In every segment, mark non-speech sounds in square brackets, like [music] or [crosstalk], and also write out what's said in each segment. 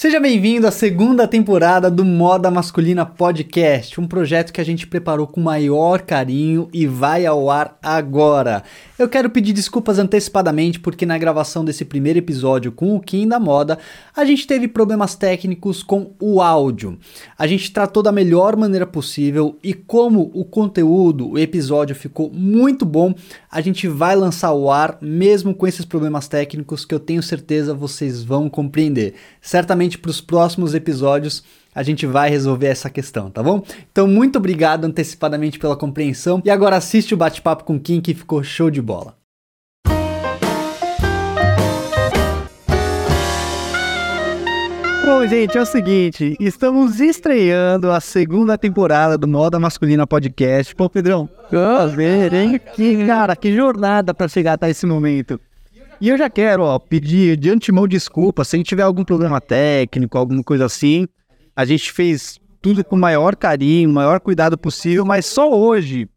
Seja bem-vindo à segunda temporada do Moda Masculina Podcast, um projeto que a gente preparou com maior carinho e vai ao ar agora. Eu quero pedir desculpas antecipadamente porque na gravação desse primeiro episódio com o Kim da Moda, a gente teve problemas técnicos com o áudio. A gente tratou da melhor maneira possível e como o conteúdo, o episódio ficou muito bom, a gente vai lançar o ar mesmo com esses problemas técnicos que eu tenho certeza vocês vão compreender. Certamente para os próximos episódios a gente vai resolver essa questão, tá bom? Então, muito obrigado antecipadamente pela compreensão. E agora assiste o bate-papo com Kim que ficou show de bola. Bom, gente, é o seguinte, estamos estreando a segunda temporada do Moda Masculina Podcast. Pô, Pedrão, ver, hein? Que, cara, que jornada para chegar até esse momento. E eu já quero, ó, pedir de antemão desculpa se a gente tiver algum problema técnico, alguma coisa assim. A gente fez tudo com o maior carinho, o maior cuidado possível, mas só hoje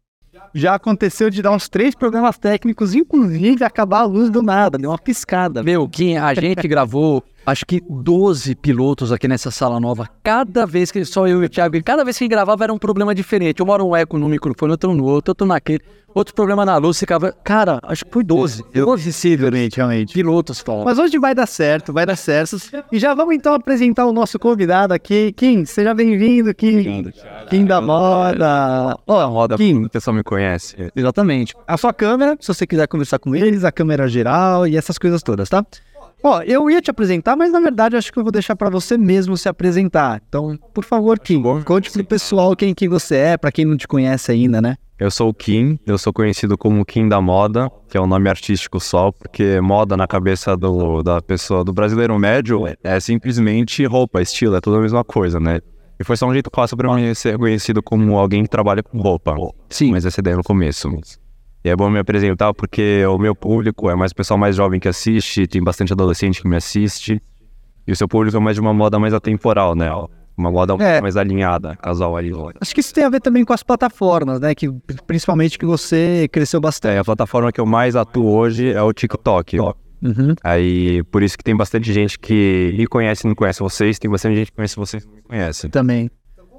já aconteceu de dar uns três problemas técnicos, inclusive acabar a luz do nada, deu uma piscada. Meu, Kim, a gente gravou acho que 12 pilotos aqui nessa sala nova. Cada vez que só eu e o Thiago, cada vez que gravava era um problema diferente. Uma hora um eco no microfone, outro no outro, outro naquele. Outro problema na luz, ficava. Cara, acho que foi 12. Eu, 12 realmente, realmente. Pilotos falam. Mas hoje vai dar certo, vai dar certo. E já vamos então apresentar o nosso convidado aqui. Kim, seja bem-vindo, Kim. Kim da moda. Ó, oh, moda, Kim. O pessoal me conhece. Exatamente. A sua câmera, se você quiser conversar com eles, a câmera geral e essas coisas todas, tá? Ó, eu ia te apresentar, mas na verdade acho que eu vou deixar para você mesmo se apresentar. Então, por favor, Kim, conte pro pessoal quem que você é, para quem não te conhece ainda, né? Eu sou o Kim, eu sou conhecido como Kim da Moda, que é um nome artístico só, porque moda na cabeça do, da pessoa, do brasileiro médio, é simplesmente roupa, estilo, é tudo a mesma coisa, né? E foi só um jeito fácil para mim ser conhecido como alguém que trabalha com roupa. Sim. Mas essa ideia no começo. E é bom me apresentar porque o meu público é mais o pessoal mais jovem que assiste, tem bastante adolescente que me assiste. E o seu público é mais de uma moda mais atemporal, né? Uma moda é. mais alinhada, casal ali. Acho que isso tem a ver também com as plataformas, né? Que principalmente que você cresceu bastante. É, a plataforma que eu mais atuo hoje é o TikTok. Uhum. Aí, por isso que tem bastante gente que me conhece e não conhece vocês, tem bastante gente que conhece vocês e não me conhece. Também.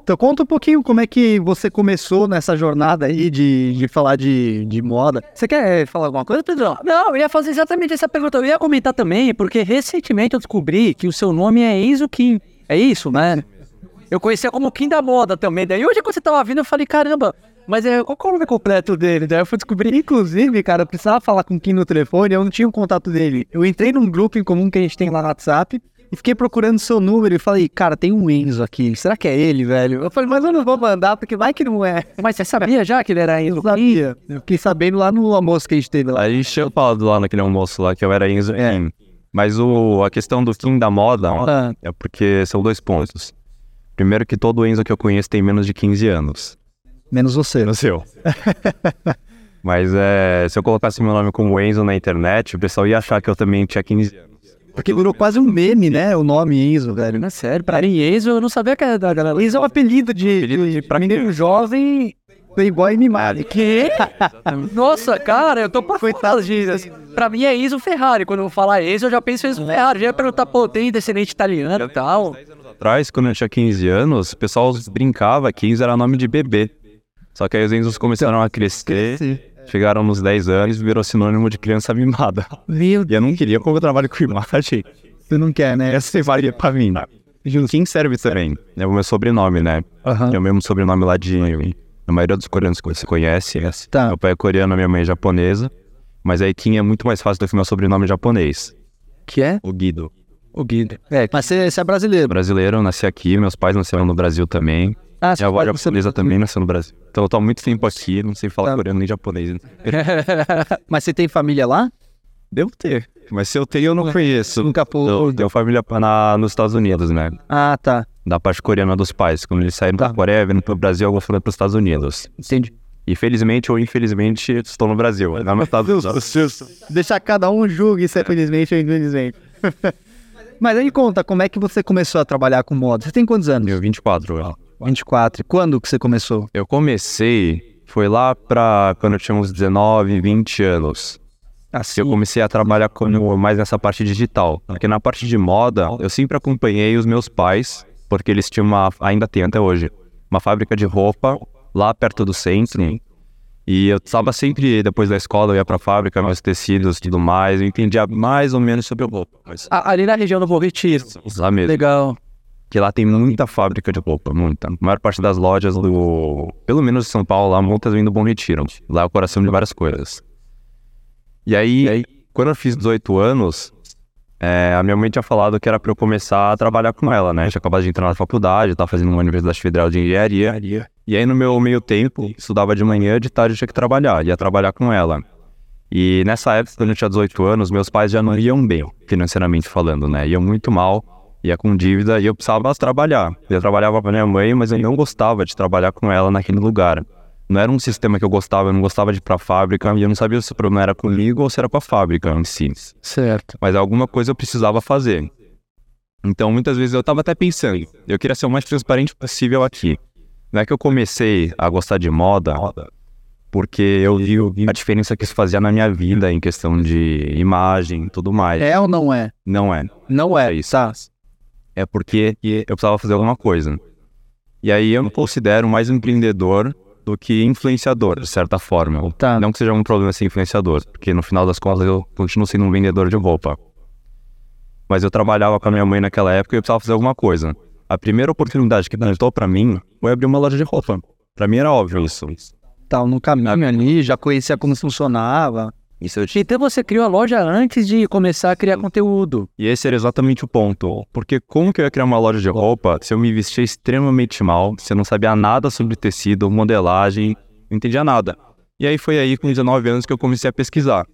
Então conta um pouquinho como é que você começou nessa jornada aí de, de falar de, de moda. Você quer falar alguma coisa, Pedro? Não, eu ia fazer exatamente essa pergunta. Eu ia comentar também, porque recentemente eu descobri que o seu nome é Enzo Kim. É isso, né? Eu conhecia como Kim da Moda também. Daí hoje quando você tava vindo, eu falei, caramba, mas é, qual é o nome completo dele? Daí eu fui descobrir, inclusive, cara, eu precisava falar com o Kim no telefone, eu não tinha o um contato dele. Eu entrei num grupo em comum que a gente tem lá no WhatsApp e fiquei procurando seu número e falei, cara, tem um Enzo aqui. Será que é ele, velho? Eu falei, mas eu não vou mandar, porque vai que não é. Mas você sabia já que ele era Enzo? Eu sabia. Eu fiquei sabendo lá no almoço que a gente teve lá. A gente tinha falado lá naquele almoço lá que eu era Enzo. É. Mas o, a questão do fim da moda ah. é porque são dois pontos. Primeiro que todo Enzo que eu conheço tem menos de 15 anos. Menos você. Menos eu. [laughs] Mas é, se eu colocasse meu nome como Enzo na internet, o pessoal ia achar que eu também tinha 15 anos. Porque virou quase um meme, né? O nome Enzo, velho. Não é sério, pra mim, Enzo, eu não sabia que era da galera. Enzo é um apelido de, apelido de, pra menino jovem, playboy mimado. Que? [laughs] Nossa, cara, eu tô por Coitado de... Pra mim é Enzo Ferrari. Quando eu vou falar Enzo, eu já penso em Enzo Ferrari. Já ia perguntar, pô, tem descendente italiano e tal. Atrás, quando eu tinha 15 anos, o pessoal brincava que Enzo era nome de bebê. Só que aí os Enzos começaram a crescer. Chegaram nos 10 anos e virou sinônimo de criança mimada. Meu e eu não queria, como eu trabalho com imagem. [laughs] Você não quer, né? Essa varia pra mim. Quem serve também? É o meu sobrenome, né? Uhum. É o mesmo sobrenome lá de. A maioria dos coreanos que você conhece. Tá. Meu pai é coreano, minha mãe é japonesa. Mas aí Kim é muito mais fácil do que meu sobrenome japonês. Que é? O Guido. O Guido. É, mas você, você é brasileiro? Brasileiro, nasci aqui, meus pais nasceram no Brasil também. Ah, Minha avó japonesa também nasceu no Brasil. Então eu tô há muito tempo aqui, não sei falar tá. coreano nem japonês. Né? [laughs] Mas você tem família lá? Devo ter. Mas se eu tenho, eu não conheço. Nunca pô. Eu tenho família na, nos Estados Unidos, né? Ah, tá. Da parte coreana dos pais. Quando eles saíram tá. da Coreia, vindo pro Brasil, eu vou falando pros Estados Unidos. Entendi. E felizmente ou infelizmente estou no Brasil. Não, Estados Unidos. Deixar cada um julgue se é felizmente ou infelizmente. [laughs] Mas aí conta, como é que você começou a trabalhar com moda? Você tem quantos anos? Eu, 24. Eu. 24. E quando que você começou? Eu comecei, foi lá pra quando eu tinha uns 19, 20 anos. Assim, eu comecei a trabalhar como mais nessa parte digital. Porque na parte de moda, eu sempre acompanhei os meus pais, porque eles tinham uma, ainda tem até hoje, uma fábrica de roupa lá perto do centro. E eu estava sempre, depois da escola, eu ia pra fábrica, meus tecidos e tudo mais, eu entendia mais ou menos sobre roupa. Mas a- ali na região do Bom Retiro. lá mesmo. Legal. Que lá tem muita fábrica de roupa, muita. A maior parte das lojas do. Pelo menos de São Paulo, lá, muitas vêm do Bom Retiro. Lá é o coração de várias coisas. E aí, quando eu fiz 18 anos, é, a minha mãe tinha falado que era pra eu começar a trabalhar com ela, né? Eu tinha acabado de entrar na faculdade, tava fazendo uma Universidade Federal de Engenharia. E aí, no meu meio tempo, estudava de manhã, de tarde eu tinha que trabalhar, ia trabalhar com ela. E nessa época, quando eu tinha 18 anos, meus pais já não iam bem, financeiramente falando, né? Iam muito mal, ia com dívida e eu precisava trabalhar. Eu trabalhava com a minha mãe, mas eu não gostava de trabalhar com ela naquele lugar. Não era um sistema que eu gostava, eu não gostava de ir pra fábrica e eu não sabia se o problema era comigo ou se era com a fábrica em si. Certo. Mas alguma coisa eu precisava fazer. Então, muitas vezes eu tava até pensando, eu queria ser o mais transparente possível aqui. Não é que eu comecei a gostar de moda porque eu vi a diferença que isso fazia na minha vida em questão de imagem e tudo mais. É ou não é? Não é. Não é. É isso. Tá. É porque eu precisava fazer alguma coisa. E aí eu me considero mais empreendedor do que influenciador, de certa forma. Tá. Não que seja um problema ser influenciador, porque no final das contas eu continuo sendo um vendedor de roupa. Mas eu trabalhava com a minha mãe naquela época e eu precisava fazer alguma coisa. A primeira oportunidade que pintou pra mim foi abrir uma loja de roupa. Pra mim era óbvio isso. Tava no caminho ali, já conhecia como funcionava. Isso eu tinha. Então você criou a loja antes de começar a criar conteúdo. E esse era exatamente o ponto. Porque como que eu ia criar uma loja de roupa se eu me vestia extremamente mal, se eu não sabia nada sobre tecido, modelagem, não entendia nada. E aí foi aí com 19 anos que eu comecei a pesquisar.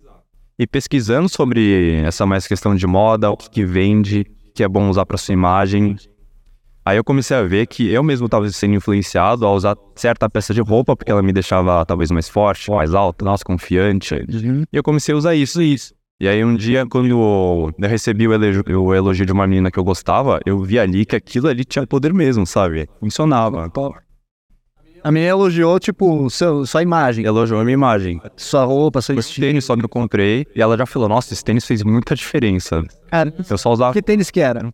E pesquisando sobre essa mais questão de moda, o que, que vende, o que é bom usar para sua imagem. Aí eu comecei a ver que eu mesmo estava sendo influenciado a usar certa peça de roupa, porque ela me deixava talvez mais forte, mais alta, mais confiante. E eu comecei a usar isso e isso. E aí um dia, quando eu recebi o elogio, o elogio de uma menina que eu gostava, eu vi ali que aquilo ali tinha poder mesmo, sabe? Funcionava. A menina elogiou, tipo, seu, sua imagem, Elogiou a minha imagem. sua roupa, seu estilo. tênis só que eu comprei e ela já falou, nossa, esse tênis fez muita diferença. Cara, Eu só usava... que tênis que era?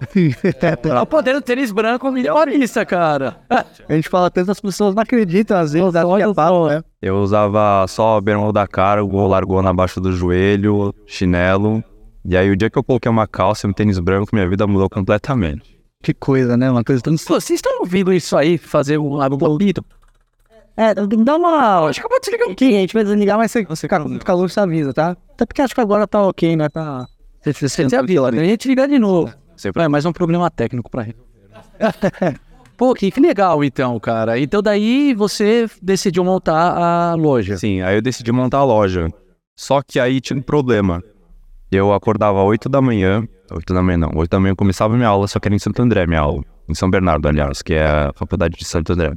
[laughs] o poder do tênis branco minimalista, cara. A gente fala tanto, as pessoas não acreditam, às vezes, acho que é né? Eu usava só bermuda cargo, largou na baixa do joelho, chinelo. E aí o dia que eu coloquei uma calça e um tênis branco, minha vida mudou completamente. Que coisa, né? Uma coisa tão... Pô, vocês estão ouvindo isso aí, fazer um lado bonito? É, dá uma... Acho que eu vou desligar um pouquinho, a gente vai desligar, mas você, você cara, muito calor, você avisa, tá? Até porque acho que agora tá ok, né? Tá... Você, você, você avisa, né? A gente liga de novo. Sempre É, mais um problema técnico pra resolver. [laughs] Pô, que, que legal então, cara. Então daí você decidiu montar a loja. Sim, aí eu decidi montar a loja. Só que aí tinha um problema. Eu acordava às 8 da manhã. 8 da manhã não. 8 da manhã eu começava minha aula, só que era em Santo André minha aula. Em São Bernardo, aliás, que é a faculdade de Santo André.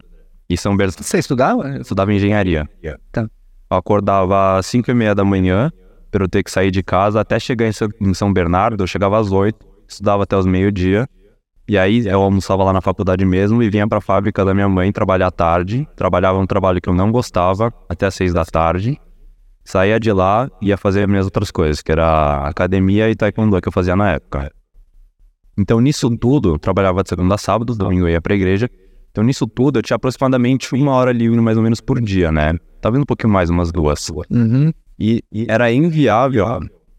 E São Bernardo Você estudava? eu estudava engenharia. Tá. Eu acordava às 5 e meia da manhã, para eu ter que sair de casa até chegar em São, em São Bernardo. Eu chegava às 8, estudava até os meio-dia. E aí eu almoçava lá na faculdade mesmo e vinha para a fábrica da minha mãe trabalhar à tarde. Trabalhava um trabalho que eu não gostava até às 6 da tarde. Saía de lá e ia fazer as minhas outras coisas, que era academia e taekwondo que eu fazia na época. Então nisso tudo, eu trabalhava de segunda a sábado, domingo eu ia pra igreja. Então nisso tudo eu tinha aproximadamente uma hora livre mais ou menos por dia, né? Indo um pouquinho mais, umas duas. Uhum. E, e era inviável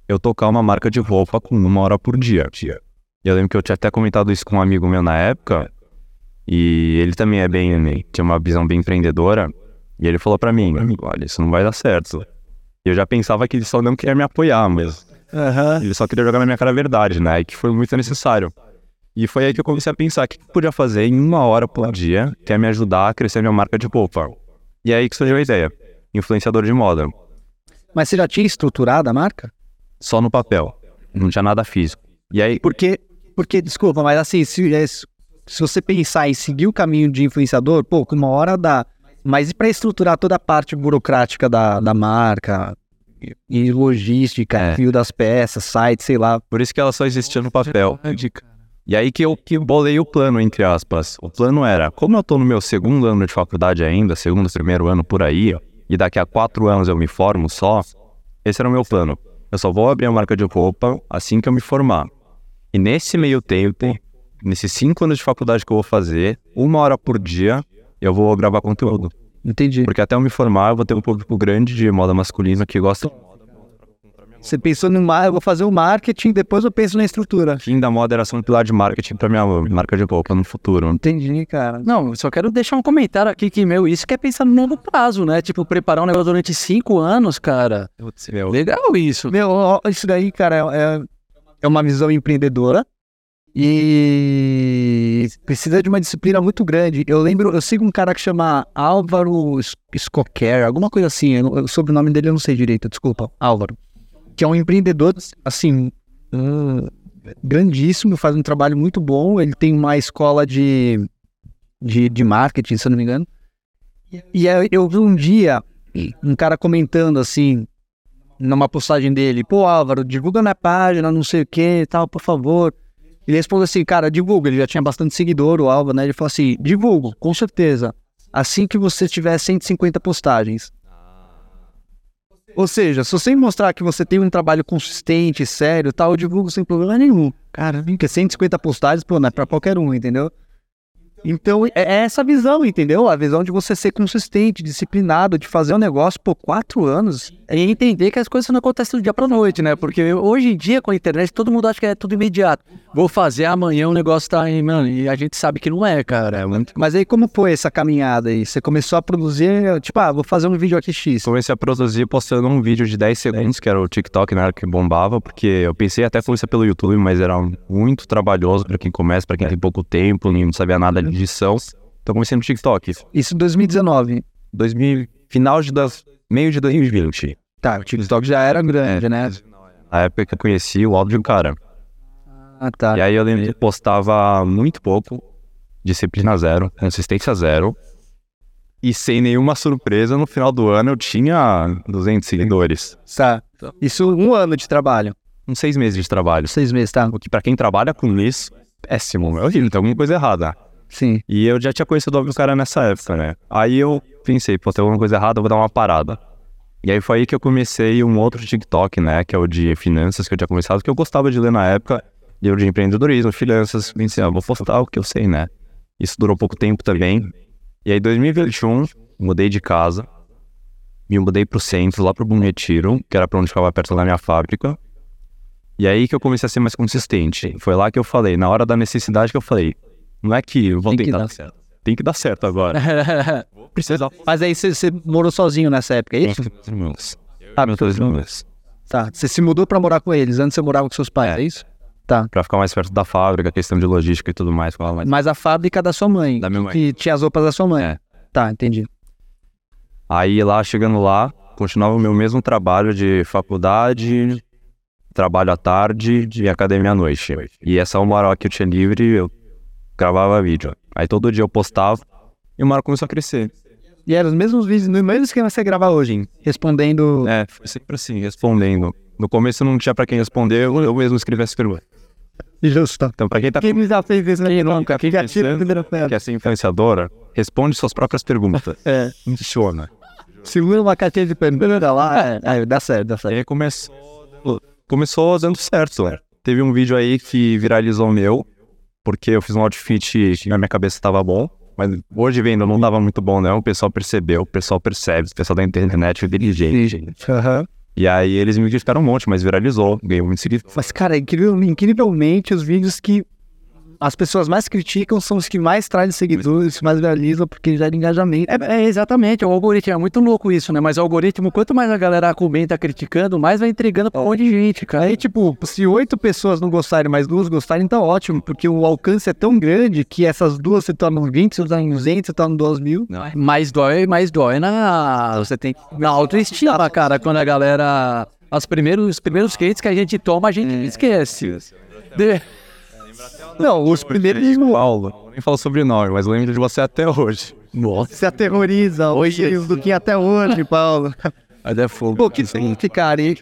eu tocar uma marca de roupa com uma hora por dia. Eu lembro que eu tinha até comentado isso com um amigo meu na época. E ele também é bem, tinha uma visão bem empreendedora. E ele falou pra mim, olha, isso não vai dar certo. E eu já pensava que ele só não queria me apoiar, mas Aham. ele só queria jogar na minha cara a verdade, né? E que foi muito necessário. E foi aí que eu comecei a pensar o que eu podia fazer em uma hora por dia que ia me ajudar a crescer minha marca de roupa. E aí que surgiu a ideia. Influenciador de moda. Mas você já tinha estruturado a marca? Só no papel. Não tinha nada físico. E aí, Porque, porque desculpa, mas assim, se, é, se você pensar em seguir o caminho de influenciador, pô, uma hora dá. Mas e para estruturar toda a parte burocrática da, da marca, e- logística, É. fio das peças, site, sei lá. por isso que ela só existia no papel. E aí que eu que bolei o plano, entre aspas. O plano era, como eu tô no meu segundo ano de faculdade ainda, segundo, primeiro ano por aí, e daqui a quatro anos eu me formo só, Esse era o meu plano. Eu só vou abrir a marca de roupa assim que eu me formar. E nesse meio tempo, nesses cinco anos de faculdade que eu vou fazer, uma hora por dia, eu vou gravar conteúdo. Entendi. Porque até eu me formar, eu vou ter um público grande de moda masculina que gosta. Você pensou no mar, eu vou fazer o marketing, depois eu penso na estrutura. Fim da moda era só um pilar de marketing pra minha marca de roupa no futuro. Entendi, cara. Não, eu só quero deixar um comentário aqui que, meu, isso que é pensar no longo prazo, né? Tipo, preparar um negócio durante cinco anos, cara. Meu, Legal isso. Meu, ó, isso daí, cara, é, é uma visão empreendedora e precisa de uma disciplina muito grande. Eu lembro, eu sigo um cara que chama Álvaro S- Scocker, alguma coisa assim, eu não- o sobrenome dele eu não sei direito, desculpa, Álvaro. Que é um empreendedor, assim, hum, grandíssimo, faz um trabalho muito bom. Ele tem uma escola de, de, de marketing, se eu não me engano. E aí eu vi um dia um cara comentando assim, numa postagem dele, pô Álvaro, divulga minha página, não sei o que e tal, por favor. Ele respondeu assim, cara, divulga, ele já tinha bastante seguidor, o Álvaro, né? Ele falou assim, divulgo, com certeza. Assim que você tiver 150 postagens. Ou seja, se você mostrar que você tem um trabalho consistente, sério, tal, eu divulgo sem problema nenhum. Cara, porque 150 postagens, pô, não é pra qualquer um, entendeu? Então, é é essa visão, entendeu? A visão de você ser consistente, disciplinado, de fazer um negócio por quatro anos. E entender que as coisas não acontecem do dia pra noite, né? Porque hoje em dia, com a internet, todo mundo acha que é tudo imediato. Vou fazer amanhã, o negócio tá aí, mano. E a gente sabe que não é, cara. É. Mas aí, como foi essa caminhada aí? Você começou a produzir, tipo, ah, vou fazer um vídeo aqui X. Comecei a produzir postando um vídeo de 10 segundos, que era o TikTok na hora que bombava, porque eu pensei até começar pelo YouTube, mas era muito trabalhoso pra quem começa, pra quem tem pouco tempo, não sabia nada de edição. Então comecei no TikTok. Isso em 2019. 2000, final de das, meio de 2020. Tá, o TikTok já era grande, né? A época que eu conheci o áudio cara. Ah, tá. E aí eu lembro que postava muito pouco, disciplina zero, consistência zero. E sem nenhuma surpresa, no final do ano eu tinha 200 seguidores. Tá. Isso um ano de trabalho. Uns seis meses de trabalho. Seis meses, tá? O que pra quem trabalha com isso, péssimo, é horrível, tem alguma coisa errada. Sim. E eu já tinha conhecido o cara nessa época, né? Aí eu pensei, pô, tem alguma coisa errada, vou dar uma parada. E aí foi aí que eu comecei um outro TikTok, né? Que é o de finanças, que eu tinha começado, que eu gostava de ler na época. E eu de empreendedorismo, finanças, pensei, ah, vou postar o que eu sei, né? Isso durou pouco tempo também. E aí, em 2021, mudei de casa. Me mudei pro centro, lá pro Bom Retiro, que era pra onde ficava perto da minha fábrica. E aí que eu comecei a ser mais consistente. Foi lá que eu falei, na hora da necessidade que eu falei, não é que eu vou Tem que tentar certo. Tem que dar certo agora. [laughs] Precisa. Mas aí você, morou sozinho nessa época, é isso? Meus irmãos. Ah, Meus dois irmãos. Tá. Você se mudou pra morar com eles. Antes você morava com seus pais, é, É. isso? Tá. Pra ficar mais perto da fábrica, questão de logística e tudo mais. mais. Mas a fábrica da sua mãe. Da minha mãe. Que tinha as roupas da sua mãe. É. Tá, entendi. Aí lá, chegando lá, continuava o meu mesmo trabalho de faculdade, trabalho à tarde e academia à noite. E essa uma hora que eu tinha livre, eu gravava vídeo. Aí todo dia eu postava e uma hora começou a crescer. E eram os mesmos vídeos, no mesmo esquema que você grava hoje, hein? respondendo. É, foi sempre assim, respondendo. No começo não tinha pra quem responder, eu mesmo escrevi essa pergunta. Justo. Então, pra quem tá Quem me já fez isso aqui nunca? quem Quem atira a primeira pedra. quer ser influenciadora, responde suas próprias perguntas. É. Funciona. Segura uma caixinha de pergunta lá. É, é, dá certo, dá E certo. aí começou, começou dando certo. né? Teve um vídeo aí que viralizou meu, porque eu fiz um outfit na minha cabeça estava bom, mas hoje vendo não dava muito bom não, o pessoal percebeu, o pessoal percebe, o pessoal da internet é inteligente. Aham. E aí eles me criticaram um monte, mas viralizou, ganhou muito seguidor. Mas, cara, incrível, incrivelmente, os vídeos que as pessoas mais criticam são os que mais trazem seguidores, que mais viralizam, porque gera engajamento. É, é, exatamente, o algoritmo é muito louco isso, né? Mas o algoritmo, quanto mais a galera comenta criticando, mais vai entregando pra um monte de gente, cara. Aí, tipo, se oito pessoas não gostarem, mas duas gostarem, tá ótimo, porque o alcance é tão grande que essas duas se tornam 20, se tornam 200, se tornam 2 mil. Mais dói, mais dói na. Você tem na autoestima, cara, quando a galera. Os primeiros, os primeiros skates que a gente toma, a gente esquece. De- Não, os primeiros Paulo, eu nem falo sobrenome, mas lembro de você até hoje. Nossa, se aterroriza, hoje do que até hoje, Paulo. [laughs] mas é fogo. Pô, que sim, cara, hein?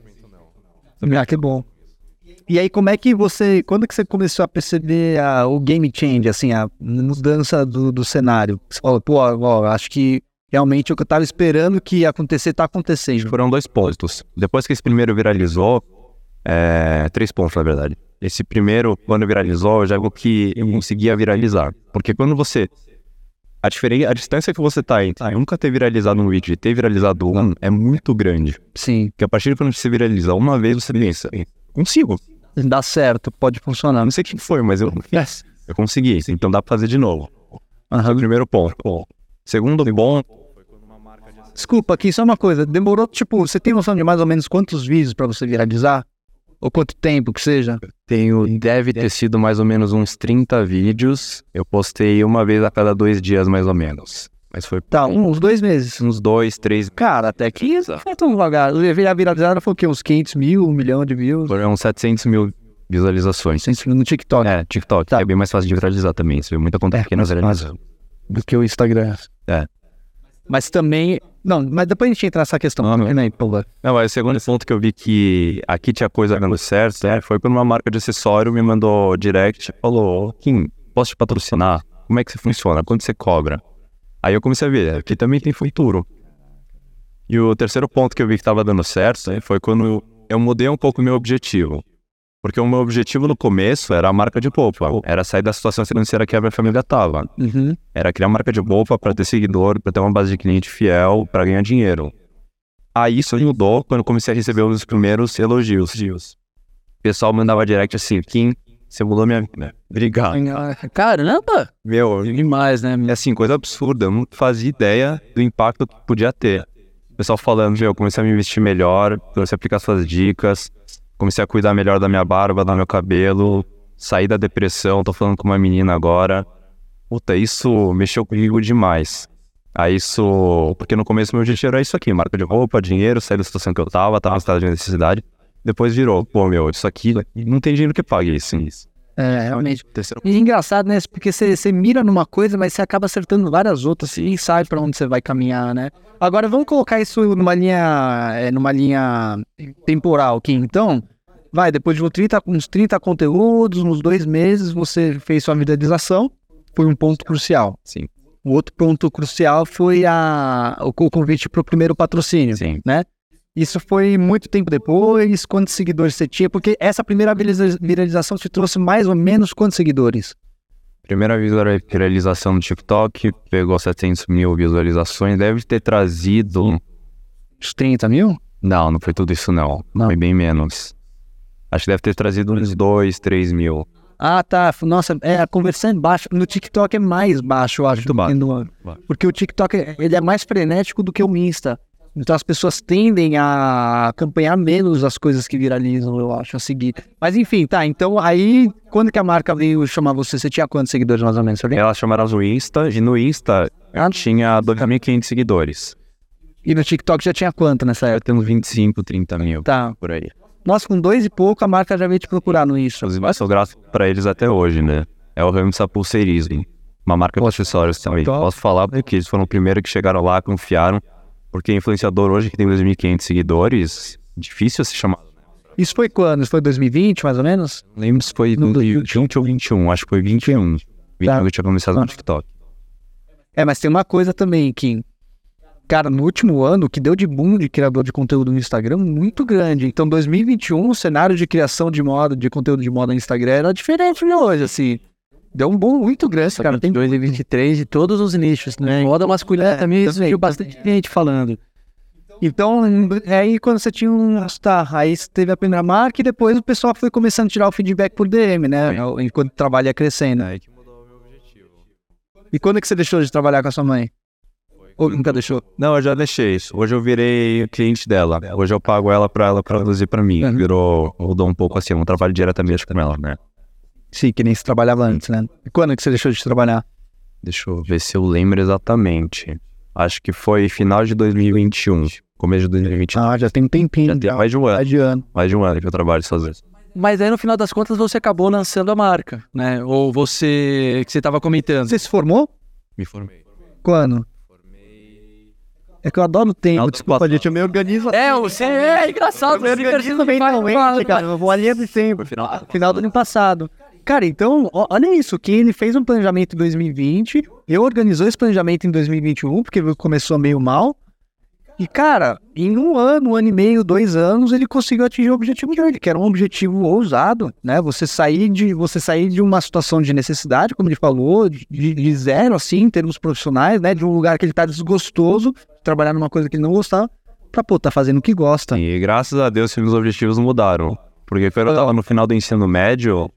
Ah, que bom. E aí, como é que você, quando que você começou a perceber a- o game change, assim, a mudança do, do cenário? Você falou, pô, ó, acho que realmente o que eu tava esperando que ia acontecer tá acontecendo. Foram dois pontos. Depois que esse primeiro viralizou, é, três pontos na verdade. Esse primeiro, quando viralizou, já vi que eu conseguia viralizar. Porque quando você. A, diferença, a distância que você tá entre nunca ter viralizado um vídeo e ter viralizado um é muito grande. Sim. Porque a partir de quando você viraliza uma vez, você pensa, consigo. Dá certo, pode funcionar. Não sei o que foi, mas eu, yes, [laughs] eu consegui. Então dá pra fazer de novo. Uhum. Primeiro ponto. Segundo ponto. Desculpa aqui, só uma coisa. Demorou, tipo, você tem noção de mais ou menos quantos vídeos pra você viralizar? Ou quanto tempo que seja? Tenho, deve ter sido mais ou menos uns 30 vídeos. Eu postei uma vez a cada dois dias, mais ou menos. Mas foi. Tá, uns dois meses. Uns dois, três. Cara, até que é tão devagar. A viralizada foi o quê? Uns 500 mil, um milhão de views? Foram uns 700 mil visualizações. 700 mil no TikTok. É, TikTok. Tá. É bem mais fácil de viralizar também. Você vê muita conta é, pequena viralizando. Do que o Instagram. É. Mas também. Não, mas depois a gente entra nessa questão. Não, não. Né, não, mas o segundo ponto que eu vi que aqui tinha coisa dando certo é, foi quando uma marca de acessório me mandou direct e falou: Kim, posso te patrocinar? Como é que você funciona? Quanto você cobra? Aí eu comecei a ver, aqui também tem futuro. E o terceiro ponto que eu vi que estava dando certo né, foi quando eu mudei um pouco o meu objetivo. Porque o meu objetivo no começo era a marca de roupa, era sair da situação financeira que a minha família estava. Uhum. Era criar marca de roupa para ter seguidor, para ter uma base de cliente fiel, para ganhar dinheiro. Aí isso mudou quando comecei a receber os primeiros elogios. O pessoal mandava direct assim, Kim, você mudou minha vida. Obrigado. Caramba! Meu, demais, né? É assim, coisa absurda. Eu não fazia ideia do impacto que podia ter. O pessoal falando, meu, eu comecei a me investir melhor, comecei a aplicar suas dicas comecei a cuidar melhor da minha barba, do meu cabelo, saí da depressão, tô falando com uma menina agora. Puta, isso mexeu comigo demais. Aí isso. Porque no começo meu objetivo era isso aqui: marca de roupa, dinheiro, sair da situação que eu tava, tava em estado de necessidade. Depois virou, pô, meu, isso aqui não tem dinheiro que pague isso. É, realmente. E é engraçado, né? Porque você mira numa coisa, mas você acaba acertando várias outras e sabe para onde você vai caminhar, né? Agora vamos colocar isso numa linha, é, numa linha temporal aqui. Então, vai, depois de uns 30, uns 30 conteúdos, uns dois meses, você fez sua viralização, foi um ponto crucial. Sim. O outro ponto crucial foi a, o convite para o primeiro patrocínio, Sim. né? Isso foi muito tempo depois, quantos seguidores você tinha? Porque essa primeira viralização te trouxe mais ou menos quantos seguidores? Primeira viralização no TikTok, pegou 700 mil visualizações, deve ter trazido... Uns 30 mil? Não, não foi tudo isso não, não. foi bem menos. Acho que deve ter trazido uns 2, 3 mil. Ah, tá. Nossa, é, a conversão é baixa. No TikTok é mais baixo, eu acho. Muito baixo. No... Porque o TikTok ele é mais frenético do que o Insta. Então as pessoas tendem a acompanhar menos as coisas que viralizam, eu acho, a seguir. Mas enfim, tá. Então aí, quando que a marca veio chamar você? Você tinha quantos seguidores mais ou menos? Elas chamaram no Insta, e no Insta ah. tinha 2.500 seguidores. E no TikTok já tinha quanto nessa época? Eu tenho 25, 30 mil. Tá. Por aí. Nossa, com dois e pouco, a marca já veio te procurar no isso. Inclusive, eu sou grato pra eles até hoje, né? É o Ramsa Pulseirismo, uma marca de acessórios também. Top. Posso falar porque eles foram o primeiro que chegaram lá, confiaram. Porque influenciador hoje que tem 2.500 seguidores, difícil se chamar. Isso foi quando? Isso foi 2020, mais ou menos? lembro se foi no 2020 ou 21, acho que foi 21. 21 tá. que eu tinha começado no TikTok. É, mas tem uma coisa também, Kim. Cara, no último ano, o que deu de boom de criador de conteúdo no Instagram, muito grande. Então, 2021, o cenário de criação de moda, de conteúdo de moda no Instagram era diferente de hoje, assim. Deu um boom muito grande, cara. Tem 2023 de todos os nichos, né? Moda masculina é, também viu bastante gente falando. Então, aí quando você tinha um. Tá, aí você teve a primeira marca e depois o pessoal foi começando a tirar o feedback por DM, né? Enquanto o trabalho ia crescendo. Aí que mudou o meu objetivo. E quando é que você deixou de trabalhar com a sua mãe? Ou nunca deixou? Não, eu já deixei isso. Hoje eu virei cliente dela. Hoje eu pago ela pra ela produzir pra mim. Uhum. Virou, mudou um pouco assim, eu não trabalho diretamente com ela, né? Sim, que nem se trabalhava antes, né? E quando que você deixou de trabalhar? Deixa eu ver se eu lembro exatamente. Acho que foi final de 2021, começo de 2021. Ah, já tem um tempinho. Já tem mais de um ano. Mais de, ano. mais de um ano que eu trabalho sozinho. Mas aí no final das contas você acabou lançando a marca, né? Ou você, que você estava comentando. Você se formou? Me formei. Quando? É que eu adoro o tempo. Desculpa, gente, eu me organizo. É, você é engraçado. Eu me organizo mentalmente, cara. Eu vou ali de sempre. Final, final do ano passado. Cara, então, olha isso, que ele fez um planejamento em 2020, eu organizou esse planejamento em 2021, porque começou meio mal. E, cara, em um ano, um ano e meio, dois anos, ele conseguiu atingir o objetivo dele, que era um objetivo ousado, né? Você sair de, você sair de uma situação de necessidade, como ele falou, de, de zero, assim, em termos profissionais, né? De um lugar que ele tá desgostoso, trabalhar numa coisa que ele não gostava, pra, pô, tá fazendo o que gosta. E graças a Deus, meus objetivos mudaram. Porque quando eu tava no final do ensino médio,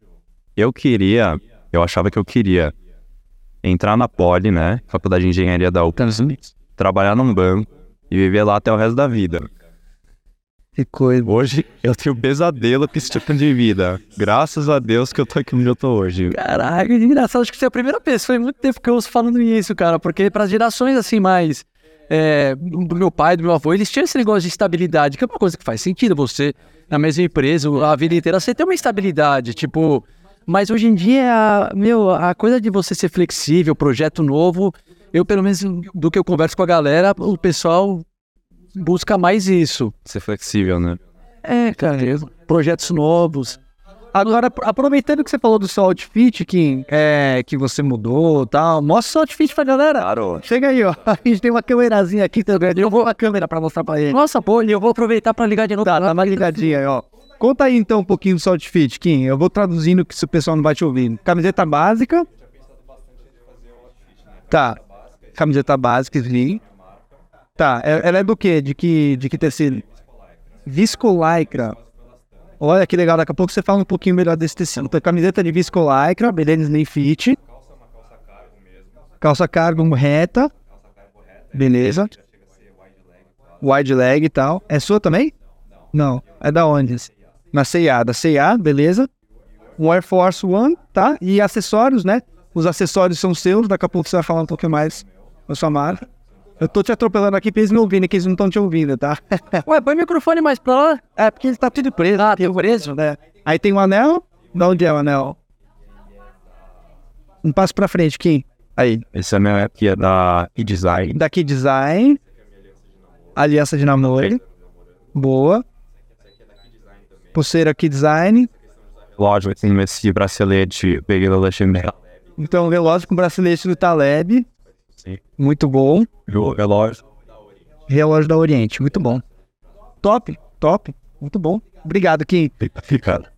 eu queria, eu achava que eu queria entrar na Poli, né? Faculdade de Engenharia da UFRGS, trabalhar num banco e viver lá até o resto da vida. Que coisa. Hoje eu tenho pesadelo com esse tipo de vida. Graças a Deus que eu tô aqui onde eu tô hoje. Caraca, que engraçado. Acho que você é a primeira pessoa em muito tempo que eu ouço falando isso, cara. Porque para gerações assim mais. É, do meu pai, do meu avô, eles tinham esse negócio de estabilidade, que é uma coisa que faz sentido. Você, na mesma empresa, a vida inteira, você tem uma estabilidade. Tipo, mas hoje em dia, meu, a coisa de você ser flexível, projeto novo, eu, pelo menos, do que eu converso com a galera, o pessoal busca mais isso. Ser flexível, né? É, cara, projetos novos. Agora, aproveitando que você falou do seu outfit, que, é, que você mudou e tal, mostra o seu outfit pra galera. Claro. Chega aí, ó. [laughs] A gente tem uma câmerazinha aqui, tá eu vou a câmera pra mostrar pra ele. Nossa, pô, eu vou aproveitar pra ligar de novo. Tá, tá mais ligadinha aí, ó. Conta aí então um pouquinho do seu outfit, Kim. Eu vou traduzindo que se o pessoal não vai te ouvir. Camiseta básica. Tá. Camiseta básica, slim. Tá. Ela é do quê? De que, de que tecido? Viscolaicra. Olha que legal, daqui a pouco você fala um pouquinho melhor desse tecido. Então, camiseta de viscolaicra, beleza, slim fit. Calça cargo reta. Beleza. Wide leg e tal. É sua também? Não. É da onde? Na C&A, da C&A, beleza. Um Air Force One, tá? E acessórios, né? Os acessórios são seus, daqui a pouco você vai falar um pouquinho mais da sua marca. Eu tô te atropelando aqui pra eles me ouvirem, que eles não estão te ouvindo, tá? [laughs] Ué, põe o microfone mais pra lá. É, porque ele tá tudo preso. Ah, tem preso, né? Aí tem o um anel. Da onde é o anel? Um passo pra frente, Kim. Aí. Esse anel aqui é da Key Design. Da Key Design. Aliança de namoro. Boa. Pulseira Key Design. Lógico, tem esse bracelete, peguei da Alexandre. Então, relógio com bracelete do Taleb. Sim. Muito bom. Relógio. Relógio da Oriente, muito bom. Top, top, muito bom. Obrigado, Kim. Fica.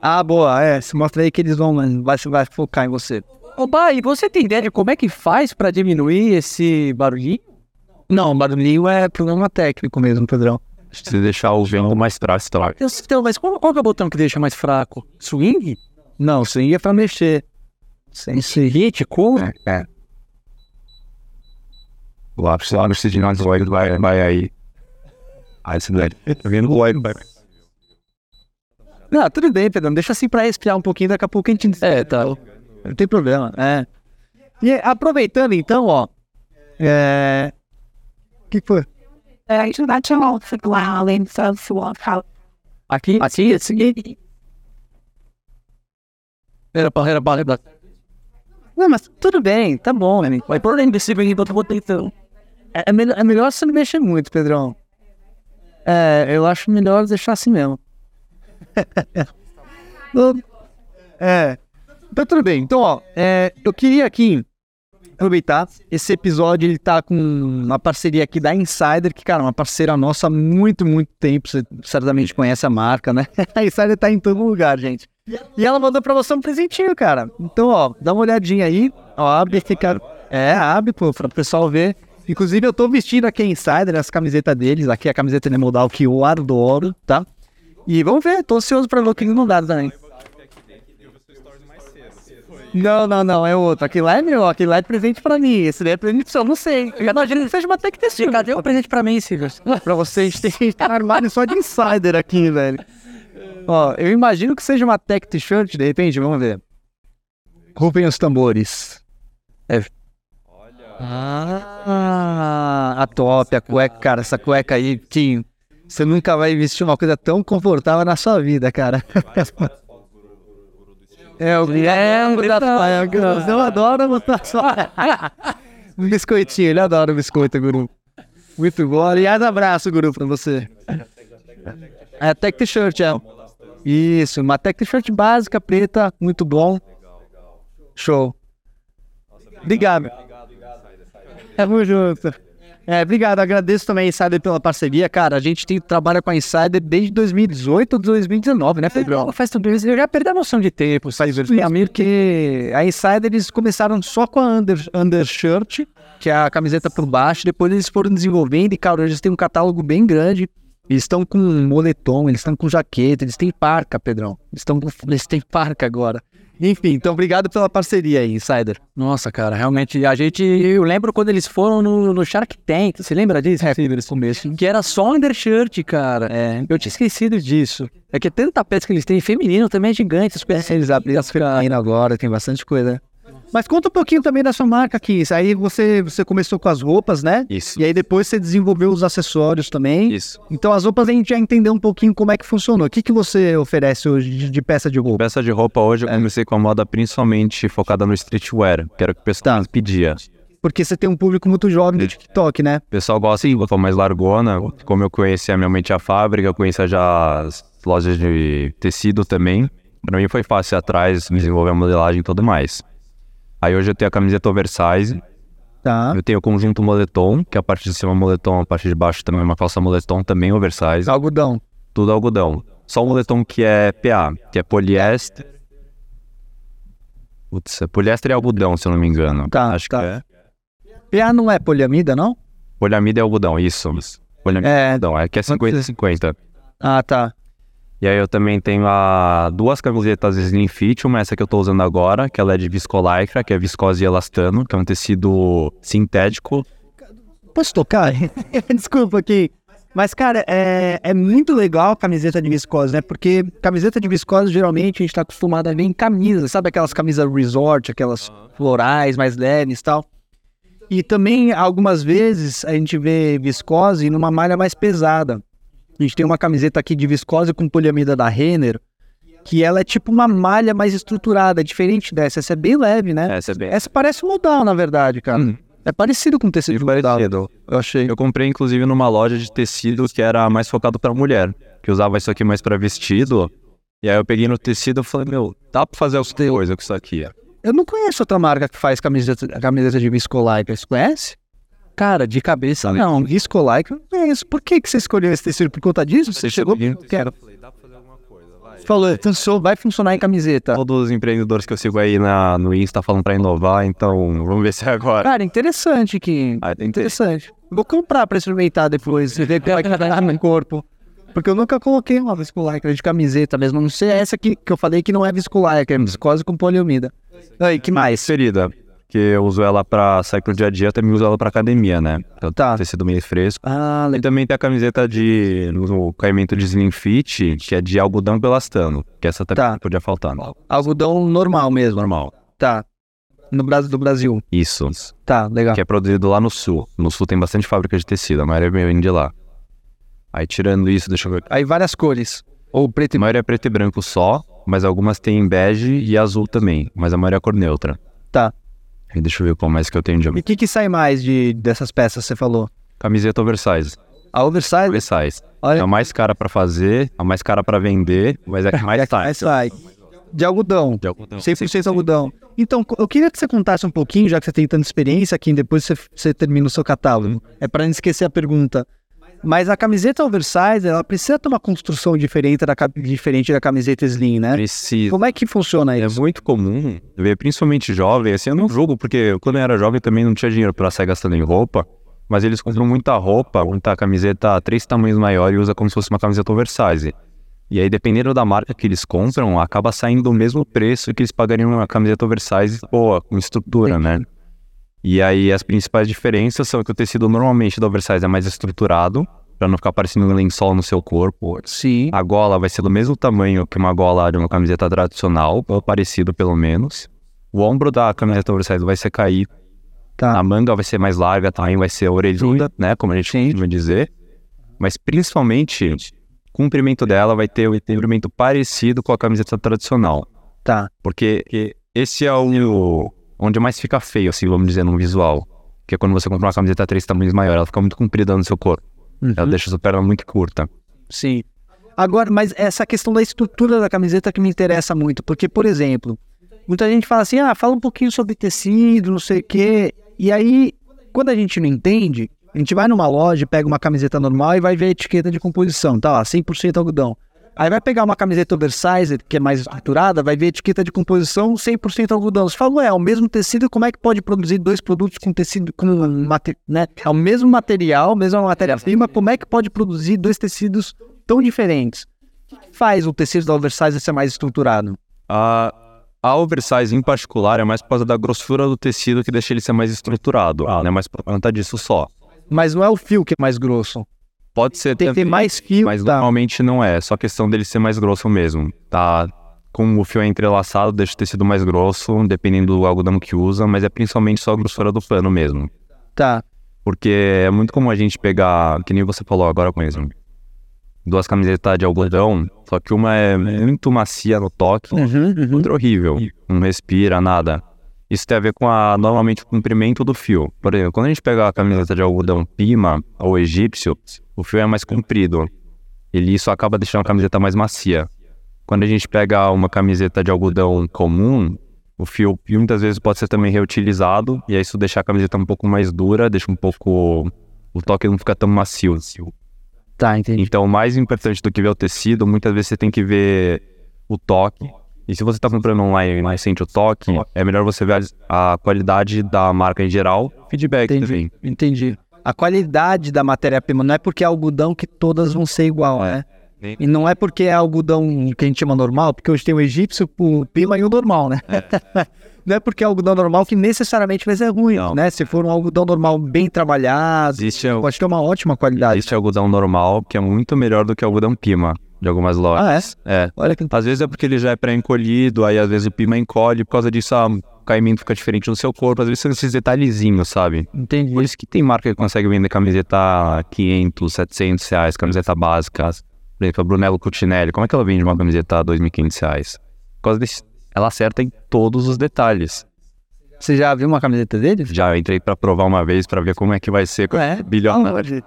Ah, boa, é. Se mostra aí que eles vão, vai, vai focar em você. Ô, pai, você tem ideia de como é que faz pra diminuir esse barulhinho? Não, barulhinho é problema técnico mesmo, Pedrão. Se deixar o vento mais fraco, tá? Então, mas qual, qual é o botão que deixa mais fraco? Swing? Não, swing é pra mexer. Sem hit, como? É, é. O lápis lá no signal vai, vai, vai aí. Aí você vai. Tá vendo o óleo, vai. Não, tudo bem, Pedro. Deixa assim pra respirar um pouquinho, daqui a pouco a gente. É, tá. Não tem problema, é. E aproveitando então, ó. É. O que foi? Aqui? Aqui, aqui. Era para era para Não, mas tudo bem, tá bom? Vai por dentro desse bem todo mundo então. É, é, melhor, é melhor você não mexer muito, Pedrão. É, eu acho melhor deixar assim mesmo. [laughs] é. Então tudo bem. Então, ó, é, eu queria aqui aproveitar. Esse episódio ele tá com uma parceria aqui da Insider, que, cara, é uma parceira nossa há muito, muito tempo. Você certamente conhece a marca, né? [laughs] A Insider tá em todo lugar, gente. E ela mandou pra você um presentinho, cara. Então, ó, dá uma olhadinha aí. Ó, abre, fica. É, abre, pô, pra o pessoal ver. Inclusive, eu tô vestindo aqui a Insider, as camisetas deles. Aqui a camiseta de modal que eu adoro, tá? E vamos ver, tô ansioso pra ver o que eles mandaram também. Não, não, não, é outro. Aquele lá é meu, aquele lá é presente pra mim. Esse daí é presente pra você, eu não sei. Eu imagino que seja uma tech test. Cadê o presente pra mim, Silvio? pra vocês, tem um armário só de insider aqui, velho. Ó, eu imagino que seja uma tech t-shirt, de repente, vamos ver. Rufem os tambores. É. Ah, a top, a cueca, cara, essa cueca aí, Tim. Você nunca vai vestir uma coisa tão confortável na sua vida, cara. [laughs] É, o lembro das paias. Eu adoro botar só. [laughs] um biscoitinho, ele adora o biscoito, Guru. Muito bom. Aliás, abraço, Guru, pra você. É Tech T-shirt, é. Isso, uma tech t-shirt básica, preta, muito bom. Show. Obrigado. Tamo junto. É, obrigado, agradeço também a Insider pela parceria, cara. A gente tem, trabalha com a Insider desde 2018 ou 2019, né, Pedro? faz tudo isso, eu já perdi a noção de tempo, sabe? Porque a Insider eles começaram só com a under, undershirt, que é a camiseta por baixo, depois eles foram desenvolvendo e, cara, eles têm um catálogo bem grande. Eles estão com moletom, eles estão com jaqueta, eles têm parca, Pedrão. Eles, estão com, [laughs] eles têm parca agora. Enfim, então obrigado pela parceria aí, Insider. Nossa, cara, realmente, a gente. Eu lembro quando eles foram no, no Shark Tank. Você lembra disso? É, no começo. Que era só undershirt, cara. É, eu tinha esquecido disso. É que tanta peça que eles têm, feminino também é gigante. As peças eles abrem ainda agora, tem bastante coisa. Mas conta um pouquinho também da sua marca aqui. Aí você, você começou com as roupas, né? Isso. E aí depois você desenvolveu os acessórios também. Isso. Então as roupas a gente já entendeu um pouquinho como é que funcionou. O que, que você oferece hoje de, de peça de roupa? Peça de roupa hoje eu comecei com a moda principalmente focada no streetwear, que era o que o pessoal pedia. Porque você tem um público muito jovem do TikTok, né? O pessoal gosta de roupa mais largona. Como eu conhecia minha mente a fábrica, eu conhecia já as lojas de tecido também. Pra mim foi fácil ir atrás, desenvolver a modelagem e tudo mais. Aí hoje eu tenho a camiseta oversize, Tá. eu tenho o conjunto moletom, que a parte de cima é moletom, a parte de baixo também é uma calça moletom, também oversize. Algodão. Tudo algodão. Só o moletom que é PA, que é poliéster. Putz, é poliéster e algodão, se eu não me engano. Tá, Acho tá. que é. PA não é poliamida, não? Poliamida é algodão, isso. Poliamida É. é algodão, é que é 50-50. Ah, tá. E aí eu também tenho a duas camisetas Slim Fit, uma essa que eu tô usando agora, que ela é de viscolaicra, que é viscose e elastano, que é um tecido sintético. Posso tocar? [laughs] Desculpa aqui. Mas, cara, é, é muito legal a camiseta de viscose, né? Porque camiseta de viscose, geralmente, a gente tá acostumado a ver em camisas. Sabe aquelas camisas resort, aquelas florais mais leves e tal? E também, algumas vezes, a gente vê viscose numa malha mais pesada. A gente tem uma camiseta aqui de viscose com poliamida da Renner, que ela é tipo uma malha mais estruturada, diferente dessa. Essa é bem leve, né? Essa é bem Essa parece modal, na verdade, cara. Hum. É parecido com tecido de modal. parecido. Eu achei. Eu comprei inclusive numa loja de tecido que era mais focado pra mulher, que usava isso aqui mais pra vestido. E aí eu peguei no tecido e falei, meu, dá pra fazer alguma coisa com isso aqui. Eu não conheço outra marca que faz camiseta, camiseta de viscolaicra. Você conhece? Cara, de cabeça não. Viscolaicra eu não conheço. Por que, que você escolheu esse tecido? Por conta disso? Você chegou? Quero. Falou, funcionou, vai funcionar em camiseta. Todos os empreendedores que eu sigo aí na, no Insta falando pra inovar, então vamos ver se é agora. Cara, interessante que. Ah, Interessante. Vou comprar pra experimentar depois, ver como é que vai no corpo. Porque eu nunca coloquei uma viscolaicra de camiseta mesmo. a Não sei essa que, que eu falei que não é viscolaicra, é viscose com poliamida. Aí, que mais? Ferida, que eu uso ela pra sair pro dia a dia, também uso ela pra academia, né? Então, Tá. Tecido meio fresco. Ah, E legal. também tem a camiseta de no caimento de Slim Fit, que é de algodão pelastano, que essa também Tá. podia faltar. Não. Algodão normal mesmo. Normal. Tá. No Brasil, do Brasil. Isso. Tá, legal. Que é produzido lá no sul. No sul tem bastante fábrica de tecido, a maioria vem de lá. Aí tirando isso, deixa eu ver. Aí várias cores. Ou preto A e maioria é preto e branco só, mas algumas tem bege e azul também, mas a maioria é cor neutra. Tá. Deixa eu ver qual mais que eu tenho de E o que, que sai mais de, dessas peças que você falou? camiseta oversize. A oversize? Oversize. É Olha, a mais cara pra fazer, a mais cara pra vender, mas é a que mais [laughs] tá. mais sai. De algodão. De algodão. 100% algodão. Então, eu queria que você contasse um pouquinho, já que você tem tanta experiência aqui, depois você, você termina o seu catálogo. É para não esquecer a pergunta. Mas a camiseta oversize, ela precisa ter uma construção diferente da, diferente da camiseta slim, né? Precisa. Como é que funciona É isso? muito comum ver, principalmente jovem, assim, eu não julgo, porque quando eu era jovem também não tinha dinheiro pra sair gastando em roupa, mas eles compram muita roupa, muita camiseta três tamanhos maior e usa como se fosse uma camiseta oversize. E aí, dependendo da marca que eles compram, acaba saindo o mesmo preço que eles pagariam uma camiseta oversize boa, com estrutura, né? E aí, as principais diferenças são que o tecido normalmente do oversize é mais estruturado, pra não ficar parecendo um lençol no seu corpo. Sim. A gola vai ser do mesmo tamanho que uma gola de uma camiseta tradicional, ou parecido pelo menos. O ombro da camiseta oversize vai ser caído. Tá. A manga vai ser mais larga, também vai ser orelhuda, né? Como a gente Sim. costuma dizer. Mas principalmente, o comprimento dela vai ter o comprimento parecido com a camiseta tradicional. Tá. Porque esse é o onde mais fica feio, assim, vamos dizer, no visual. Que é quando você compra uma camiseta três tamanhos maior, ela fica muito comprida no seu corpo. Ela Uhum. deixa a sua perna muito curta. Sim. Agora, mas essa questão da estrutura da camiseta que me interessa muito, porque, por exemplo, muita gente fala assim, ah, fala um pouquinho sobre tecido, não sei o quê, e aí, quando a gente não entende, a gente vai numa loja, pega uma camiseta normal e vai ver a etiqueta de composição, tá lá, 100% algodão. Aí vai pegar uma camiseta oversized, que é mais estruturada, vai ver etiqueta de composição 100% algodão. Você fala, ué, é o mesmo tecido, como é que pode produzir dois produtos com tecido, com mate, né? É o mesmo material, mesma matéria-prima, como é que pode produzir dois tecidos tão diferentes? O que faz o tecido da oversize ser mais estruturado? A, a oversize, em particular, é mais por causa da grossura do tecido que deixa ele ser mais estruturado. Ah. Não é mais por conta disso só. Mas não é o fio que é mais grosso. Pode ser Tem que ter mais fio, mas tá. normalmente não é. Só questão dele ser mais grosso mesmo. Tá? Como o fio é entrelaçado, deixa o tecido mais grosso, dependendo do algodão que usa, mas é principalmente só a grossura do pano mesmo. Tá. Porque é muito comum a gente pegar, que nem você falou agora mesmo, duas camisetas de algodão, só que uma é muito macia no toque, Uhum, outra é horrível, não respira nada. Isso tem a ver com a, normalmente o comprimento do fio. Por exemplo, quando a gente pega a camiseta de algodão pima ou egípcio, o fio é mais comprido. Ele isso acaba deixando a camiseta mais macia. Quando a gente pega uma camiseta de algodão comum, o fio muitas vezes pode ser também reutilizado e aí isso deixa a camiseta um pouco mais dura, deixa um pouco o toque não fica tão macio. Tá, entendi. Então, o mais importante do que ver o tecido, muitas vezes você tem que ver o toque. E se você está comprando online e não sente o toque, é melhor você ver a, a qualidade da marca em geral, feedback Entendi. também. Entendi. A qualidade da matéria-prima não é porque é algodão que todas vão ser igual, né? E não é porque é algodão que a gente chama normal, porque hoje tem o egípcio, o pima e o normal, né? [laughs] não é porque é algodão normal que necessariamente vai ser ruim, Não. né? Se for um algodão normal bem trabalhado, Existe, pode ter uma ótima qualidade. existe algodão normal, que é muito melhor do que o algodão pima, de algumas lojas. Ah, é? é? Olha que Às vezes é porque ele já é pré-encolhido, aí às vezes o pima encolhe, por causa disso ah, o caimento fica diferente no seu corpo, às vezes são esses detalhezinhos, sabe? entendi. Por isso que tem marca que consegue vender camiseta a 500, 700 reais, camiseta básica. Por exemplo, a Brunello Cucinelli, como é que ela vende uma camiseta a 2.500 reais? Por causa desse, ela acerta em todos os detalhes. Você já viu uma camiseta dele? Já entrei pra provar uma vez pra ver como é que vai ser É? bilionário.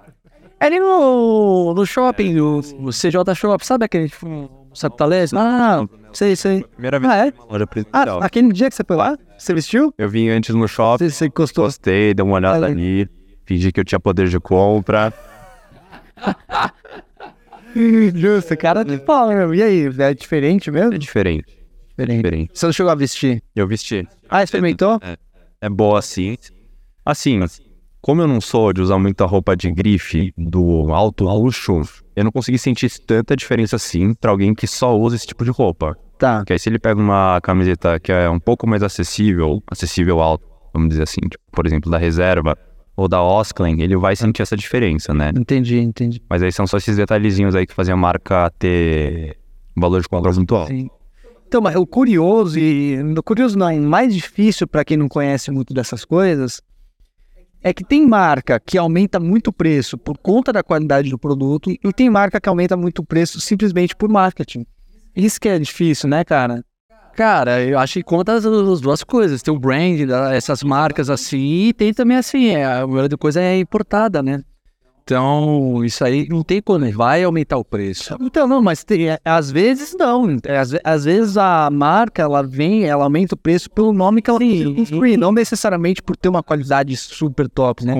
É ali no, no shopping, o, o CJ Shop, sabe aquele tipo, Sapitalese? Ah, sei, sei. Primeira vez Ah, é? loja Ah, aquele dia que você foi lá, você vestiu? Eu vim antes no shopping, Você, você gostou? gostei, dei uma olhada Olha. ali, fingi que eu tinha poder de compra. [laughs] Justo, cara de pau, meu. E aí, é diferente mesmo? É diferente, Diferente. diferente. Você não chegou a vestir? Eu vesti. Ah, experimentou? é boa assim. Assim, como eu não sou de usar muita roupa de grife do alto luxo, eu não consegui sentir tanta diferença assim pra alguém que só usa esse tipo de roupa. Tá. Porque aí se ele pega uma camiseta que é um pouco mais acessível, acessível alto, vamos dizer assim, tipo, por exemplo, da reserva ou da Osklen, ele vai sentir essa diferença, né? Entendi, entendi. Mas aí são só esses detalhezinhos aí que fazem a marca ter valor de compra muito alto. Sim. Então, mas o curioso, e o curioso não, é mais difícil para quem não conhece muito dessas coisas, é que tem marca que aumenta muito o preço por conta da qualidade do produto e tem marca que aumenta muito o preço simplesmente por marketing. Isso que é difícil, né, cara? Cara, eu acho que conta as, as duas coisas. Tem o brand, da- essas marcas assim, e tem também assim, é, a maioria coisa é importada, né? Então, isso aí não tem como, vai aumentar o preço. Então, não, mas tem, é, às vezes não. É, Às, às vezes a marca, ela vem, ela aumenta o preço pelo nome que ela construir, não necessariamente por ter uma qualidade super top, né?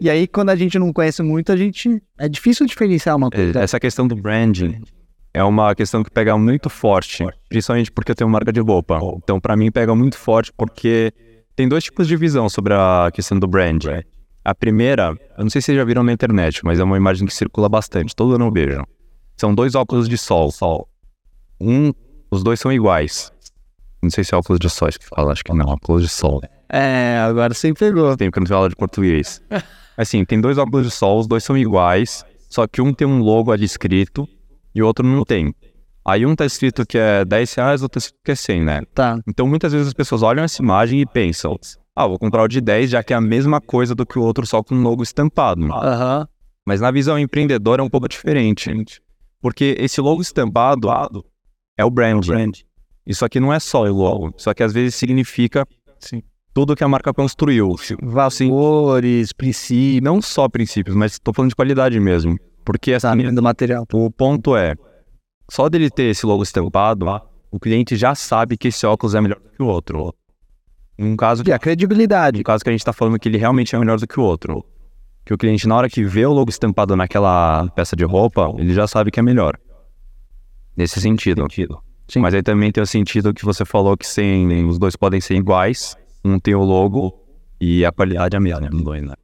E aí, quando a gente não conhece muito, a gente... É difícil diferenciar uma coisa. É, Essa questão do branding é uma questão que pega muito forte, principalmente porque eu tenho marca de roupa. Então, pra mim, pega muito forte porque tem dois tipos de visão sobre a questão do branding. A primeira, eu não sei se vocês já viram na internet, mas é uma imagem que circula bastante, todo ano vejo. São dois óculos de sol. Um, os dois são iguais. Não sei se é óculos de sol, que fala, acho que não, óculos de sol. É, agora você pegou. Tem eu não aula de português. [laughs] Assim, tem dois óculos de sol, os dois são iguais, só que um tem um logo ali escrito e o outro não tem. Aí um tá escrito que é 10 reais, outro tá escrito que é 100, né? Tá. Então muitas vezes as pessoas olham essa imagem e pensam, ah, vou comprar o de 10 já que é a mesma coisa do que o outro só com um logo estampado. Aham. Mas na visão empreendedora é um pouco diferente. Porque esse logo estampado é o brand. Isso aqui não é só o logo, isso aqui às vezes significa tudo que a marca construiu. Valores, princípios, não só princípios, mas estou falando de qualidade mesmo. Porque assim, sabe, do material. o ponto é, só dele ter esse logo estampado, o cliente já sabe que esse óculos é melhor do que o outro. Um caso que, E a credibilidade. um caso que a gente tá falando que ele realmente é melhor do que o outro. Que o cliente, na hora que vê o logo estampado naquela peça de roupa, ele já sabe que é melhor. Nesse sentido. Sim. Mas aí também tem o sentido que você falou que sem, os dois podem ser iguais. Um tem o logo e a qualidade é a mesma né?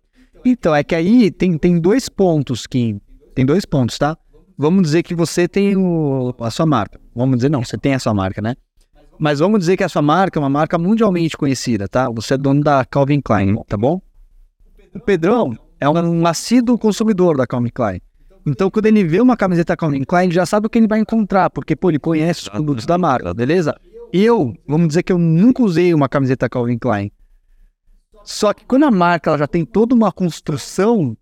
Então, é que aí tem, tem dois pontos, Kim. Tem dois pontos, tá? Vamos dizer que você tem o, a sua marca. Vamos dizer, não, você tem a sua marca, né? Mas vamos dizer que a sua marca é uma marca mundialmente conhecida, tá? Você é dono da Calvin Klein, tá bom? O Pedrão é um, um assíduo consumidor da Calvin Klein. Então, quando ele vê uma camiseta Calvin Klein, ele já sabe o que ele vai encontrar, porque, pô, ele conhece os produtos da marca, beleza? Eu, vamos dizer que eu nunca usei uma camiseta Calvin Klein. Só que quando a marca ela já tem toda uma construção,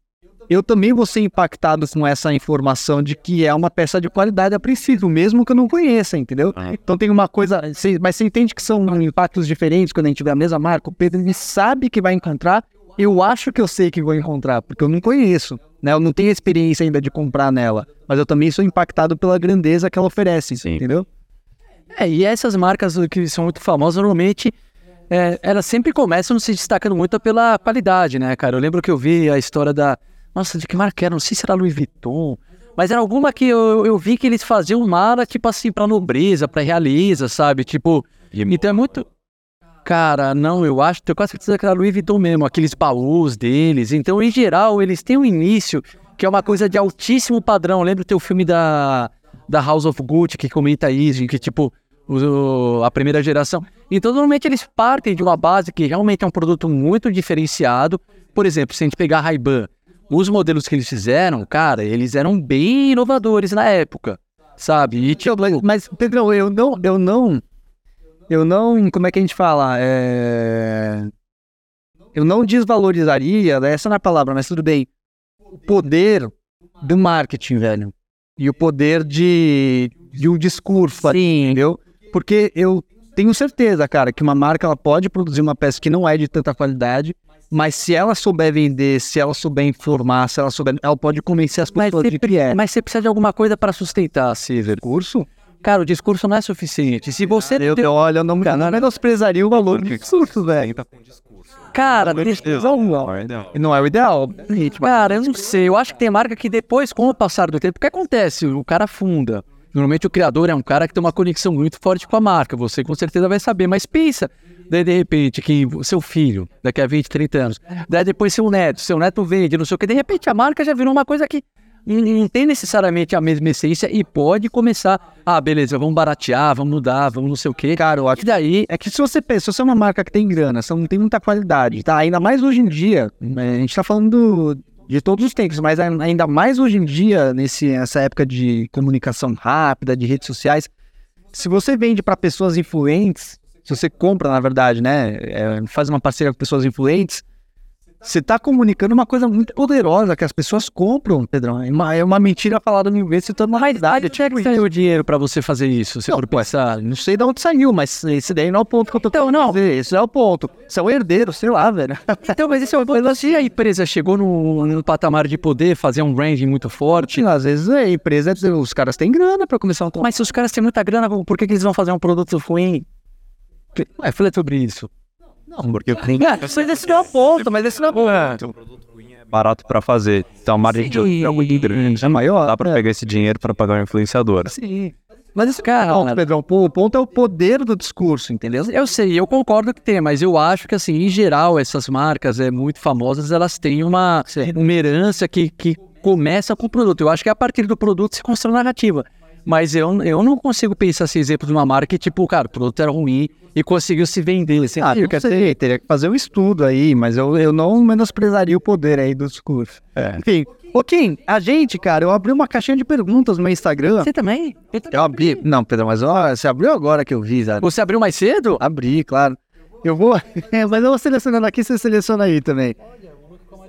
eu também vou ser impactado com essa informação de que é uma peça de qualidade a princípio, mesmo que eu não conheça, entendeu? Ah. Então tem uma coisa, mas você entende que são impactos diferentes quando a gente vê a mesma marca. O Pedro ele sabe que vai encontrar, eu acho que eu sei que vou encontrar, porque eu não conheço, né? Eu não tenho experiência ainda de comprar nela, mas eu também sou impactado pela grandeza que ela oferece, Sim. entendeu? É, e essas marcas que são muito famosas, normalmente, é, elas sempre começam se destacando muito pela qualidade, né, cara? Eu lembro que eu vi a história da. Nossa, de que marca era? Não sei se era Louis Vuitton. Mas era alguma que eu, eu vi que eles faziam mala, tipo assim, pra nobreza, pra realiza, sabe? Tipo. Então é muito. Cara, não, eu acho, tenho quase certeza que era Louis Vuitton mesmo, aqueles baús deles. Então, em geral, eles têm um início que é uma coisa de altíssimo padrão. Lembra o teu filme da, da House of Gucci que comenta isso, que tipo, o- a primeira geração. Então, normalmente eles partem de uma base que realmente é um produto muito diferenciado. Por exemplo, se a gente pegar a Ray-Ban, os modelos que eles fizeram, cara, eles eram bem inovadores na época, sabe? E tipo, Mas, Pedrão, eu não, eu não, eu não, como é que a gente fala? É... Eu não desvalorizaria, né, essa não é a palavra, mas tudo bem, o poder do marketing, velho. E o poder de, de um discurso, sim, entendeu? Porque eu tenho certeza, cara, que uma marca ela pode produzir uma peça que não é de tanta qualidade, mas se ela souber vender, se ela souber informar, se ela souber, ela pode convencer as pessoas de que é. mas você precisa de alguma coisa para sustentar, Silver. Curso? Cara, o discurso não é suficiente. Se você Eu, tem- olha, eu não, não menosprezaria o valor do discurso, velho. Cara, Não, Não. não é o ideal, Cara, eu não sei. Eu acho que tem marca que depois, com o passar do tempo, o que acontece? O cara funda. Normalmente o criador é um cara que tem uma conexão muito forte com a marca. Você com certeza vai saber, mas pensa, daí de repente, que seu filho, daqui a 20, 30 anos, daí depois seu neto, seu neto vende, não sei o que, de repente a marca já virou uma coisa que não tem necessariamente a mesma essência e pode começar, ah, beleza, vamos baratear, vamos mudar, vamos não sei o que. cara, eu acho E daí, É que se você pensa, se você é uma marca que tem grana, você não tem muita qualidade, tá? Ainda mais hoje em dia, né, a gente tá falando do- de todos os tempos, mas ainda mais hoje em dia, nesse, nessa época de comunicação rápida, de redes sociais, se você vende para pessoas influentes, se você compra, na verdade, né, é, faz uma parceria com pessoas influentes, você tá comunicando uma coisa muito poderosa que as pessoas compram, Pedrão. É uma, é uma mentira falada mil vezes, se torna uma realidade. onde é que saiu o dinheiro pra você fazer isso? Se Não, for pensar. Não sei de onde saiu, mas esse daí não é o ponto que eu tô Então, não. dizer. Esse é o ponto. São herdeiros, sei lá, velho. Então, mas esse é o ponto. Se a empresa chegou no, no patamar de poder fazer um branding muito forte, Às vezes a empresa, os caras têm grana pra começar um mas se os caras têm muita grana, por que, que eles vão fazer um produto ruim? Ué, falei sobre isso. Não, porque tem. [laughs] Mas esse não é o ponto, mas esse não é o ponto. Barato pra fazer. Então, a margem de lucro é muito grande. É maior? Dá pra É. pegar esse dinheiro pra pagar um influenciador. Sim. Mas esse Cara, cara, ponto, Pedrão, pô, o ponto é o poder do discurso, entendeu? Eu sei, eu concordo que tem, mas eu acho que, assim, em geral, essas marcas é, muito famosas, elas têm uma, uma herança que, que começa com o produto. Eu acho que a partir do produto se constrói a narrativa. Mas eu, eu não consigo pensar assim, exemplo de uma marca que, tipo, cara, o produto era ruim e conseguiu se vender. Assim, Ah, eu eu quero sei, teria que fazer um estudo aí, mas eu, eu não menosprezaria o poder aí do discurso. É. Enfim, ô Kim, a gente, cara, eu abri uma caixinha de perguntas no meu Instagram. Você também? Eu também. Eu abri. Não, Pedro, mas ó, você abriu agora que eu vi, Zé. Você abriu mais cedo? Abri, claro. Eu vou. [laughs] mas eu vou selecionando aqui, você seleciona aí também.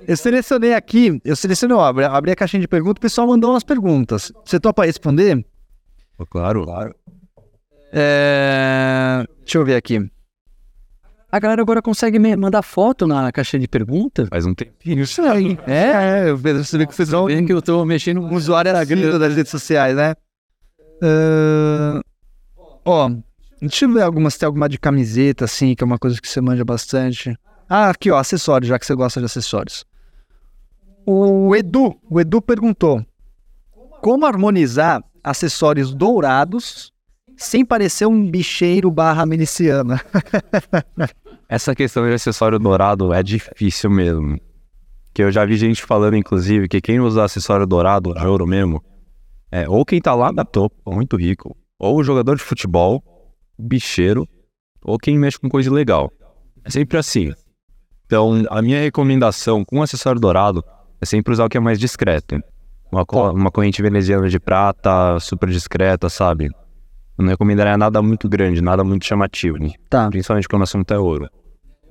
Eu selecionei aqui, eu selecionei, ó, abri, abri a caixinha de perguntas, o pessoal mandou umas perguntas. Você topa responder? Claro. Claro. É... Deixa eu ver aqui. A galera agora consegue me mandar foto na caixinha de perguntas? Faz um tempinho. Isso aí. É, é eu percebi que vocês Vendo que eu tô mexendo um usuário grande das redes sociais, né? Ah, ó, deixa eu ver algumas, tem alguma de camiseta, assim, que é uma coisa que você manja bastante. Ah, aqui, ó, acessórios, já que você gosta de acessórios. O Edu, o Edu perguntou: como harmonizar acessórios dourados sem parecer um bicheiro barra miliciana? [laughs] Essa questão de acessório dourado é difícil mesmo. Que eu já vi gente falando, inclusive, que quem usa acessório dourado, ouro mesmo, é ou quem tá lá da topo, muito rico, ou jogador de futebol, bicheiro, ou quem mexe com coisa legal. É sempre assim. Então, a minha recomendação com acessório dourado é sempre usar o que é mais discreto. Uma, co- uma corrente veneziana de prata, super discreta, sabe? Eu não recomendaria nada muito grande, nada muito chamativo, né? Tá. principalmente quando o assunto é ouro.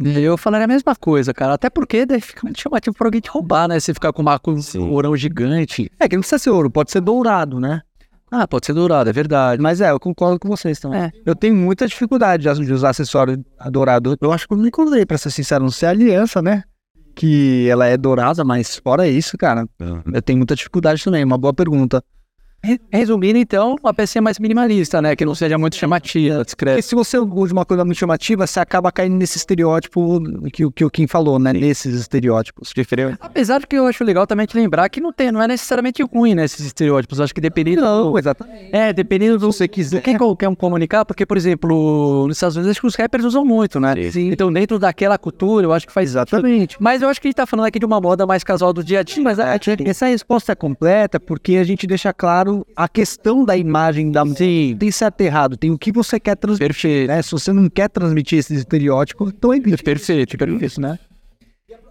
Eu falaria a mesma coisa, cara. Até porque daí fica muito chamativo pra alguém te roubar, né? Você ficar com uma, com um ourão gigante. É que não precisa ser ouro, pode ser dourado, né? Ah, pode ser dourado, é verdade. Mas é, eu concordo com vocês também. É. Eu tenho muita dificuldade de de usar acessório dourado. Eu acho que eu nunca usei, pra ser sincero, não sei a aliança, né? Que ela é dourada, mas fora isso, cara, eu tenho muita dificuldade também. Uma boa pergunta. Re- Resumindo, então, uma pecinha mais minimalista, né? Que não seja muito chamativa, Porque discreta. se você usa uma coisa muito chamativa, você acaba caindo nesse estereótipo que, o- que o Kim falou, né? Nesses estereótipos. Diferente. Apesar de que eu acho legal também te lembrar que não tem, não é necessariamente ruim, né? Esses estereótipos. Acho que dependendo. Não, exatamente. É, dependendo do você quiser. do que quer um comunicar, porque, por exemplo, nos Estados Unidos acho que os rappers usam muito, né? Sim. Então, dentro daquela cultura, eu acho que faz Exatamente. Mas eu acho que a gente tá falando aqui de uma moda mais casual do dia a dia, mas é, Essa resposta é completa porque a gente deixa claro a questão da imagem da Sim. Tem certo e errado, tem o que você quer transmitir. perfeito. Né? Se você não quer transmitir esse estereótipo, então é. Perfeito, perfeito. isso, né?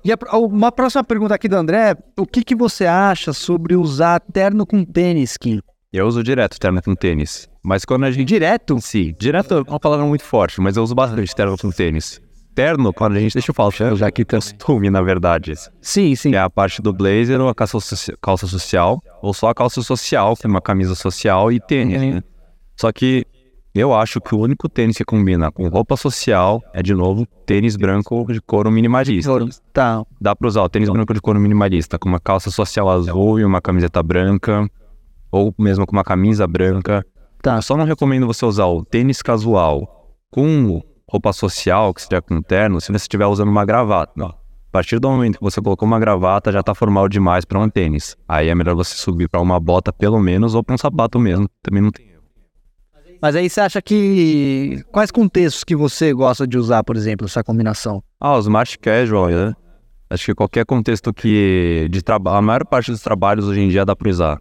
E a uma próxima pergunta aqui do André: o que, que você acha sobre usar terno com tênis, Kim? Eu uso direto terno com tênis. Mas quando a gente. Direto? Sim, direto é uma palavra muito forte, mas eu uso bastante terno com tênis. Terno, quando a gente. Deixa eu falar, já aqui costume, na verdade. Sim, sim. Que é a parte do blazer ou a calça, calça social, ou só a calça social, que é uma camisa social e tênis. né? Só que eu acho que o único tênis que combina com roupa social é, de novo, tênis branco de couro minimalista. Tá. Dá pra usar o tênis branco de couro minimalista com uma calça social azul e uma camiseta branca, ou mesmo com uma camisa branca. Tá. Eu só não recomendo você usar o tênis casual com roupa social, que seja com terno, se você estiver usando uma gravata. A partir do momento que você colocou uma gravata, já tá formal demais para um tênis. Aí é melhor você subir para uma bota pelo menos ou para um sapato mesmo. Também não tem erro. Mas aí você acha que. Quais contextos que você gosta de usar, por exemplo, essa combinação? Ah, o smart casual, né? Acho que qualquer contexto que de trabalho, a maior parte dos trabalhos hoje em dia dá para usar.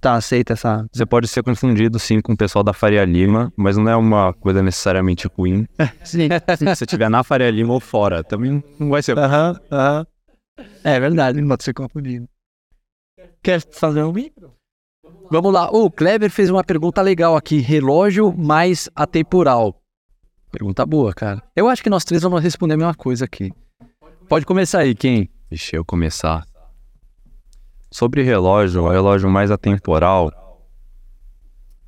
Tá, aceita essa. Você pode ser confundido sim com o pessoal da Faria Lima, mas não é uma coisa necessariamente ruim. [laughs] Sim. Se você estiver na Faria Lima ou fora, também não vai ser. Aham, aham. É verdade, não pode ser confundido. Quer fazer um micro? Vamos lá. O Kleber fez uma pergunta legal aqui. Relógio mais atemporal. Pergunta boa, cara. Eu acho que nós três vamos responder a mesma coisa aqui. Pode começar aí, quem? Deixa eu começar. Sobre relógio, o relógio mais atemporal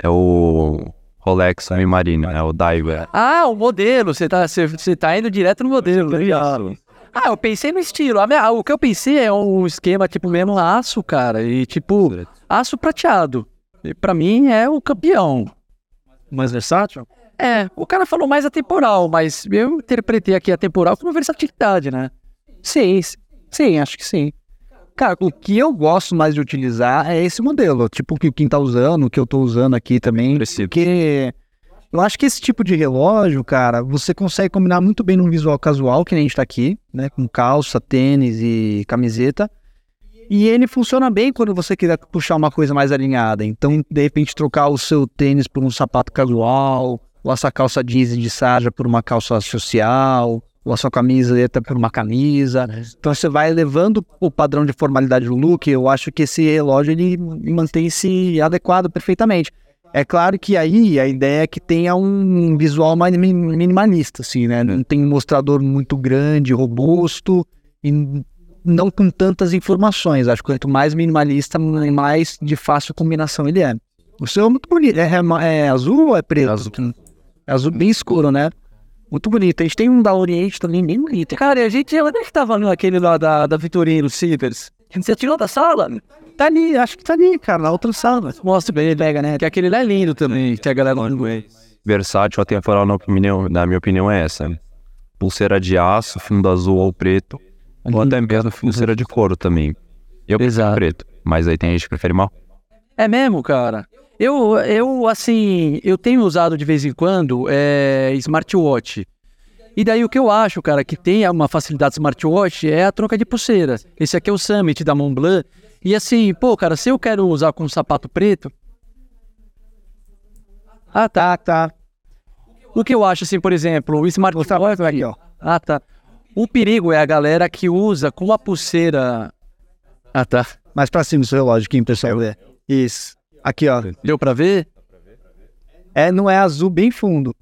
é o Rolex Submarine, é o Diver. Ah, o modelo. Você tá, tá indo direto no modelo. Legal. Ah, eu pensei no estilo. A minha- o que eu pensei é um esquema tipo mesmo aço, cara. E tipo, aço prateado. E pra mim é o campeão. Mais versátil? É, o cara falou mais atemporal, mas eu interpretei aqui atemporal como versatilidade, né? Sim, sim, acho que sim. Cara, o que eu gosto mais de utilizar é esse modelo, tipo o que o Kim tá usando, o que eu tô usando aqui também, Preciso. porque eu acho que esse tipo de relógio, cara, você consegue combinar muito bem num visual casual, que nem a gente tá aqui, né, com calça, tênis e camiseta, e ele funciona bem quando você quiser puxar uma coisa mais alinhada, então, de repente, trocar o seu tênis por um sapato casual, ou essa calça jeans de sarja por uma calça social, a sua camiseta por uma camisa. Então você vai levando o padrão de formalidade do look. Eu acho que esse relógio ele mantém-se adequado perfeitamente. É claro que aí a ideia é que tenha um visual mais mi- minimalista, assim, né? Não tem um mostrador muito grande, robusto e não com tantas informações. Acho que quanto mais minimalista, mais de fácil combinação ele é. O seu é muito bonito. É, é- é azul ou é preto? É azul. É azul bem escuro, né? Muito bonito. A gente tem um da Oriente também bem bonito. Cara, e a gente, onde é que tava no aquele lá da, da Vitorino Silvers? Você tirou da sala? Tá ali, acho que tá ali, cara, na outra sala. Mostra bem, ele pega, né? Que aquele lá é lindo também, que a galera não. Versátil, atemporal, na, opinião, na minha opinião, é essa. Pulseira de aço, fundo azul ou preto, ou até mesmo pulseira de couro também. Eu prefiro Exato. preto, mas aí tem gente que prefere marrom. É mesmo, cara? Eu, eu, assim, eu tenho usado de vez em quando é, smartwatch. E daí o que eu acho, cara, que tem uma facilidade smartwatch é a troca de pulseira. Esse aqui é o Summit da Montblanc. E assim, pô, cara, se eu quero usar com um sapato preto... Ah, tá, tá. O que eu acho, assim, por exemplo, o smartwatch... aqui, ó. Ah, tá. O perigo é a galera que usa com a pulseira... Ah, tá. Mais pra cima do seu relógio, Kim, pessoal. ver. Isso. Aqui, ó. Deu pra ver? É, não é azul bem fundo.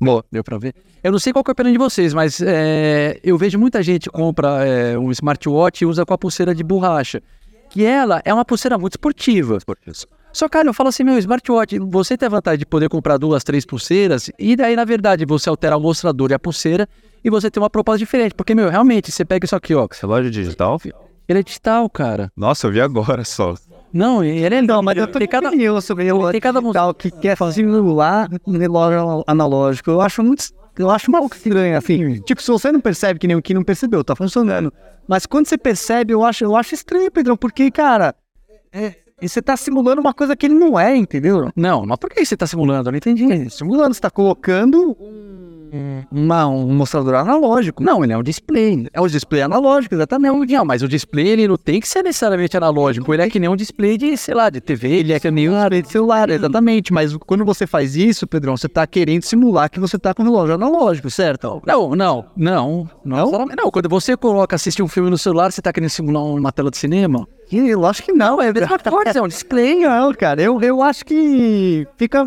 Boa, deu pra ver. Eu não sei qual é a opinião de vocês, mas é, eu vejo muita gente compra é, um smartwatch e usa com a pulseira de borracha. Que ela é uma pulseira muito esportiva. Só, cara, eu falo assim, meu, smartwatch, você tem a vantagem de poder comprar duas, três pulseiras, e daí, na verdade, você altera o mostrador e a pulseira, e você tem uma proposta diferente. Porque, meu, realmente, você pega isso aqui, ó. Relógio digital? Ele é digital, cara. Nossa, eu vi agora só. Não, ele é Não, mas eu tô tem cada, opinião sobre relógio tem cada digital que quer simular um relógio analógico. Eu acho muito. Eu acho mal estranho, assim. Tipo, se você não percebe que nem o que não percebeu, tá funcionando. Mas quando você percebe, eu acho, eu acho estranho, Pedrão, porque, cara, é, e você tá simulando uma coisa que ele não é, entendeu? Não, mas por que você tá simulando? Eu não entendi. Simulando, você tá colocando um, uma- um mostrador analógico. Não, ele é um display. É o display analógico, exatamente. Não, mas o display ele não tem que ser necessariamente analógico. Ele é que nem um display de, sei lá, de TV. Ele é que nem um display de celular, exatamente. Mas quando você faz isso, Pedrão, você tá querendo simular que você tá com o relógio analógico, certo? Não, não, não, não. Não, quando você coloca assistir um filme no celular, você tá querendo simular uma tela de cinema? Eu acho que não, é Mesma [laughs] coisa, é um display. Não, cara, eu, eu acho que fica.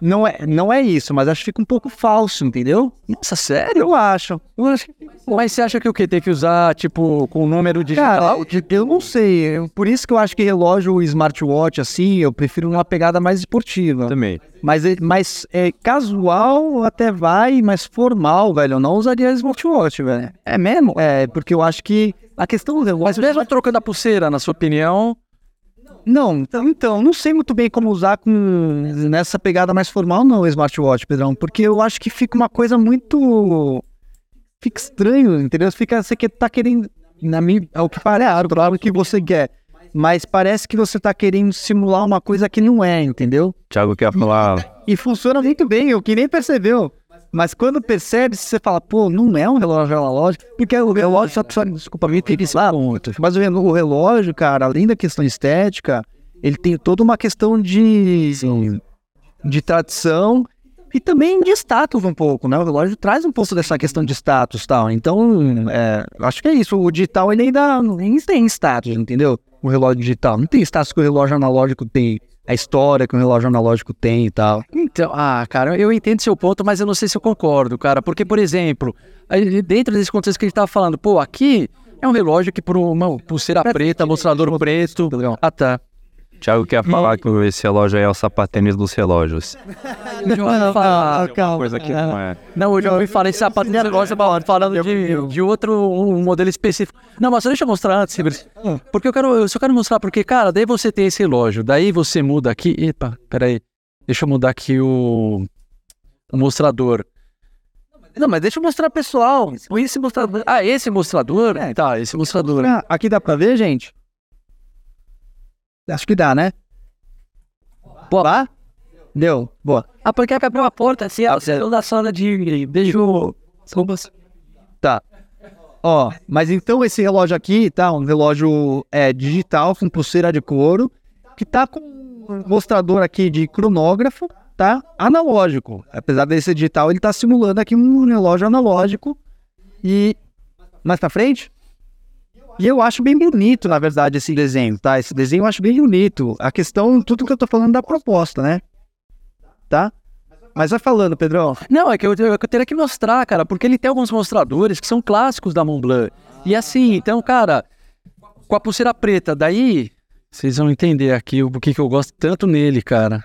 Não é, não é isso, mas acho que fica um pouco falso, entendeu? Nossa, sério? Eu acho. Eu acho que. Mas você acha que o quê? Tem que usar, tipo, com o número Cara, digital? eu, eu não sei. Por isso que eu acho que relógio smartwatch, assim, eu prefiro uma pegada mais esportiva. Também. Mas, é- mas é casual até vai, mas formal, velho. Eu não usaria smartwatch, velho. É mesmo? É, porque eu acho que a questão do Mas relógio. mesmo trocando a pulseira, na sua opinião, Não, então, então, não sei muito bem como usar com nessa pegada mais formal, não, o smartwatch, Pedrão, porque eu acho que fica uma coisa muito. Fica estranho, entendeu? Fica, você que tá querendo. Na minha, é o que parece, claro que você quer. Mas parece que você tá querendo simular uma coisa que não é, entendeu? Thiago quer falar. E funciona muito bem, o que nem percebeu. Mas quando percebe, você fala, pô, não é um relógio analógico, porque o relógio, só, só, desculpa me ter lá, mas o, relo- o relógio, cara, além da questão estética, ele tem toda uma questão de, de tradição e também de status um pouco, né? O relógio traz um pouco dessa questão de status e tal. Então, é, acho que é isso. O digital, ele ainda nem tem status, entendeu? O relógio digital. Não tem status que o relógio analógico tem. A história que o relógio analógico tem e tal. Então, ah, cara, eu entendo seu ponto, mas eu não sei se eu concordo, cara. Porque, por exemplo, dentro desse contexto que a gente tava falando, pô, aqui é um relógio que por uma pulseira preta, mostrador preto. Ah, tá. Thiago quer falar que esse relógio aí é o sapatênis dos relógios. Eu já ouvi falar- calma. Coisa que não é. Não, eu já ouvi falar em sapato de relógio falando de, de outro um modelo específico. Não, mas deixa eu mostrar antes, Ribeiros. Porque eu quero, eu só quero mostrar, porque, cara, daí você tem esse relógio, daí você muda aqui. Epa, peraí. Deixa eu mudar aqui o, o mostrador. Não, mas deixa eu mostrar pessoal. Esse mostrador. Ah, esse mostrador? Tá, esse mostrador. Ah, aqui dá pra ver, gente? Acho que dá, né? Pô, Dá? Deu. Boa. Ah, porque abriu a porta assim, ó, saiu da sala de beijo. Tá. Ó, mas então esse relógio aqui, tá? Um relógio é, digital com pulseira de couro, que tá com um mostrador aqui de cronógrafo, tá? Analógico. Apesar desse digital, ele tá simulando aqui um relógio analógico. E mais pra frente? E eu acho bem bonito, na verdade, esse desenho, tá? Esse desenho eu acho bem bonito. A questão, tudo que eu tô falando da proposta, né? Tá? Mas vai falando, Pedrão. Não, é que eu, eu, eu teria que mostrar, cara, porque ele tem alguns mostradores que são clássicos da Montblanc. E assim, então, cara, com a pulseira preta, daí vocês vão entender aqui o que, que eu gosto tanto nele, cara.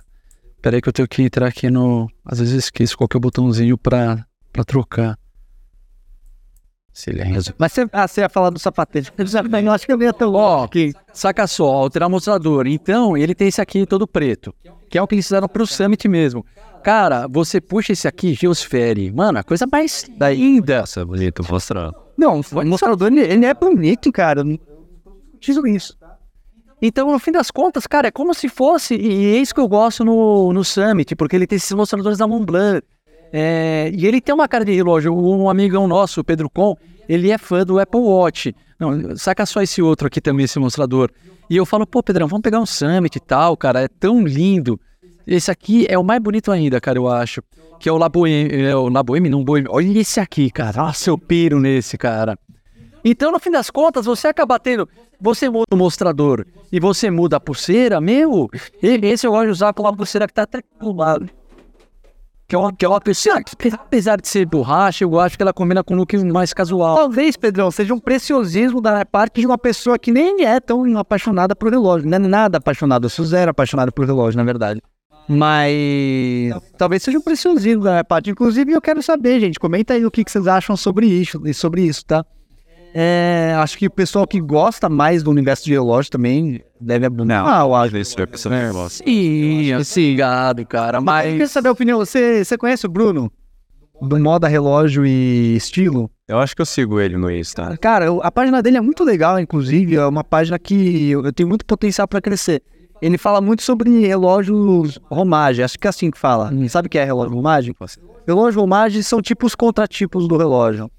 Pera aí que eu tenho que entrar aqui no. Às vezes eu esqueço qual que é botãozinho pra, pra trocar. Silêncio. Mas você, ah, você ia falar do sapatênis. Eu eu acho que eu ia tão Ó, que, saca só, alterar o mostrador. Então, ele tem esse aqui todo preto, que é o que eles fizeram pro Summit mesmo. Cara, você puxa esse aqui, Geosfere. Mano, a coisa mais linda. Nossa, é bonito, mostrando. Não, o mostrador, ele, ele é bonito, cara. Não Digo isso. Então, no fim das contas, cara, é como se fosse, e é isso que eu gosto no, no Summit, porque ele tem esses mostradores da Montblanc. É, e ele tem uma cara de relógio. Um amigão nosso, o Pedro Com, ele é fã do Apple Watch. Não, saca só esse outro aqui também, esse mostrador. E eu falo, pô, Pedrão, vamos pegar um Summit e tal, cara, é tão lindo. Esse aqui é o mais bonito ainda, cara, eu acho. Que é o Laboeme, é o Laboeme, não Boeme. Olha esse aqui, cara. Nossa, eu piro nesse, cara. Então, no fim das contas, você acaba tendo. Você muda o mostrador e você muda a pulseira, meu. Esse eu gosto de usar com uma pulseira que tá até lado. Que é uma, que é uma que, apesar de ser borracha, eu acho que ela combina com um look mais casual. Talvez, Pedrão, seja um preciosismo da parte de uma pessoa que nem é tão apaixonada por relógio. Não é nada apaixonado, eu sou zero apaixonado por relógio, na verdade. Mas talvez seja um preciosismo da parte. Inclusive, eu quero saber, gente, comenta aí o que, que vocês acham sobre isso, sobre isso, tá? É, acho que o pessoal que gosta mais do universo de relógio também deve Não, Ah, eu acho. Isso é pessoa nervosa. Sim, assim, gado, cara. Eu Mas. queria saber a opinião. Você, você conhece o Bruno? Do moda relógio e estilo? Eu acho que eu sigo ele no Insta. Cara, eu- a página dele é muito legal, inclusive. É uma página que eu, eu tenho muito potencial para crescer. Ele fala muito sobre relógios romagem. Acho que é assim que fala. Sabe o que é relógio romagem? Relógio romagem são tipo os contratipos do relógio.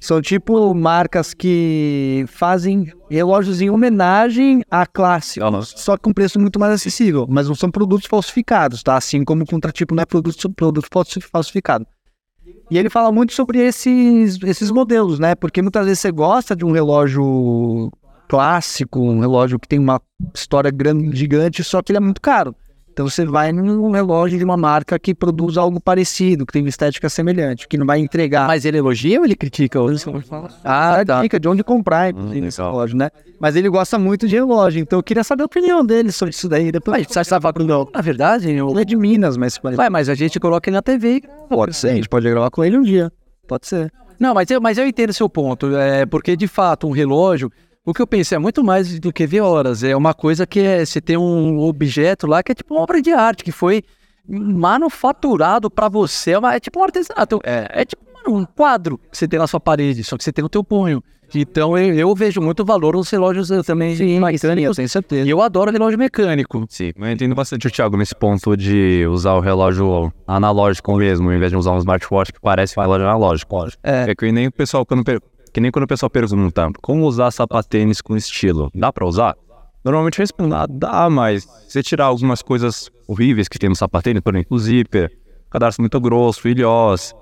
São tipo marcas que fazem relógios em homenagem à classe, só que com preço muito mais acessível. Mas não são produtos falsificados, tá? Assim como o contratipo não é produto, produto falsi- falsificado. E ele fala muito sobre esses, esses modelos, né? Porque muitas vezes você gosta de um relógio clássico, um relógio que tem uma história grande, gigante, só que ele é muito caro. Então você vai num relógio de uma marca que produz algo parecido, que tem uma estética semelhante, que não vai entregar. Mas ele elogia ou ele critica? Ah, Ah, tá. dica de onde comprar, Hum, esse relógio, né? Mas ele gosta muito de relógio, então eu queria saber a opinião dele sobre isso daí. Depois Mas você estava não. Na verdade, eu... ele é de Minas, mas Vai, mas a gente coloca ele na TV e grava. pode ser, a gente pode gravar com ele um dia. Pode ser. Não, mas eu, mas eu entendo o seu ponto. É, porque, de fato, um relógio, o que eu penso é muito mais do que ver horas. É uma coisa que é, você tem um objeto lá que é tipo uma obra de arte, que foi manufaturado para você. É, uma- é tipo um artesanato. É, é tipo mano, um quadro que você tem na sua parede, só que você tem no teu punho. Então eu, eu vejo muito valor nos relógios eu também mecânicos. tenho certeza. E eu adoro relógio mecânico. Sim, eu entendo bastante o Thiago nesse ponto de usar o relógio analógico mesmo, em vez de usar um smartwatch que parece um relógio analógico. É, que nem o pessoal quando que nem quando o pessoal pergunta como usar sapatênis com estilo. Dá pra usar? Normalmente eu respondo, ah, dá, mas se você tirar algumas coisas horríveis que tem no sapatênis, por exemplo, o zíper, cadastro muito grosso, ilhós.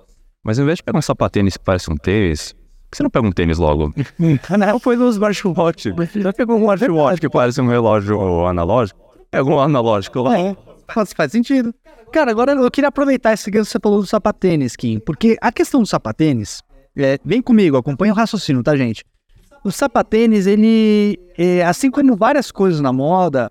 Mas ao invés de pegar um sapatênis que parece um tênis, por que você não pega um tênis logo? [laughs] Não, foi no smartwatch. Já pegou um smartwatch que parece um relógio analógico? Pega um analógico lá. É, faz, faz sentido. Cara, agora eu queria aproveitar esse gancho que você falou do sapatênis, Kim, porque a questão do sapatênis, é, vem comigo, acompanha o raciocínio, tá, gente? O sapatênis, ele, é, assim como várias coisas na moda,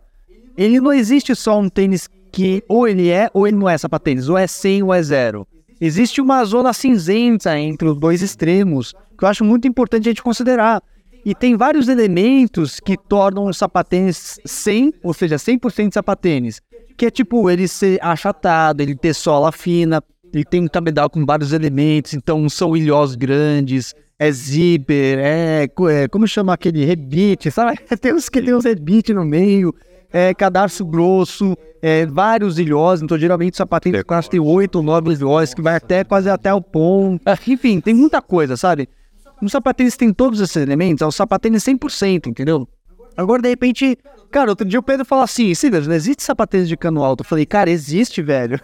ele não existe só um tênis que ou ele é ou ele não é sapatênis, ou é 100 ou é zero. Existe uma zona cinzenta entre os dois extremos, que eu acho muito importante a gente considerar. E tem vários elementos que tornam o sapatênis 100, ou seja, 100% sapatênis. Que é tipo ele ser achatado, ele ter sola fina, ele tem um cabedal com vários elementos, então são ilhós grandes, é zíper, é, é, como chama aquele rebite, sabe? [laughs] Tem uns que tem uns rebite no meio, é cadarço grosso, é, vários ilhós, então geralmente o sapatênis quase tem oito ou nove ilhós, que vai até quase até o ponto. Enfim, tem muita coisa, sabe? No sapatênis tem todos esses elementos, é o sapatênis 100%, entendeu? Agora, de repente, cara, outro dia o Pedro falou assim, Silvio, não existe sapatênis de cano alto. Eu falei, cara, existe, velho.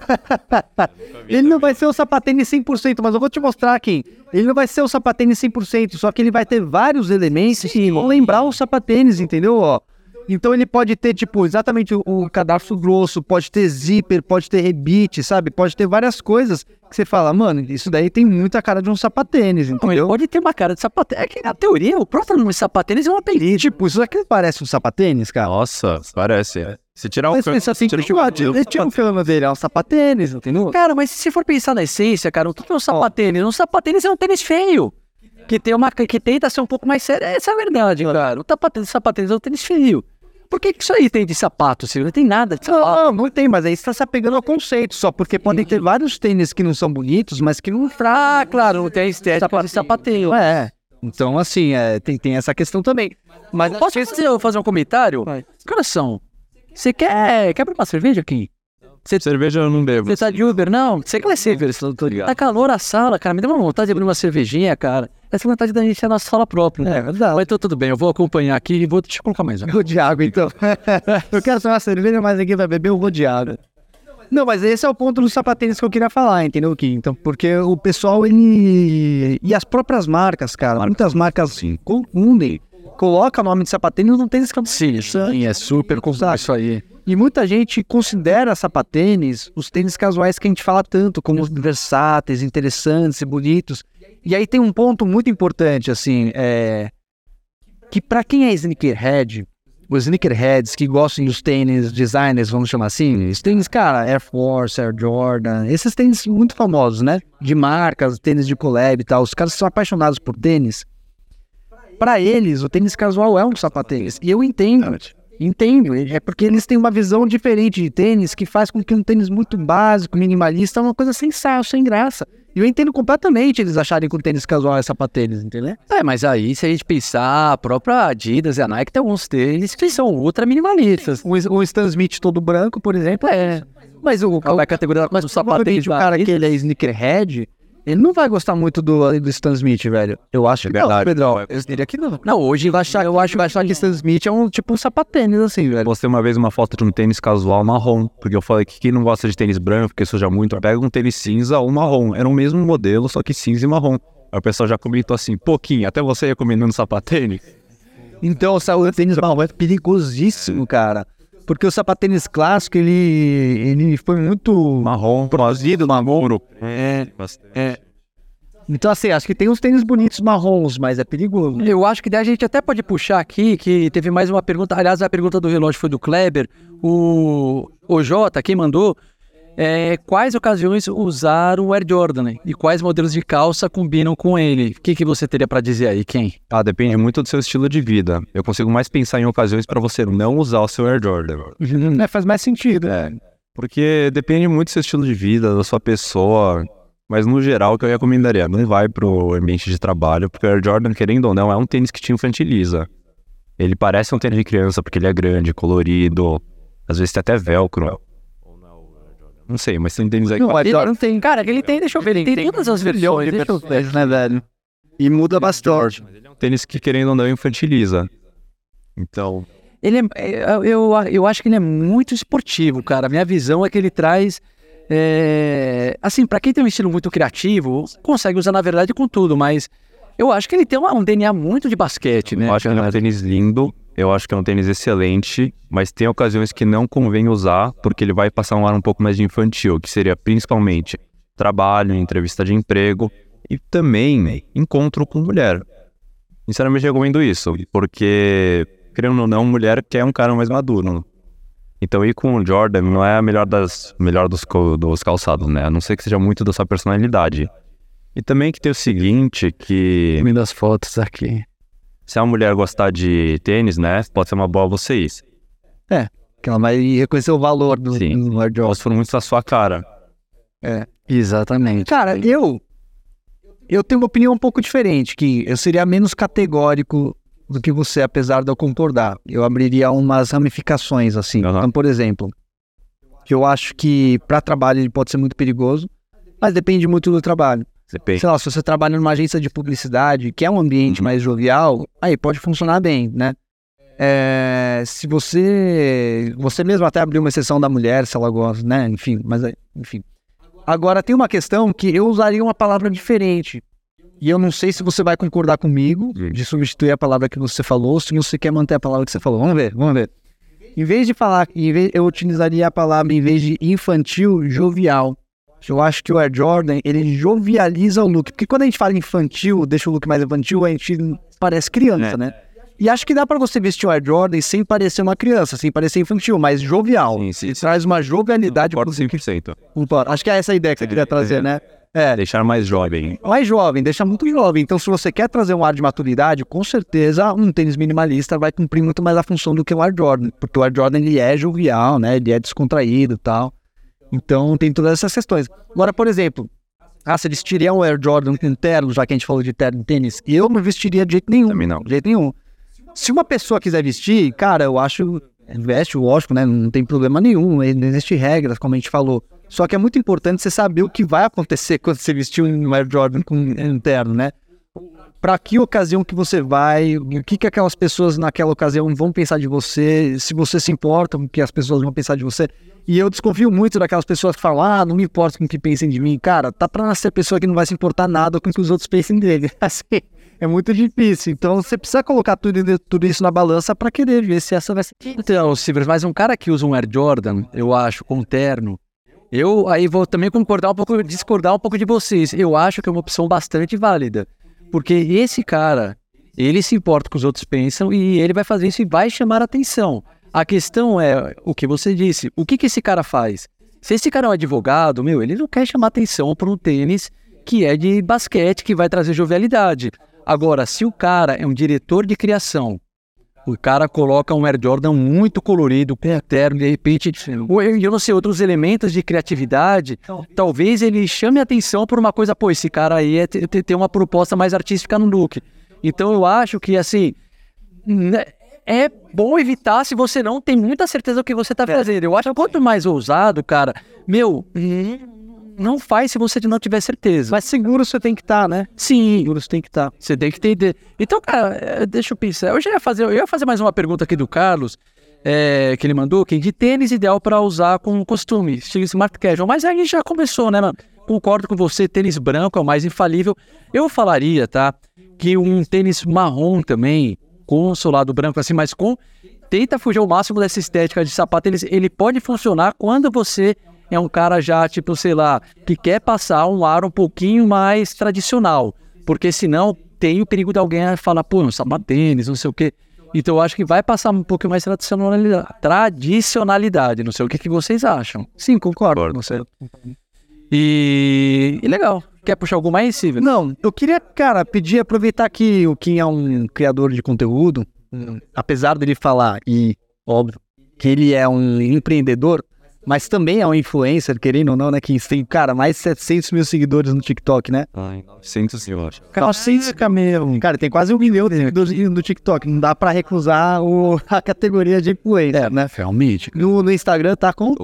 [laughs] ele não vai ser o sapatênis 100%, mas eu vou te mostrar aqui. Ele não vai ser o sapatênis 100%, só que ele vai ter vários elementos que vão lembrar o sapatênis, entendeu? Ó, então ele pode ter, tipo, exatamente o, o cadarço grosso, pode ter zíper, pode ter rebite, sabe? Pode ter várias coisas que você fala, mano, isso daí tem muita cara de um sapatênis, Não, ele entendeu? pode ter uma cara de sapatênis. É que, na teoria, o próprio nome sapatênis é um apelido. Tipo, isso aqui parece um sapatênis, cara? Nossa, parece. Se tirar o Mas can- pensa assim, tirar tipo, ele tinha um cano dele, é um sapatênis, entendeu? Cara, mas se você for pensar na essência, cara, o que é um sapatênis? Um sapatênis é um tênis feio. que tem uma que tenta ser um pouco mais séria. Essa é a verdade, cara. O sapatênis, sapatênis é o tênis feio. Por que, que isso aí tem de sapato, Silvio? Não tem nada de sapato. Não, não tem, mas aí você tá se apegando ao conceito só, porque podem ter vários tênis que não são bonitos, mas que não Ah, claro, não tem a estética de sapateio. É. Então, assim, é, tem, tem essa questão também. Mas Posso fazer, fazer um comentário? Coração, você quer, quer abrir uma cerveja aqui? Cerveja eu não bebo. Você tá de Uber? Não, você quer cerveja? Tá calor a sala, cara. Me deu uma vontade de abrir uma cervejinha, cara. Essa vontade da gente é na sala própria. né? É verdade. Mas então tudo bem, eu vou acompanhar aqui e vou deixa eu colocar mais uma. Vou de água, então. [laughs] eu quero tomar cerveja, mas ninguém vai beber, eu vou de água. Não, mas esse é o ponto dos sapatênis que eu queria falar, entendeu, Kim? Então, porque o pessoal, ele... E as próprias marcas, cara, muitas marcas confundem. Coloca o nome de sapatênis no tênis que Sim, sim, é super Sabe? isso aí. E muita gente considera sapatênis os tênis casuais que a gente fala tanto, como versáteis, interessantes e bonitos. E aí tem um ponto muito importante, assim, é... Que pra quem é sneakerhead, os sneakerheads que gostam dos tênis designers, vamos chamar assim, os tênis, cara, Air Force, Air Jordan, esses tênis muito famosos, né? De marcas, tênis de collab e tal, os caras são apaixonados por tênis. Pra eles, o tênis casual é um sapatênis. E eu entendo. Entendo, é porque eles têm uma visão diferente de tênis que faz com que um tênis muito básico, minimalista, é uma coisa sem sal, sem graça. E eu entendo completamente eles acharem que o tênis casual é sapatênis, entendeu? É, mas aí se a gente pensar, a própria Adidas e a Nike tem alguns tênis que são ultra minimalistas. Um, um Stan Smith todo branco, por exemplo, É, mas o, é a categoria? Mas o sapatênis, o cara que ele é sneakerhead, ele não vai gostar muito do, do Stan Smith, velho. Eu acho que não, verdade. Pedrão. Eu diria que não. Não, hoje Vai achar, eu acho, vai achar que Stan Smith é um tipo um sapatênis, assim, velho. Postei uma vez uma foto de um tênis casual marrom, porque eu falei que quem não gosta de tênis branco, porque suja muito, pega um tênis cinza ou marrom. Era o mesmo modelo, só que cinza e marrom. Aí o pessoal já comentou assim, pouquinho, até você recomendando sapatênis. Então, o sapatênis marrom é perigosíssimo, cara. Porque o sapatênis clássico, ele, ele foi muito Marrom, produzido, marrom. É, É. Então, assim, acho que tem uns tênis bonitos marrons, mas é perigoso. Eu acho que daí a gente até pode puxar aqui, que teve mais uma pergunta. Aliás, a pergunta do relógio foi do Kleber. O, o Jota, quem mandou, é, quais ocasiões usar o Air Jordan e quais modelos de calça combinam com ele? O que, que você teria para dizer aí, quem? Ah, depende muito do seu estilo de vida. Eu consigo mais pensar em ocasiões para você não usar o seu Air Jordan. É, faz mais sentido. É, porque depende muito do seu estilo de vida, da sua pessoa. Mas no geral, o que eu recomendaria? Não vai pro ambiente de trabalho, porque o Air Jordan, querendo ou não, é um tênis que te infantiliza. Ele parece um tênis de criança, porque ele é grande, colorido. Às vezes tem até velcro. Não sei, mas tem tênis aí que Não, o Air Jordan tem Cara, ele tem, deixa eu ver, ele tem, todas as versões. Deixa eu ver. né, velho? E muda bastante. é um tênis que, querendo ou não, infantiliza. Então, Ele é, é, eu, eu acho que ele é muito esportivo, cara. Minha visão é que ele traz. é, assim, pra quem tem um estilo muito criativo, consegue usar, na verdade, com tudo, mas eu acho que ele tem uma- um DNA muito de basquete, né? eu acho que ele é um tênis lindo, eu acho que é um tênis excelente, mas tem ocasiões que não convém usar, porque ele vai passar um ar um pouco mais de infantil, que seria principalmente trabalho, entrevista de emprego e também encontro com mulher. Sinceramente, recomendo isso, porque, querendo ou não, mulher quer um cara mais maduro. Então, ir com o Jordan não é a melhor, das, melhor dos, dos calçados, né? A não ser que seja muito da sua personalidade. E também que tem o seguinte, que Vendo as fotos aqui. Se a mulher gostar de tênis, né, pode ser uma boa você ir. Que ela vai reconhecer o valor do, Sim. do Air Jordan. Ou se for muito da sua cara. Exatamente. Cara, eu eu tenho uma opinião um pouco diferente, que eu seria menos categórico do que você, apesar de eu concordar. Eu abriria umas ramificações assim. Aham. Então, por exemplo, eu acho que para trabalho ele pode ser muito perigoso, mas depende muito do trabalho. Depende. Sei lá, se você trabalha numa agência de publicidade, que é um ambiente mais jovial, aí pode funcionar bem, né? É, se você. Você mesmo até abriu uma exceção da mulher, se ela gosta, né? Enfim, mas aí- enfim. Agora tem uma questão que eu usaria uma palavra diferente. E eu não sei se você vai concordar comigo de substituir a palavra que você falou, ou se você quer manter a palavra que você falou. Vamos ver, vamos ver. Em vez de falar, em vez, eu utilizaria a palavra, em vez de infantil, jovial. Eu acho que o Air Jordan, ele jovializa o look. Porque quando a gente fala infantil, deixa o look mais infantil, a gente parece criança, É. né? E acho que dá pra você vestir o Air Jordan sem parecer uma criança, sem parecer infantil, mas jovial. Sim, sim. Ele traz uma jovialidade Concordo 100%. Concordo. Acho que é essa a ideia que você queria trazer, né? É, Deixar mais jovem. mais jovem, deixa muito jovem. Então, se você quer trazer um ar de maturidade, com certeza um tênis minimalista vai cumprir muito mais a função do que o Air Jordan, porque o Air Jordan ele é jovial, né? Ele é descontraído e tal. Então, tem todas essas questões. Agora, por exemplo, ah, você vestiria um Air Jordan com terno, já que a gente falou de terno e tênis? Eu não vestiria de jeito nenhum. Também não. De jeito nenhum. Se uma pessoa quiser vestir, cara, eu acho. Veste, lógico, né? Não tem problema nenhum. Não existe regras, como a gente falou. Só que é muito importante você saber o que vai acontecer quando você vestir um Air Jordan com um terno, né? Para que ocasião que você vai, o que, que aquelas pessoas naquela ocasião vão pensar de você, se você se importa com o que as pessoas vão pensar de você. E eu desconfio muito daquelas pessoas que falam, ah, não me importa com o que pensem de mim. Cara, tá pra nascer pessoa que não vai se importar nada com o que os outros pensem dele. [laughs] Assim, é muito difícil. Então você precisa colocar tudo, tudo isso na balança para querer ver se essa vai ser. Então, Silvers, mas um cara que usa um Air Jordan, eu acho, com terno, eu aí vou também concordar um pouco, discordar um pouco de vocês. Eu acho que é uma opção bastante válida. Porque esse cara, ele se importa com os outros pensam e ele vai fazer isso e vai chamar atenção. A questão é o que você disse. O que, que esse cara faz? Se esse cara é um advogado, meu, ele não quer chamar atenção para um tênis que é de basquete, que vai trazer jovialidade. Agora, se o cara é um diretor de criação, o cara coloca um Air Jordan muito colorido, com terno, de repente, eu não sei, outros elementos de criatividade, talvez ele chame atenção por uma coisa, pô, esse cara aí é te- te- tem uma proposta mais artística no look. Então eu acho que, assim, né, é bom evitar se você não tem muita certeza do que você tá fazendo. Eu acho que quanto mais ousado, cara, meu, hum, não faz se você não tiver certeza. Mas seguro você tem que estar, né? Sim, Seguro você tem que estar. você tem que entender. Então, cara, é, deixa eu pensar. Eu já ia fazer, eu ia fazer mais uma pergunta aqui do Carlos, é, que ele mandou, que de tênis ideal para usar com costume, estilo smart casual. Mas aí já começou, né, mano? Concordo com você, tênis branco é o mais infalível. Eu falaria, tá, que um tênis marrom também, com o solado branco assim, mas com tenta fugir ao máximo dessa estética de sapato. Ele, ele pode funcionar quando você é um cara já, tipo, sei lá, que quer passar um ar um pouquinho mais tradicional. Porque senão tem o perigo de alguém falar, pô, um sapato tênis, não sei o quê. Então eu acho que vai passar um pouco mais tradicionalidade. Tradicionalidade, não sei o que, que vocês acham. Sim, concordo Concordo. com você. E, e legal. Quer puxar alguma aí, Silvio? Não, eu queria, cara, pedir, aproveitar que o Kim é um criador de conteúdo, hum, apesar dele falar, e óbvio, que ele é um empreendedor, mas também é um influencer, querendo ou não, né? Que tem, cara, mais de 700 mil seguidores no TikTok, né? Ai, 900 eu acho. Cacete, meu. Cara, tem quase um milhão de seguidores no TikTok. Não dá pra recusar o, a categoria de influencer, né? realmente. No, no Instagram tá com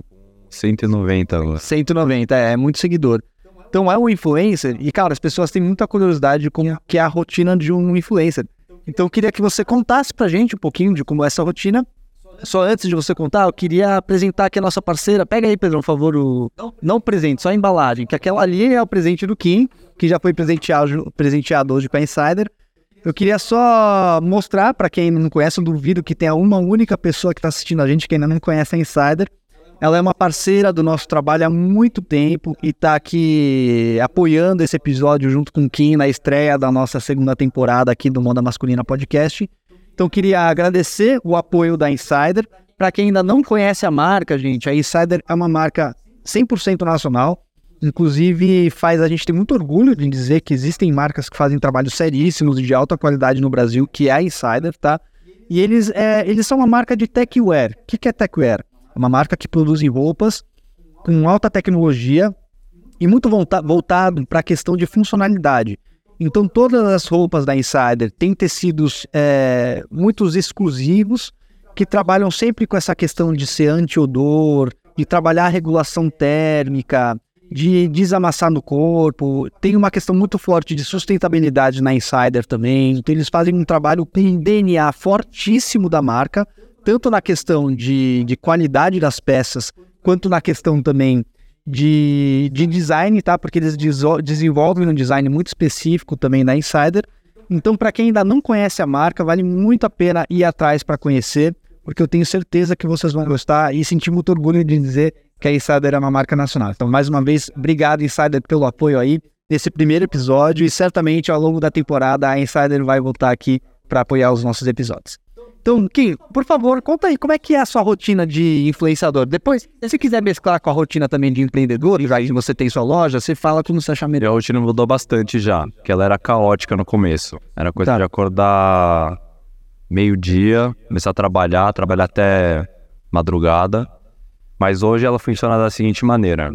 190 agora. 190, é, é muito seguidor. Então é um influencer e, cara, as pessoas têm muita curiosidade de como que é a rotina de um influencer. Então eu queria que você contasse pra gente um pouquinho de como é essa rotina. Só antes de você contar, eu queria apresentar aqui a nossa parceira. Pega aí, Pedrão, por favor, o... Não o presente, só a embalagem, que aquela ali é o presente do Kim, que já foi presenteado, presenteado hoje com a Insider. Eu queria só mostrar pra quem não conhece, eu duvido que tenha uma única pessoa que tá assistindo a gente que ainda não conhece a Insider. Ela é uma parceira do nosso trabalho há muito tempo e está aqui apoiando esse episódio junto com o Kim na estreia da nossa segunda temporada aqui do Moda Masculina Podcast. Então queria agradecer o apoio da Insider. Para quem ainda não conhece a marca, gente, a Insider é uma marca 100% nacional. Inclusive faz a gente ter muito orgulho de dizer que existem marcas que fazem trabalhos seríssimos e de alta qualidade no Brasil, que é a Insider, tá? E eles, é, eles são uma marca de techwear. O que, que é techwear? É uma marca que produz roupas com alta tecnologia e muito volta voltado para a questão de funcionalidade. Então, todas as roupas da Insider têm tecidos é, muito exclusivos que trabalham sempre com essa questão de ser anti-odor, de trabalhar a regulação térmica, de desamassar no corpo. Tem uma questão muito forte de sustentabilidade na Insider também. Então, eles fazem um trabalho com DNA fortíssimo da marca tanto na questão de, de qualidade das peças, quanto na questão também de, de design, tá? Porque eles desenvolvem um design muito específico também na Insider. Então, para quem ainda não conhece a marca, vale muito a pena ir atrás para conhecer, porque eu tenho certeza que vocês vão gostar e sentir muito orgulho de dizer que a Insider é uma marca nacional. Então, mais uma vez, obrigado, Insider, pelo apoio aí nesse primeiro episódio e certamente ao longo da temporada a Insider vai voltar aqui para apoiar os nossos episódios. Então, Kim, por favor, conta aí, como é que é a sua rotina de influenciador? Depois, se quiser mesclar com a rotina também de empreendedor, já que você tem sua loja, você fala como você Minha melhor. rotina mudou bastante já, porque ela era caótica no começo. Era coisa Tá. de acordar meio-dia, começar a trabalhar, trabalhar até madrugada. Mas hoje ela funciona da seguinte maneira.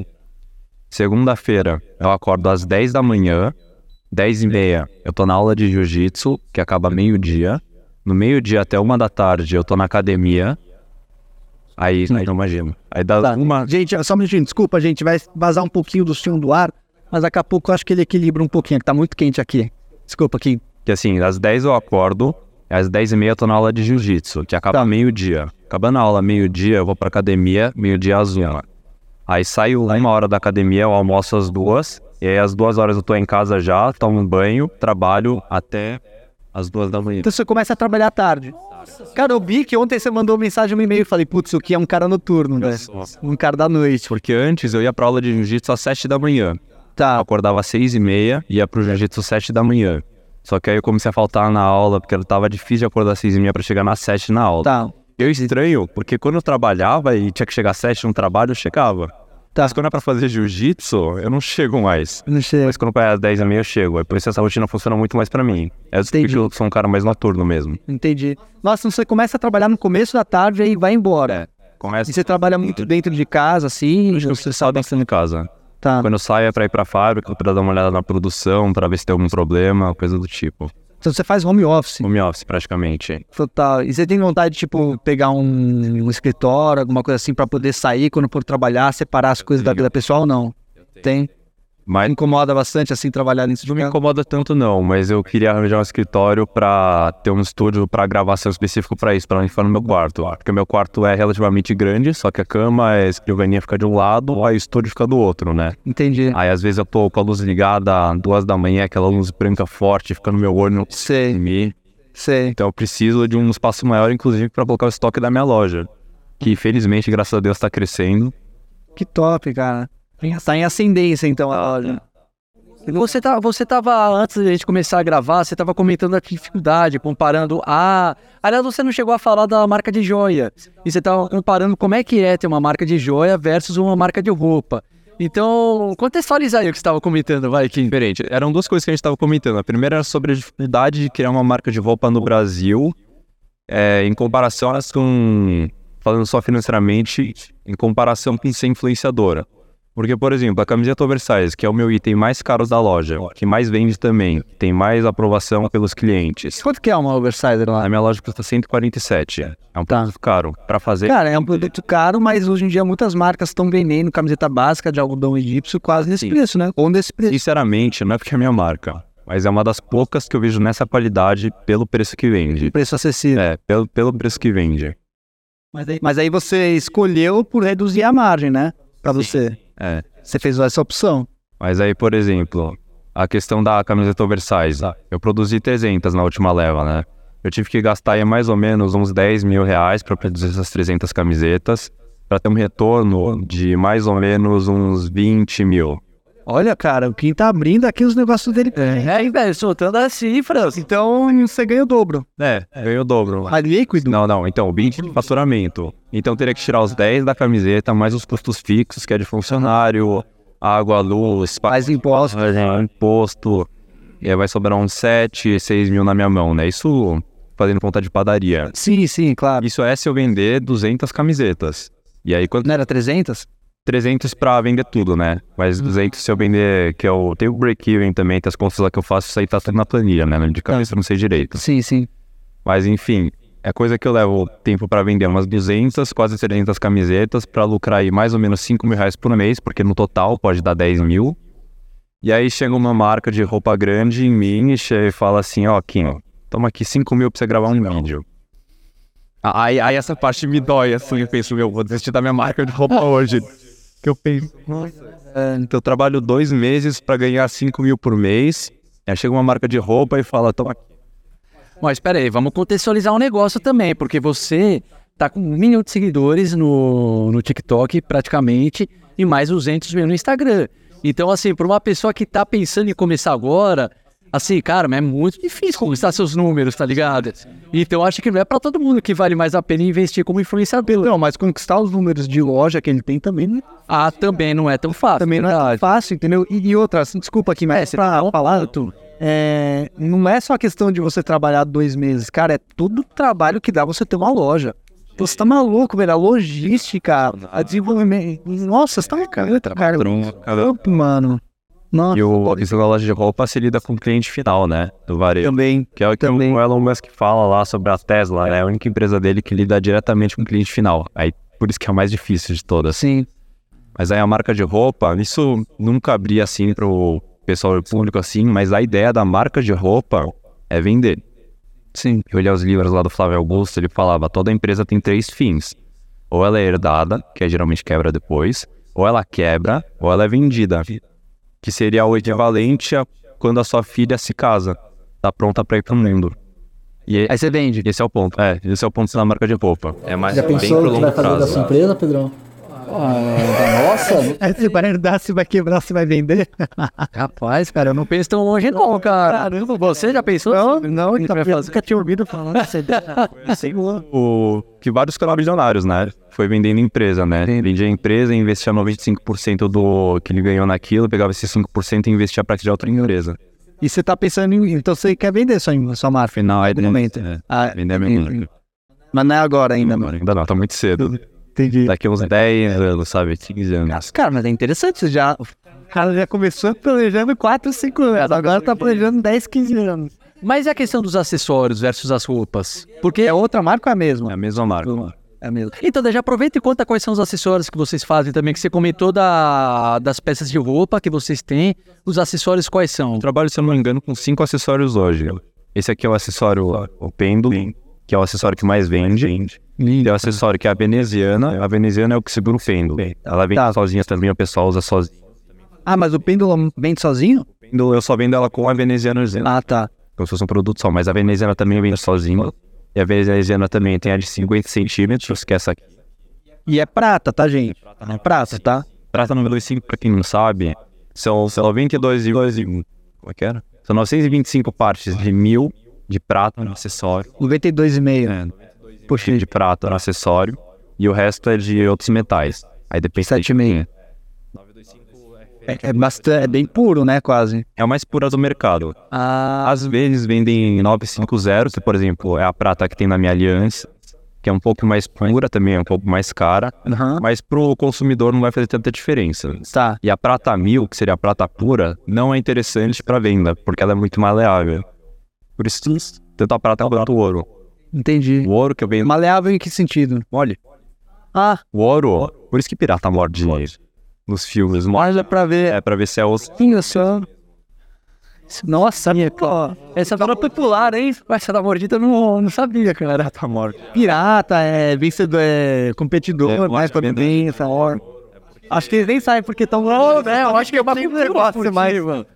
Segunda-feira eu acordo às 10 da manhã, 10 e meia eu tô na aula de jiu-jitsu, que acaba meio-dia. No meio-dia até uma da tarde eu tô na academia. Aí, aí não imagino. Aí dá Tá. uma. Gente, só um minutinho, desculpa, gente, vai vazar um pouquinho do som do ar, mas daqui a pouco eu acho que ele equilibra um pouquinho, que tá muito quente aqui. Desculpa, Kim. Que assim, às 10 eu acordo, às 10 e meia eu tô na aula de jiu-jitsu, que acaba Tá. meio-dia. Acabando a aula meio-dia, eu vou pra academia, meio-dia às uma. Aí saio uma hora da academia, eu almoço às duas, e aí às duas horas eu tô em casa já, tomo um banho, trabalho até às duas da manhã. Então você começa a trabalhar tarde. Cara, eu vi que ontem você mandou mensagem no e-mail e falei, putz, o Kim é um cara noturno, né? Um cara da noite. Porque antes eu ia pra aula de jiu-jitsu às 7 da manhã. Eu Tá, acordava às 6 e meia, ia pro jiu-jitsu às 7 da manhã. Só que aí eu comecei a faltar na aula, porque tava difícil de acordar às 6 e meia pra chegar nas 7 na aula. tá, Eu estranho, porque quando eu trabalhava e tinha que chegar às 7 no trabalho, eu chegava. Tá. Mas quando é pra fazer jiu-jitsu, eu não chego mais. Não sei. Mas quando é às 10 e meia, eu chego. É por isso que essa rotina funciona muito mais pra mim. É Entendi. eu sou um cara mais noturno mesmo. Entendi. Nossa, você começa a trabalhar no começo da tarde e vai embora. Começa E você trabalha muito dentro de casa, assim? Acho que você sabe dentro de casa. Tá. Quando eu saio é pra ir pra fábrica, pra dar uma olhada na produção, pra ver se tem algum problema, coisa do tipo. Então você faz home office. Home office, praticamente. Total. E você tem vontade de, tipo, pegar um, um escritório, alguma coisa assim, pra poder sair quando for trabalhar, separar as coisas da vida pessoal ou não? Tem. Mas Incomoda bastante, assim, trabalhar nisso de não me incomoda tanto não, mas eu queria arranjar um escritório pra ter um estúdio pra gravação específico pra isso, pra não ficar no meu quarto. Porque o meu quarto é relativamente grande, só que a cama, a escrivaninha fica de um lado, aí o estúdio fica do outro, né? Entendi. Aí às vezes eu tô com a luz ligada duas da manhã, aquela luz branca forte, fica no meu olho, não Sei, dormir. sei. Então eu preciso de um espaço maior, inclusive, pra colocar o estoque da minha loja. Que felizmente, graças a Deus, tá crescendo. Que top, cara. Tá em ascendência, então, a loja. Você, tá, você tava, antes da gente começar a gravar, você tava comentando a dificuldade, comparando a... Aliás, você não chegou a falar da marca de joia. E você tava comparando como é que é ter uma marca de joia versus uma marca de roupa. Então, contextualiza aí o que você estava comentando, vai, Kim. Diferente. Eram duas coisas que a gente estava comentando. A primeira era sobre a dificuldade de criar uma marca de roupa no Brasil, é, em comparação com. Falando só financeiramente, em comparação com ser influenciadora. Porque, por exemplo, a camiseta oversize, que é o meu item mais caro da loja, que mais vende também, tem mais aprovação pelos clientes. Quanto que é uma oversizer lá? A minha loja custa 147. É um Tá. produto caro. Pra fazer. Cara, é um produto caro, mas hoje em dia muitas marcas estão vendendo camiseta básica de algodão egípcio quase nesse Sim. preço, né? Ou nesse preço. Sinceramente, não é porque é minha marca, mas é uma das poucas que eu vejo nessa qualidade pelo preço que vende. Preço acessível. É, pelo, pelo preço que vende. Mas, aí, mas aí você escolheu por reduzir a margem, né? Pra você. É. Você fez essa opção. Mas aí, por exemplo, a questão da camiseta oversize. Eu produzi 300 na última leva, né? Eu tive que gastar mais ou menos uns 10 mil reais para produzir essas 300 camisetas, para ter um retorno de mais ou menos uns 20 mil. Olha, cara, o Kim tá abrindo aqui os negócios dele. É, hein, velho, soltando as cifras. Então você ganha o dobro. É, ganhei o dobro. Mas líquido? Não, não, então, 20 de faturamento. Então teria que tirar os 10 da camiseta, mais os custos fixos, que é de funcionário, água, luz, Mais imposto. é, imposto. E aí vai sobrar uns 7, 6 mil na minha mão, né? Isso fazendo conta de padaria. Sim, sim, claro. Isso é se eu vender 200 camisetas. E aí, quando Não era 300? 300 pra vender tudo, né? Mas 200 se eu vender, que eu tenho o break-even também, tem as contas lá que eu faço, isso aí tá tudo na planilha, né? De cabeça eu não sei direito. Sim, sim. Mas enfim, é coisa que eu levo tempo pra vender umas 200, quase 300 camisetas, pra lucrar aí mais ou menos 5 mil reais por mês, porque no total pode dar 10 mil. E aí chega uma marca de roupa grande em mim e fala assim, ó, Kim, toma aqui 5 mil pra você gravar um vídeo. Aí, aí essa parte me dói, assim, eu penso, meu, vou desistir da minha marca de roupa hoje. Que eu penso, nossa. é, Então eu trabalho dois meses pra ganhar 5 mil por mês, aí chega uma marca de roupa e fala, toma aqui. Mas espera aí, vamos contextualizar um negócio também, porque você tá com um milhão de seguidores no, no TikTok, praticamente, e mais 200 mil no Instagram. Então, assim, para uma pessoa que tá pensando em começar agora, Assim, cara, mas é muito difícil conquistar seus números, tá ligado? Então eu acho que não é pra todo mundo que vale mais a pena investir como influenciador. Não, mas conquistar os números de loja que ele tem também não, Ah, também não é tão fácil. também não é tão fácil, entendeu? E, e outra, assim, desculpa aqui, mas É, pra tá falar, tu, é, não é só a questão de você trabalhar dois meses, cara, é todo o trabalho que dá você ter uma loja. Pô, Você tá maluco, velho? A logística, a desenvolvimento. Nossa, você tá cara, cara, Campo, mano. Nossa, E o, isso da loja de roupa se lida com o cliente final, né? Do varejo. também. Que é o que Também. o Elon Musk fala lá sobre a Tesla, né? É a única empresa dele que lida diretamente com o cliente final. Aí, por isso que é a mais difícil de todas. Sim. Mas aí a marca de roupa, isso nunca abria assim pro pessoal público assim, mas a ideia da marca de roupa é vender. Sim. Eu olhei os livros lá do Flávio Augusto, ele falava, toda empresa tem três fins. Ou ela é herdada, que é geralmente quebra depois, ou ela quebra, ou ela é vendida. Que seria o equivalente a quando a sua filha se casa, tá pronta pra ir pro mundo. E Aí você vende. esse é o ponto. É, esse é o ponto da marca de roupa. É mais Já bem pensou pro o que longo vai fazer da prazo. sua empresa, Pedrão? Ah, nossa, você vai herdar, se vai quebrar, se vai vender. [laughs] Rapaz, cara, eu não penso tão longe não, cara. Caramba, você já pensou? Não, não, vai eu nunca tinha ouvido falar [laughs] dessa ideia. o que vários ficaram milionários, né? Foi vendendo empresa, né? Vendia a empresa, investia 95% do que ele ganhou naquilo, pegava esses 5% e investia pra criar outra empresa. E você tá pensando em. Então você quer vender sua, sua marca? Afinal, aí No momento. é, Ah, vender a minha marca. entendi. Mas não é agora ainda, mano. Ainda não, tá muito cedo. Entendi. Daqui uns 10 anos, sabe? 15 anos. Cara, mas é interessante, você já. O cara já começou planejando 4, 5 anos. Agora tá planejando 10, 15 anos. Mas e a questão dos acessórios versus as roupas? Porque É outra marca ou é a mesma? É a mesma marca. É a mesma. Então, já aproveita e conta quais são os acessórios que vocês fazem também, que você comentou da, das peças de roupa que vocês têm. Os acessórios quais são? Eu trabalho, se eu não me engano, com cinco acessórios hoje. Esse aqui é o acessório, o pêndulo, que é o acessório que mais vende. Tem o acessório que é a veneziana. A veneziana é o que segura o pêndulo. Ela vende Tá. sozinha também, o pessoal usa sozinho. Ah, mas o pêndulo vende sozinho? O pêndulo eu só vendo ela com a veneziana, Ah, tá. como se fosse um produto só. Mas a veneziana também vende sozinho. E a veneziana também tem a de 50 centímetros, que é essa aqui. E é prata, tá, gente? É prata, tá? Prata número 5, pra quem não sabe, são, são 92 e... Como é que era? São 925 partes de mil de prata no acessório. 92,5. É, Poxa, de prata no acessório. E o resto é de outros metais. Aí depende... 7,5. É, é, bastante, é bem puro, né, quase. É o mais pura do mercado. Ah, Às vezes vendem 950, que por exemplo é a prata que tem na minha aliança, que é um pouco mais pura também, é um pouco mais cara. aham. Mas pro consumidor não vai fazer tanta diferença. Tá. E a prata mil, que seria a prata pura, não é interessante para venda, porque ela é muito maleável. Por isso, tanto a prata quanto o ouro. Entendi. O ouro que eu vendo. Maleável em que sentido? Olha, Ah, o ouro, por isso que pirata morde nos filmes. Morde olha pra ver. é pra ver se é osso. Olha só. Nossa, minha pô, Essa fala popular, hein? Essa da mordida eu não, não sabia, cara. Tá morto. pirata, é vencedor, é competidor, É, né? é vem essa hora. Acho que eles nem sabem porque estão lá, né? Eu acho que é uma negócio mais, mano.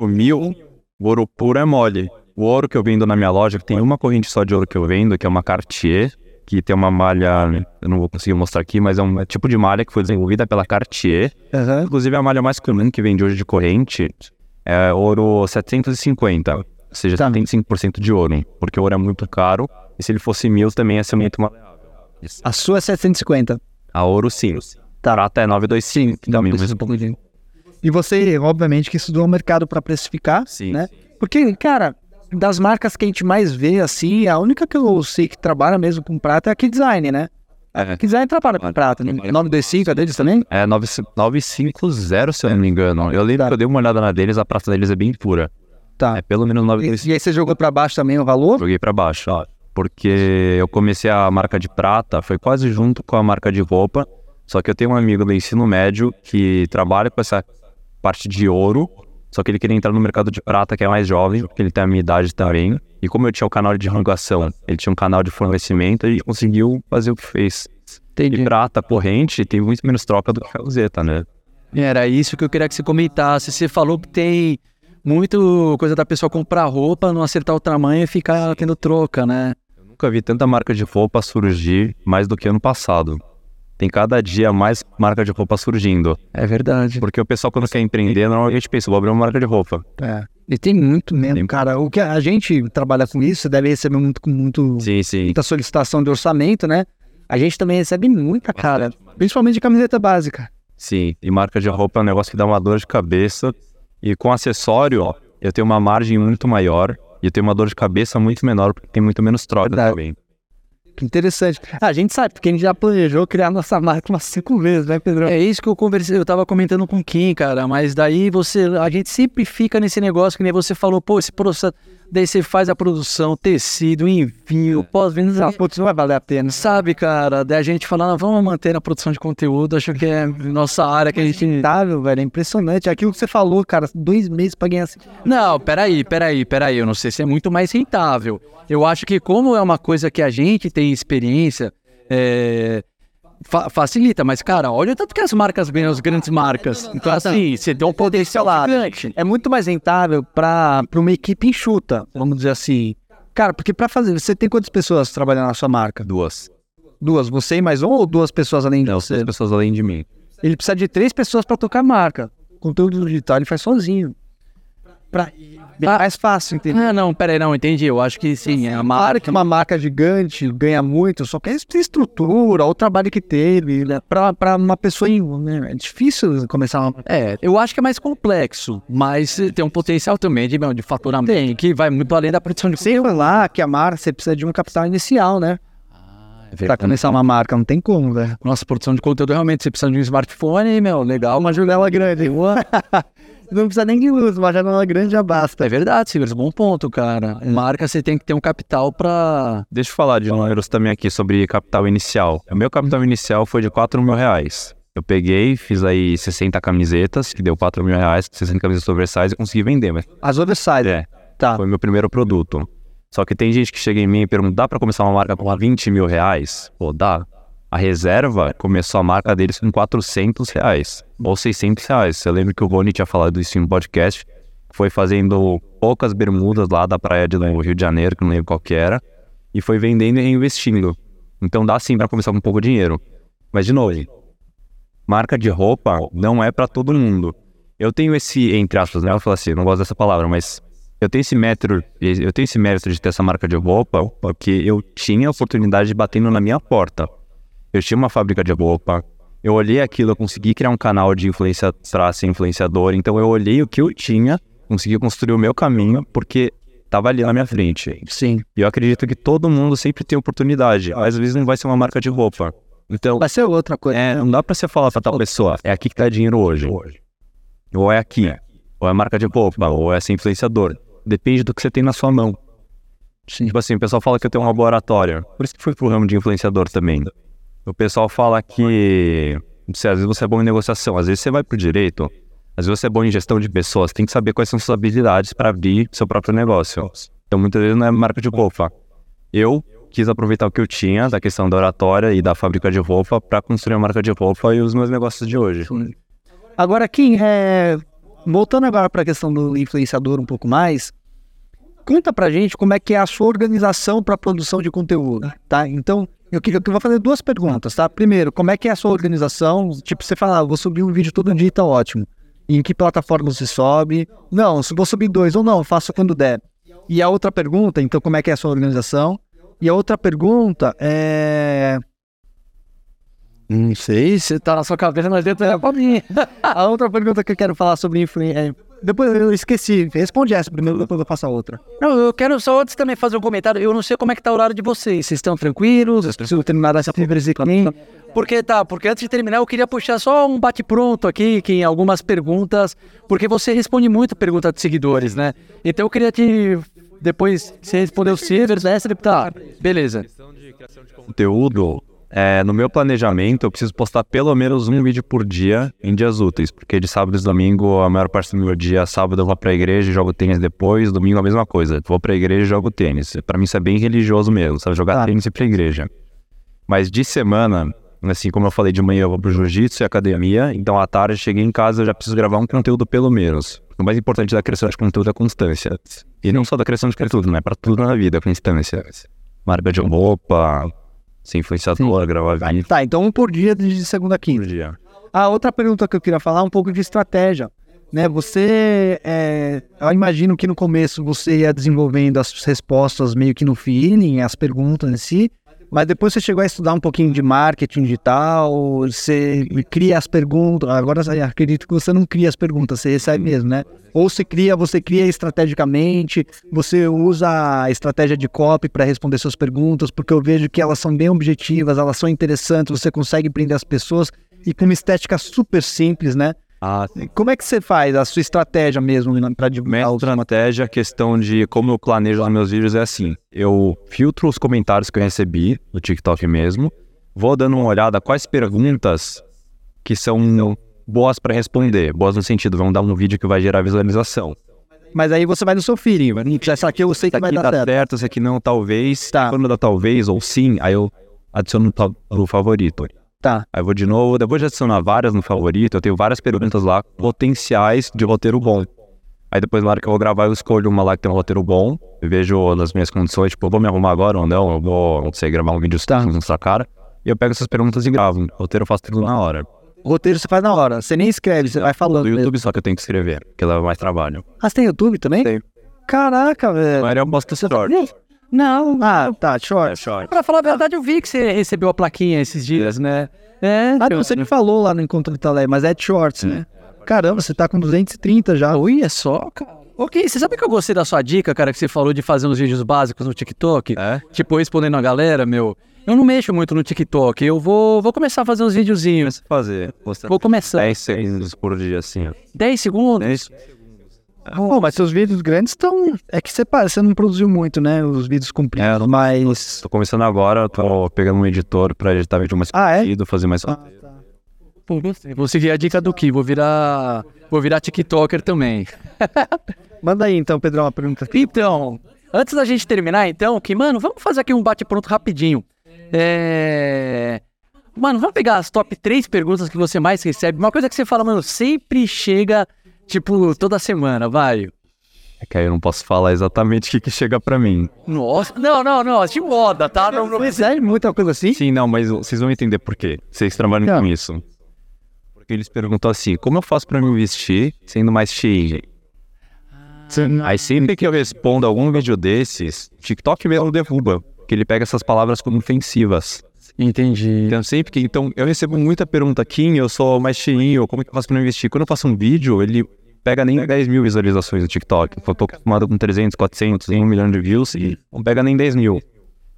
O mil, o ouro puro é mole. O ouro que eu vendo na minha loja, que tem uma corrente só de ouro que eu vendo, que é uma Cartier, que tem uma malha, eu não vou conseguir mostrar aqui, mas é um tipo de malha que foi desenvolvida pela Cartier. Aham. Inclusive a malha mais comum que vende hoje de corrente é ouro 750, ou seja, Tá. 75% de ouro, porque o ouro é muito caro, e se ele fosse mil também ia ser muito maleável. A sua é 750. A ouro sim. Tá. Prata é 925, Dá também, um mas- pouquinho. E você, obviamente, que estudou o mercado para precificar, Sim. né? Porque, cara, das marcas que a gente mais vê, assim, a única que eu sei que trabalha mesmo com prata é a Key Design, né? É. Key Design trabalha com prata, né? 925 é deles também? É 9 950, se eu não me engano. Eu lembro que eu dei uma olhada na deles, a prata deles é bem pura. Tá. É pelo menos E, 925. e aí você jogou para baixo também o valor? Joguei pra baixo, ó. Porque eu comecei a marca de prata, foi quase junto com a marca de roupa. Só que eu tenho um amigo do ensino médio que trabalha com essa parte de ouro. Só que ele queria entrar no mercado de prata, que é mais jovem, porque ele tem a minha idade também. E como eu tinha o canal de divulgação, ele tinha um canal de fornecimento, ele conseguiu fazer o que fez. De prata, corrente, tem muito menos troca do que camiseta, né? Era isso que eu queria que você comentasse. Você falou que tem muito coisa da pessoa comprar roupa, não acertar o tamanho e ficar tendo troca, né? Nunca vi tanta marca de roupa surgir mais do que ano passado. Tem cada dia mais marca de roupa surgindo. É verdade. Porque o pessoal, quando quer empreender, normalmente pensa, vou abrir uma marca de roupa. É. E tem muito mesmo, Tem. cara. O que a gente trabalha com isso, você deve receber muito, com muito, Sim, sim. muita solicitação de orçamento, né? A gente também recebe muita, cara. Principalmente de camiseta básica. Sim, e marca de roupa é um negócio que dá uma dor de cabeça. E com acessório, ó, eu tenho uma margem muito maior e eu tenho uma dor de cabeça muito menor, porque tem muito menos troca Verdade. também. Que interessante. Ah, a gente sabe, porque a gente já planejou criar nossa marca umas cinco vezes, né, Pedro? É isso que eu conversei, eu tava comentando com o Kim, cara, mas daí você, a gente sempre fica nesse negócio que nem você falou, pô, esse processo, daí você faz a produção, tecido, envio, pós-venda, Ah, putz, não vai valer a pena. sabe, cara, daí a gente falando, "Ah, vamos manter a produção de conteúdo, acho que é nossa área que a gente... Rentável, velho, é impressionante. Aquilo que você falou, cara, dois meses pra ganhar assim. Não, peraí, peraí, peraí, eu não sei se é muito mais rentável. Eu acho que como é uma coisa que a gente tem experiência, é, fa- facilita, mas cara, olha o tanto que as marcas ganham, as grandes marcas. Então assim, você tem um potencial gigante. É muito mais rentável pra, pra uma equipe enxuta, vamos dizer assim. Cara, porque pra fazer, você tem quantas pessoas trabalhando na sua marca? Duas. Duas, você e mais um ou duas pessoas além de Não, você? duas pessoas além de mim. Ele precisa de três pessoas pra tocar a marca. Conteúdo digital ele faz sozinho. Pra... É mais fácil, entendeu? Ah, não, peraí, não, entendi. Eu acho que sim, é a Claro que uma marca gigante ganha muito, só que é a estrutura, o trabalho que teve, né? pra, pra uma pessoa, né? é difícil começar uma... É, eu acho que é mais complexo, mas tem um potencial também de, de faturamento que vai muito além da produção de Sem falar que a marca, você precisa de um capital inicial, né? É Pra começar uma marca, não tem como, velho. Nossa, produção de conteúdo realmente, você precisa de um smartphone, meu, legal, Uma janela grande. [laughs] não precisa nem de luz, uma janela grande já basta. É verdade, Silvio, bom ponto, cara. Marca, você tem que ter um capital pra. Deixa eu falar de números também aqui sobre capital inicial. O meu capital inicial foi de 4 mil reais. Eu peguei, fiz aí 60 camisetas, que deu 4 mil reais, 60 camisetas oversize e consegui vender, mas As oversize. é, Tá. foi meu primeiro produto. Só que tem gente que chega em mim e pergunta, dá pra começar uma marca com 20 mil reais? Pô, dá. A reserva começou a marca deles com 400 reais, ou 600 reais. Você lembra que o Rony tinha falado isso em um podcast? Foi fazendo poucas bermudas lá da praia de no Rio de Janeiro, que não lembro qual que era, e foi vendendo e reinvestindo. Então dá sim pra começar com pouco dinheiro. Mas de novo, marca de roupa não é pra todo mundo. Eu tenho esse, entre aspas, né? Eu falo assim, eu não gosto dessa palavra, mas eu tenho esse mérito, eu tenho esse mérito de ter essa marca de roupa, porque eu tinha a oportunidade de batendo na minha porta. Eu tinha uma fábrica de roupa, eu olhei aquilo, eu consegui criar um canal de influência para ser influenciador, então eu olhei o que eu tinha, consegui construir o meu caminho, porque tava ali na minha frente. Sim. E eu acredito que todo mundo sempre tem oportunidade, às vezes não vai ser uma marca de roupa. Então, Vai ser outra coisa. é, não dá pra você falar pra tal pessoa, é aqui que tá dinheiro hoje. Ou é aqui, ou é marca de roupa, ou é ser influenciador. Depende do que você tem na sua mão. Sim. Tipo assim, o pessoal fala que eu tenho um laboratório. Por isso que fui pro ramo de influenciador também. O pessoal fala que às vezes você é bom em negociação, às vezes você vai pro direito, às vezes você é bom em gestão de pessoas, tem que saber quais são suas habilidades para abrir seu próprio negócio. Então muitas vezes não é marca de roupa. Eu quis aproveitar o que eu tinha da questão da oratória e da fábrica de roupa para construir a marca de roupa e os meus negócios de hoje. Agora, Kim, é... voltando agora para a questão do influenciador um pouco mais, conta pra gente como é que é a sua organização para produção de conteúdo, tá? Então, eu, que- eu vou fazer duas perguntas, tá? Primeiro, como é que é a sua organização? Tipo, você fala, ah, vou subir um vídeo todo dia, tá ótimo. Em que plataforma você sobe? Não, se vou subir dois ou não, faço quando der. E a outra pergunta, então, como é que é a sua organização? E a outra pergunta é... Não sei, você tá na sua cabeça, mas dentro é pra mim. [laughs] A outra pergunta que eu quero falar sobre influência. Depois eu esqueci. Responde essa primeiro, depois eu faço a outra. Não, eu quero só antes também fazer um comentário. Eu não sei como é que tá o horário de vocês. Vocês estão tranquilos? Preciso terminar essa conversa aqui. Porque tá, porque antes de terminar eu queria puxar só um bate-pronto aqui, que em algumas perguntas, porque você responde muito pergunta de seguidores, né? Então eu queria te depois você respondeu Silvers, essa tá, beleza. conteúdo, é, no meu planejamento, eu preciso postar pelo menos um vídeo por dia em dias úteis, porque de sábado e domingo, a maior parte do meu dia, sábado eu vou pra igreja e jogo tênis depois, domingo a mesma coisa. Vou pra igreja e jogo tênis. Pra mim isso é bem religioso mesmo, sabe? Jogar Tá. tênis e ir pra igreja. Mas de semana, assim como eu falei, de manhã eu vou pro jiu-jitsu e academia, então à tarde cheguei em casa eu já preciso gravar um conteúdo pelo menos. O mais importante da criação de conteúdo é a constância. E não só da criação de conteúdo, né? Pra tudo na vida, constância. Marca de roupa, ser influenciador, gravar vídeo Tá, então um por dia de segunda a por quinta. dia. A outra pergunta que eu queria falar é um pouco de estratégia. né? Você, é, eu imagino que no começo você ia desenvolvendo as respostas meio que no feeling, as perguntas em si, mas depois você chegou a estudar um pouquinho de marketing digital, você cria as perguntas. Agora acredito que você não cria as perguntas, você recebe mesmo, né? Ou você cria, você cria estrategicamente, você usa a estratégia de copy para responder suas perguntas, porque eu vejo que elas são bem objetivas, elas são interessantes, você consegue prender as pessoas e com uma estética super simples, né? Ah, Como é que você faz a sua estratégia mesmo para divulgar Minha estratégia, a questão de como eu planejo os meus vídeos é assim: eu filtro os comentários que eu recebi no TikTok mesmo, vou dando uma olhada quais perguntas que são boas para responder, boas no sentido, vão dar um vídeo que vai gerar visualização. Mas aí você vai no seu feeling, vai, essa aqui eu sei que vai dar tá certo. certo, esse aqui não, talvez. Tá. Quando dá talvez ou sim, aí eu adiciono no tal- no favorito. Tá. Aí eu vou de novo, depois de adicionar várias no favorito, eu tenho várias perguntas lá, potenciais de roteiro bom. Aí depois, na hora que eu vou gravar, eu escolho uma lá que tem um roteiro bom, eu vejo nas minhas condições, tipo, eu vou me arrumar agora ou não, eu vou, não sei, gravar um vídeo Tá. na sua cara, e eu pego essas perguntas e gravo. O roteiro eu faço tudo na hora. O roteiro você faz na hora, você nem escreve, você vai falando. Do mesmo. YouTube só que eu tenho que escrever, porque leva mais trabalho. Ah, você tem YouTube também? Tenho. Caraca, velho. Mas eu posto short. Não. Ah, tá, short. short. Pra falar a verdade, eu vi que você recebeu a plaquinha esses dias, né? É. Ah, não, você me falou lá no Encontro de Talé, mas é de shorts, né? Caramba, você tá com 230 já. Olha só, cara. Ok, você sabe que eu gostei da sua dica, cara, que você falou de fazer uns vídeos básicos no TikTok? É? Tipo, respondendo a galera, meu. Eu não mexo muito no TikTok. Eu vou, vou começar a fazer uns videozinhos. Começa a fazer. Vou começar. 10 segundos por dia, assim, ó. 10 segundos? É isso? Pô, mas seus vídeos grandes estão. É que você, você não produziu muito, né? Os vídeos compridos, É, não- mas. Tô começando agora, tô pegando um editor pra editar vídeo mais Ah, é? rápido, fazer mais Pô, gostei. Vou seguir a dica do Ki, vou virar. Vou virar TikToker também. [laughs] Manda aí então, Pedrão, uma pergunta. Então, antes da gente terminar, então, que, mano, vamos fazer aqui um bate-pronto rapidinho. É. Mano, vamos pegar as top 3 perguntas que você mais recebe. Uma coisa que você fala, mano, sempre chega, tipo, toda semana, vai. É que aí eu não posso falar exatamente o que, que chega pra mim. Nossa, não, não, não, de moda, tá? Não, não, Sério, muita coisa assim? Sim, não, mas vocês vão entender por quê. Vocês trabalham Tá. com isso. Porque eles perguntam assim, como eu faço pra me vestir sendo mais cheio? Aí sempre que eu respondo algum vídeo desses, TikTok mesmo derruba. Porque ele pega essas palavras como ofensivas. Entendi. Então sempre que. Então eu recebo muita pergunta aqui, eu sou mais cheinho, como que eu faço pra investir? Quando eu faço um vídeo, ele pega nem 10 mil visualizações no TikTok. Eu tô acostumado com 300, 400, 1 milhão de views e não pega nem 10 mil.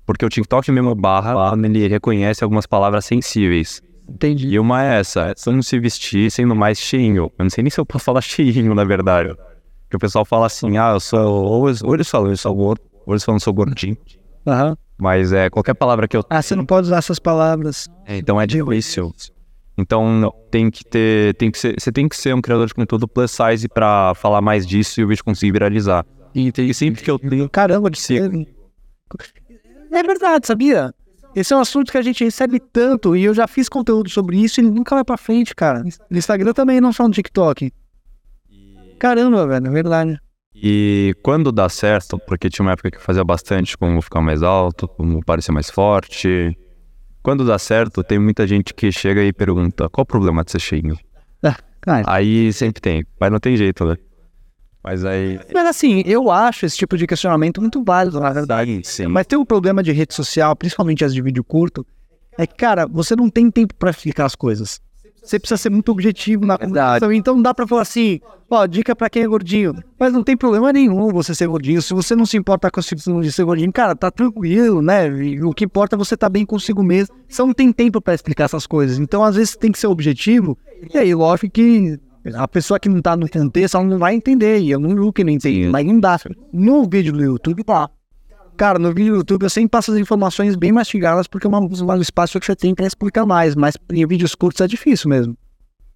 Porque o TikTok mesmo barra, ele reconhece algumas palavras sensíveis. Entendi. E uma é essa, é como se vestir sendo mais cheinho. Eu não sei nem se eu posso falar [laughs] cheinho, na verdade. Porque o pessoal fala assim, ah, eu sou. Ou eles, falam, eu sou gordo, ou eles falam, eu sou gordinho. Aham. Mas é qualquer palavra que eu Ah, você não pode usar essas palavras. é, então é difícil. Então tem que ter, tem que ser, você tem que ser um criador de conteúdo plus size pra falar mais disso e o vídeo conseguir viralizar. E sempre que eu tenho, Caramba, de ser. É verdade, sabia? Esse é um assunto que a gente recebe tanto e eu já fiz conteúdo sobre isso e ele nunca vai pra frente, cara. No Instagram também, não só no TikTok. Caramba, velho, é verdade. E quando dá certo, porque tinha uma época que eu fazia bastante como ficar mais alto, como parecer mais forte. Quando dá certo, tem muita gente que chega e pergunta: qual o problema de ser cheinho? Ah. Aí sempre tem, mas não tem jeito, né? Mas aí. Mas assim, eu acho esse tipo de questionamento muito válido, na verdade. Sim. Mas tem um problema de rede social, principalmente as de vídeo curto, é que, cara, você não tem tempo pra explicar as coisas. Você precisa ser muito objetivo na comunicação. Então não dá pra falar assim, ó, dica pra quem é gordinho. Mas não tem problema nenhum você ser gordinho. Se você não se importa com a situação de ser gordinho, cara, tá tranquilo, né? O que importa é você tá bem consigo mesmo. Você não tem tempo pra explicar essas coisas. Então, às vezes, tem que ser objetivo. E aí, lógico que a pessoa que não tá no contexto, ela não vai entender. E eu não julgo que não entende. Mas não dá. No vídeo do YouTube, tá. Cara, no vídeo do YouTube eu sempre passo as informações bem mastigadas porque é um espaço que você tem pra explicar mais, mas em vídeos curtos é difícil mesmo.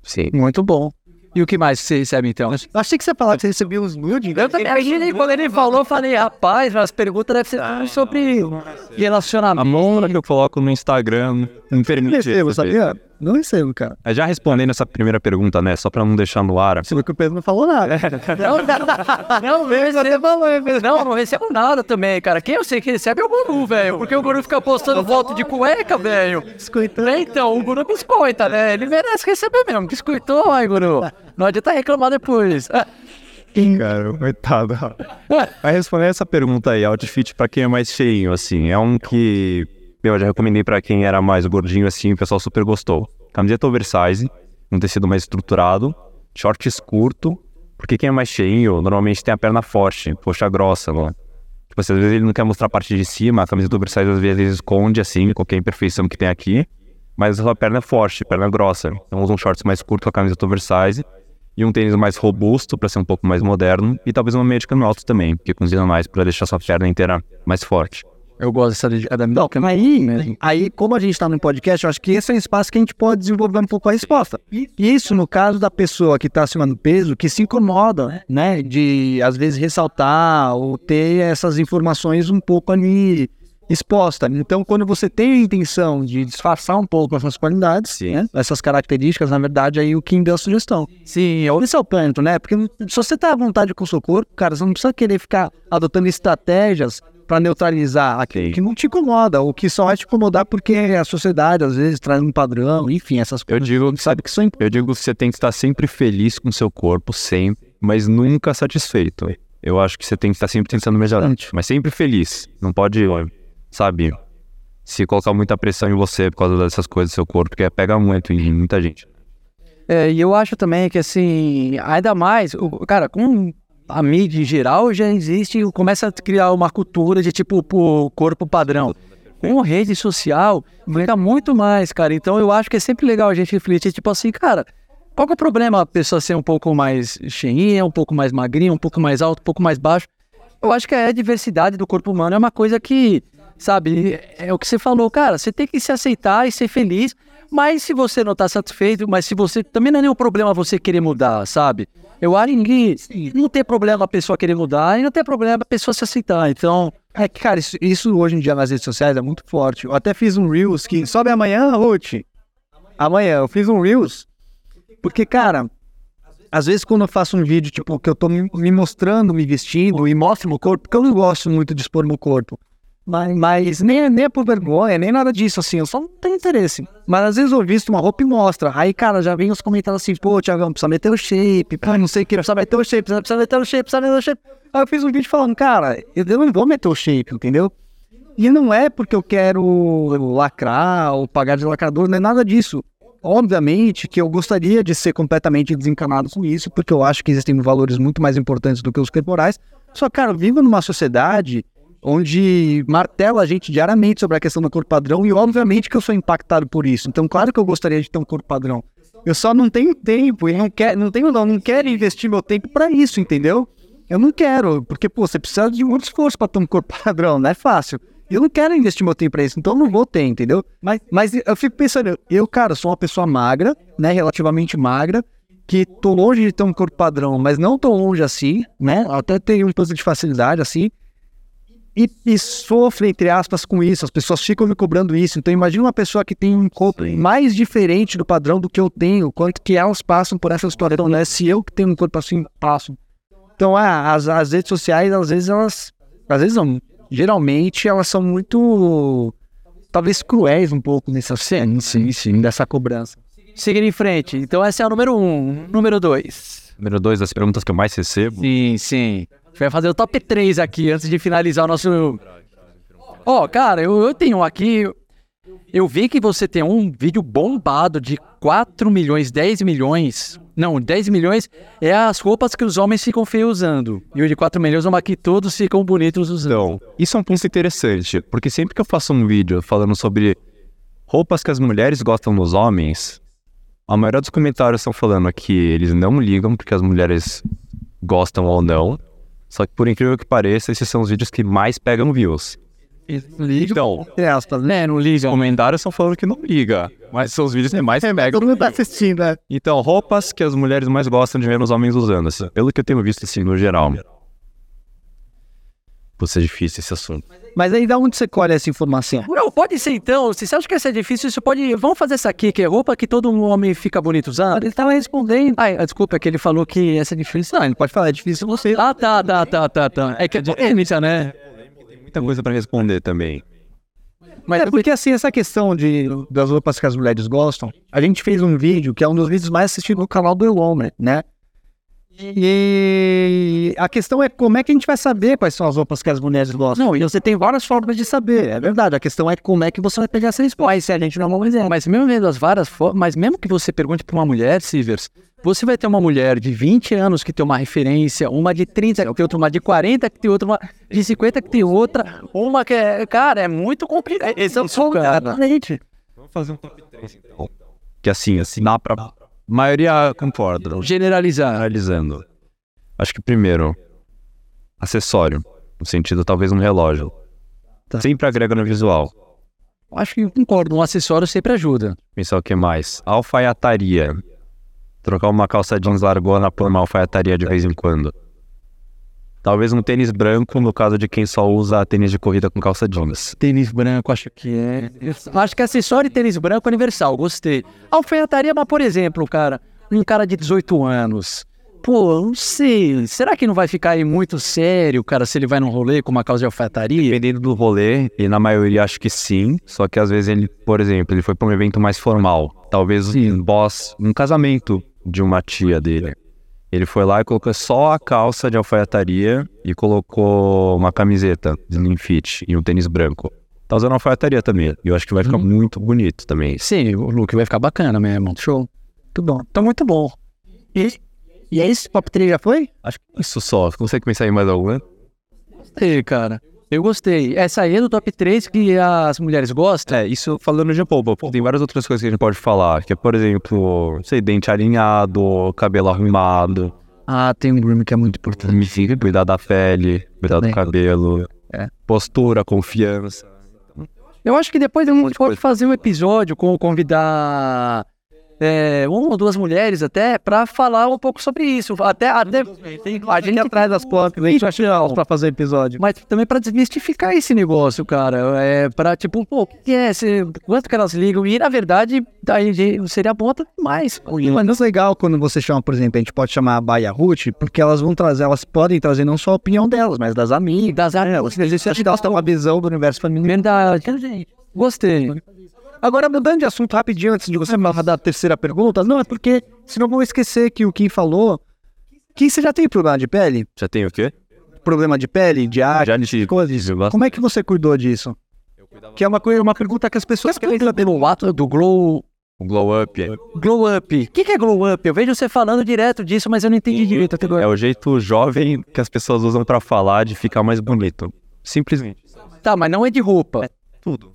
Sim. Muito bom. E o que mais você recebe, então? Eu achei que você ia falar que você recebeu os nude. Eu também, imaginei, quando ele falou, eu falei, rapaz, as perguntas devem ser tudo sobre A relacionamento. mão que eu coloco no Instagram não permite Recebo, sabia? Não recebo, cara. Mas Já respondendo essa primeira pergunta, né? Só pra não deixar no ar. Você viu que o Pedro não falou nada. Não, não, não, recebo, não, não recebo nada também, cara. Quem eu sei que recebe é o Guru, velho. Porque o Guru fica postando foto de cueca, velho. Então, o Guru biscoita, né? Ele merece receber mesmo. Biscoitou, ai, Guru. Não adianta reclamar depois. Cara, coitado. Vai responder essa pergunta aí, outfit pra quem é mais cheinho, assim. É um que, meu, eu já recomendei pra quem era mais gordinho, assim, o pessoal super gostou. Camiseta oversize, um tecido mais estruturado, shorts curto, porque quem é mais cheinho, normalmente tem a perna forte, coxa grossa, né? Tipo assim, às vezes ele não quer mostrar a parte de cima, a camiseta oversize às vezes esconde, assim, qualquer imperfeição que tem aqui, mas a sua perna é forte, perna grossa. Então usa um shorts mais curto com a camiseta oversize, e um tênis mais robusto para ser um pouco mais moderno e talvez uma meia de cano alto também, porque cozinha mais para deixar sua perna inteira mais forte. Eu gosto dessa dedicada Não, aí, aí, como a gente está no podcast, eu acho que esse é um espaço que a gente pode desenvolver um pouco a resposta. Isso no caso da pessoa que está acima do peso, que se incomoda, né? De às vezes ressaltar ou ter essas informações um pouco ali exposta. Então, quando você tem a intenção de disfarçar um pouco essas qualidades, né, essas características, na verdade, aí o Kim deu a sugestão. Sim, eu... esse é o ponto, né? Porque se você tá à vontade com o seu corpo, cara, você não precisa querer ficar adotando estratégias para neutralizar aquilo que não te incomoda, ou que só vai te incomodar porque a sociedade às vezes traz um padrão, enfim, essas coisas. Eu digo, sabe que são Eu digo que você tem que estar sempre feliz com o seu corpo, sempre, mas nunca satisfeito. Eu acho que você tem que estar sempre tentando melhorar, mas sempre feliz. Não pode sabe, se colocar muita pressão em você por causa dessas coisas do seu corpo, porque pega muito em muita gente. É, e eu acho também que, assim, ainda mais, o, cara, com a mídia em geral já existe, começa a criar uma cultura de tipo, o corpo padrão. Com rede social, fica muito mais, cara. Então eu acho que é sempre legal a gente refletir, tipo assim, cara, qual é o problema a pessoa ser um pouco mais cheinha, um pouco mais magrinha, um pouco mais alto, um pouco mais baixo? Eu acho que a diversidade do corpo humano é uma coisa que Sabe? É o que você falou, cara. Você tem que se aceitar e ser feliz. Mas se você não está satisfeito, mas se você. Também não é nenhum problema você querer mudar, sabe? Eu acho que não tem problema a pessoa querer mudar e não tem problema a pessoa se aceitar. Então. É que, cara, isso, isso, hoje em dia nas redes sociais é muito forte. Eu até fiz um Reels que sobe amanhã, Ruth. Amanhã, eu fiz um Reels. Porque, cara, às vezes quando eu faço um vídeo, tipo, que eu tô me, me mostrando, me vestindo e mostro meu corpo, porque eu não gosto muito de expor meu corpo. Mas, mas nem, nem é por vergonha, nem nada disso, assim, eu só não tenho interesse. Mas às vezes eu visto uma roupa e mostra. Aí, cara, já vem os comentários assim, pô, Thiagão, precisa meter o shape, pô, não sei o que, precisa meter o shape, precisa, precisa meter o shape, precisa meter o shape. Aí eu fiz um vídeo falando, cara, eu, não vou meter o shape, entendeu? E não é porque eu quero lacrar ou pagar de lacrador, não é nada disso. Obviamente que eu gostaria de ser completamente desencanado com isso, porque eu acho que existem valores muito mais importantes do que os corporais. Só, cara, vivo numa sociedade onde martela a gente diariamente sobre a questão do corpo padrão e obviamente que eu sou impactado por isso. Então, claro que eu gostaria de ter um corpo padrão. Eu só não tenho tempo e não quero, não tenho não, não quero investir meu tempo para isso, entendeu? Eu não quero, porque pô, você precisa de muito esforço para ter um corpo [laughs] padrão, não é fácil. Eu não quero investir meu tempo para isso, então eu não vou ter, entendeu? Mas, mas eu fico pensando, eu, cara, sou uma pessoa magra, né, relativamente magra, que tô longe de ter um corpo padrão, mas não tô longe assim, né? Até tenho um pouco de facilidade assim e, e sofre, entre aspas, com isso. As pessoas ficam me cobrando isso. Então, imagina uma pessoa que tem um corpo Sim. mais diferente do padrão do que eu tenho, quanto que elas passam por essa história. Então, né? Se eu que tenho um corpo assim, passo. Então, ah, as, as redes sociais, às vezes, elas. Às vezes não. Geralmente, elas são muito. Talvez cruéis um pouco nessa cena, sim, sim, dessa cobrança. Seguindo em frente. Então, essa é a número um. Número dois. Número dois das perguntas que eu mais recebo. Sim, sim vai fazer o top 3 aqui antes de finalizar o nosso. Ó, oh, cara, eu, eu tenho aqui. Eu vi que você tem um vídeo bombado de 4 milhões, 10 milhões. Não, 10 milhões é as roupas que os homens ficam feios usando. E o de 4 milhões é uma que todos ficam bonitos usando. Então, isso é um ponto interessante, porque sempre que eu faço um vídeo falando sobre roupas que as mulheres gostam nos homens, a maioria dos comentários estão falando que eles não ligam porque as mulheres gostam ou não, só que por incrível que pareça, esses são os vídeos que mais pegam views. Liga, então, aspas, né? Não liga. Os comentários estão falando que não liga. Mas são os vídeos que mais pegam. Todo mundo tá assistindo, né? Então, roupas que as mulheres mais gostam de ver os homens usando, pelo que eu tenho visto, assim, no geral. Por ser difícil esse assunto. Mas aí, da onde você colhe essa informação? Não, pode ser então. Se você acha que essa é difícil, isso pode. Vamos fazer essa aqui, que é roupa que todo homem fica bonito usando. Ele tava respondendo. Ai, ah, desculpa, é que ele falou que essa é difícil. Não, ele pode falar, é difícil você. Ah, tá, tá, tá, tá, tá. É que é polêmica, né? Tem muita coisa pra responder também. Mas é porque assim, essa questão de, das roupas que as mulheres gostam, a gente fez um vídeo que é um dos vídeos mais assistidos no canal do Elon, né? E a questão é como é que a gente vai saber quais são as roupas que as mulheres gostam. Não, e você tem várias formas de saber, é verdade. A questão é como é que você vai pegar essa resposta. se a gente não vai dizer. Mas mesmo vendo as várias formas, mas mesmo que você pergunte para uma mulher, Sivers, você vai ter uma mulher de 20 anos que tem uma referência, uma de 30 que tem outra, uma de 40 que tem outra, uma de 50 que tem outra, uma que é. Cara, é muito complicado. Esse é o som, cara. Vamos fazer um top 3 então. Que assim, assim, dá pra maioria concorda. Generalizar. Generalizando. Acho que primeiro, acessório. No sentido, talvez um relógio. Tá. Sempre agrega no visual. Acho que concordo. Um acessório sempre ajuda. Pensar o que mais? Alfaiataria. Trocar uma calça jeans largona por uma alfaiataria de vez em quando. Talvez um tênis branco, no caso de quem só usa tênis de corrida com calça jeans. Tênis branco, acho que é. Acho que acessório e tênis branco é universal, gostei. Alfaiataria, mas por exemplo, cara, um cara de 18 anos. Pô, não sei. Será que não vai ficar aí muito sério, cara, se ele vai num rolê com uma calça de alfaiataria? Dependendo do rolê, e na maioria acho que sim. Só que às vezes ele, por exemplo, ele foi para um evento mais formal. Talvez um boss, um casamento de uma tia dele. Ele foi lá e colocou só a calça de alfaiataria e colocou uma camiseta de slim fit e um tênis branco. Tá usando alfaiataria também. E eu acho que vai ficar uhum. muito bonito também. Sim, o look vai ficar bacana mesmo. Show. Muito bom. Tá muito bom. E, e é isso? Pop 3 já foi? Acho que isso só. Consegue pensar em mais alguma? Gostei, cara. Eu gostei. Essa aí é do top 3 que as mulheres gostam. É, isso falando de roupa. Tem várias outras coisas que a gente pode falar. Que é, por exemplo, sei, dente alinhado, cabelo arrumado. Ah, tem um grooming que é muito importante. Cuidar da pele, cuidar Também. do cabelo. É. Postura, confiança. Eu acho que depois a gente pode fazer um episódio com convidar é, uma ou duas mulheres até para falar um pouco sobre isso. Até, até a gente atrás das portas, a gente então, para fazer episódio. Mas também para desmistificar esse negócio, cara. É para tipo, pô, o que é? Quanto que elas ligam? E na verdade, daí seria bom mais. Mas é legal quando você chama, por exemplo, a gente pode chamar a Baia Ruth, porque elas vão trazer, elas podem trazer não só a opinião delas, mas das amigas, das amigas. Elas têm uma visão do universo feminino. Verdade. Gostei. Agora, mudando de assunto rapidinho, antes de você falar da terceira pergunta, não, é porque senão vou esquecer que o Kim falou que você já tem problema de pele? Já tem o quê? Problema de pele, de ar, já tive, coisas. Como é que você cuidou disso? Que é uma, coisa, uma pergunta que as pessoas querem saber. Pelo ato do glow... O glow up. É. Glow up. O que, que, é glow up? Eu vejo você falando direto disso, mas eu não entendi direito até agora. É o jeito jovem que as pessoas usam para falar de ficar mais bonito. Simplesmente. Tá, mas não é de roupa. É tudo.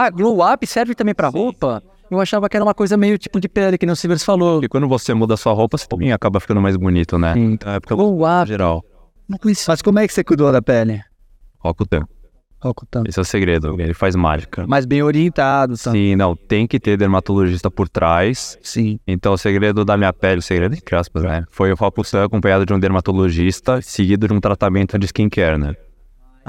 Ah, glow up serve também pra roupa? Eu achava que era uma coisa meio tipo de pele, que nem o Silvers falou. E quando você muda a sua roupa, você também acaba ficando mais bonito, né? Sim. Então é porque glow up. geral. Mas como é que você cuidou da pele? Rokutan. Rokutan. Esse é o segredo, ele faz mágica. Mas bem orientado, sabe? Sim, não, tem que ter dermatologista por trás. Sim. Então o segredo da minha pele, o segredo entre aspas, né? Foi o Rokutan acompanhado de um dermatologista, seguido de um tratamento de skincare, né?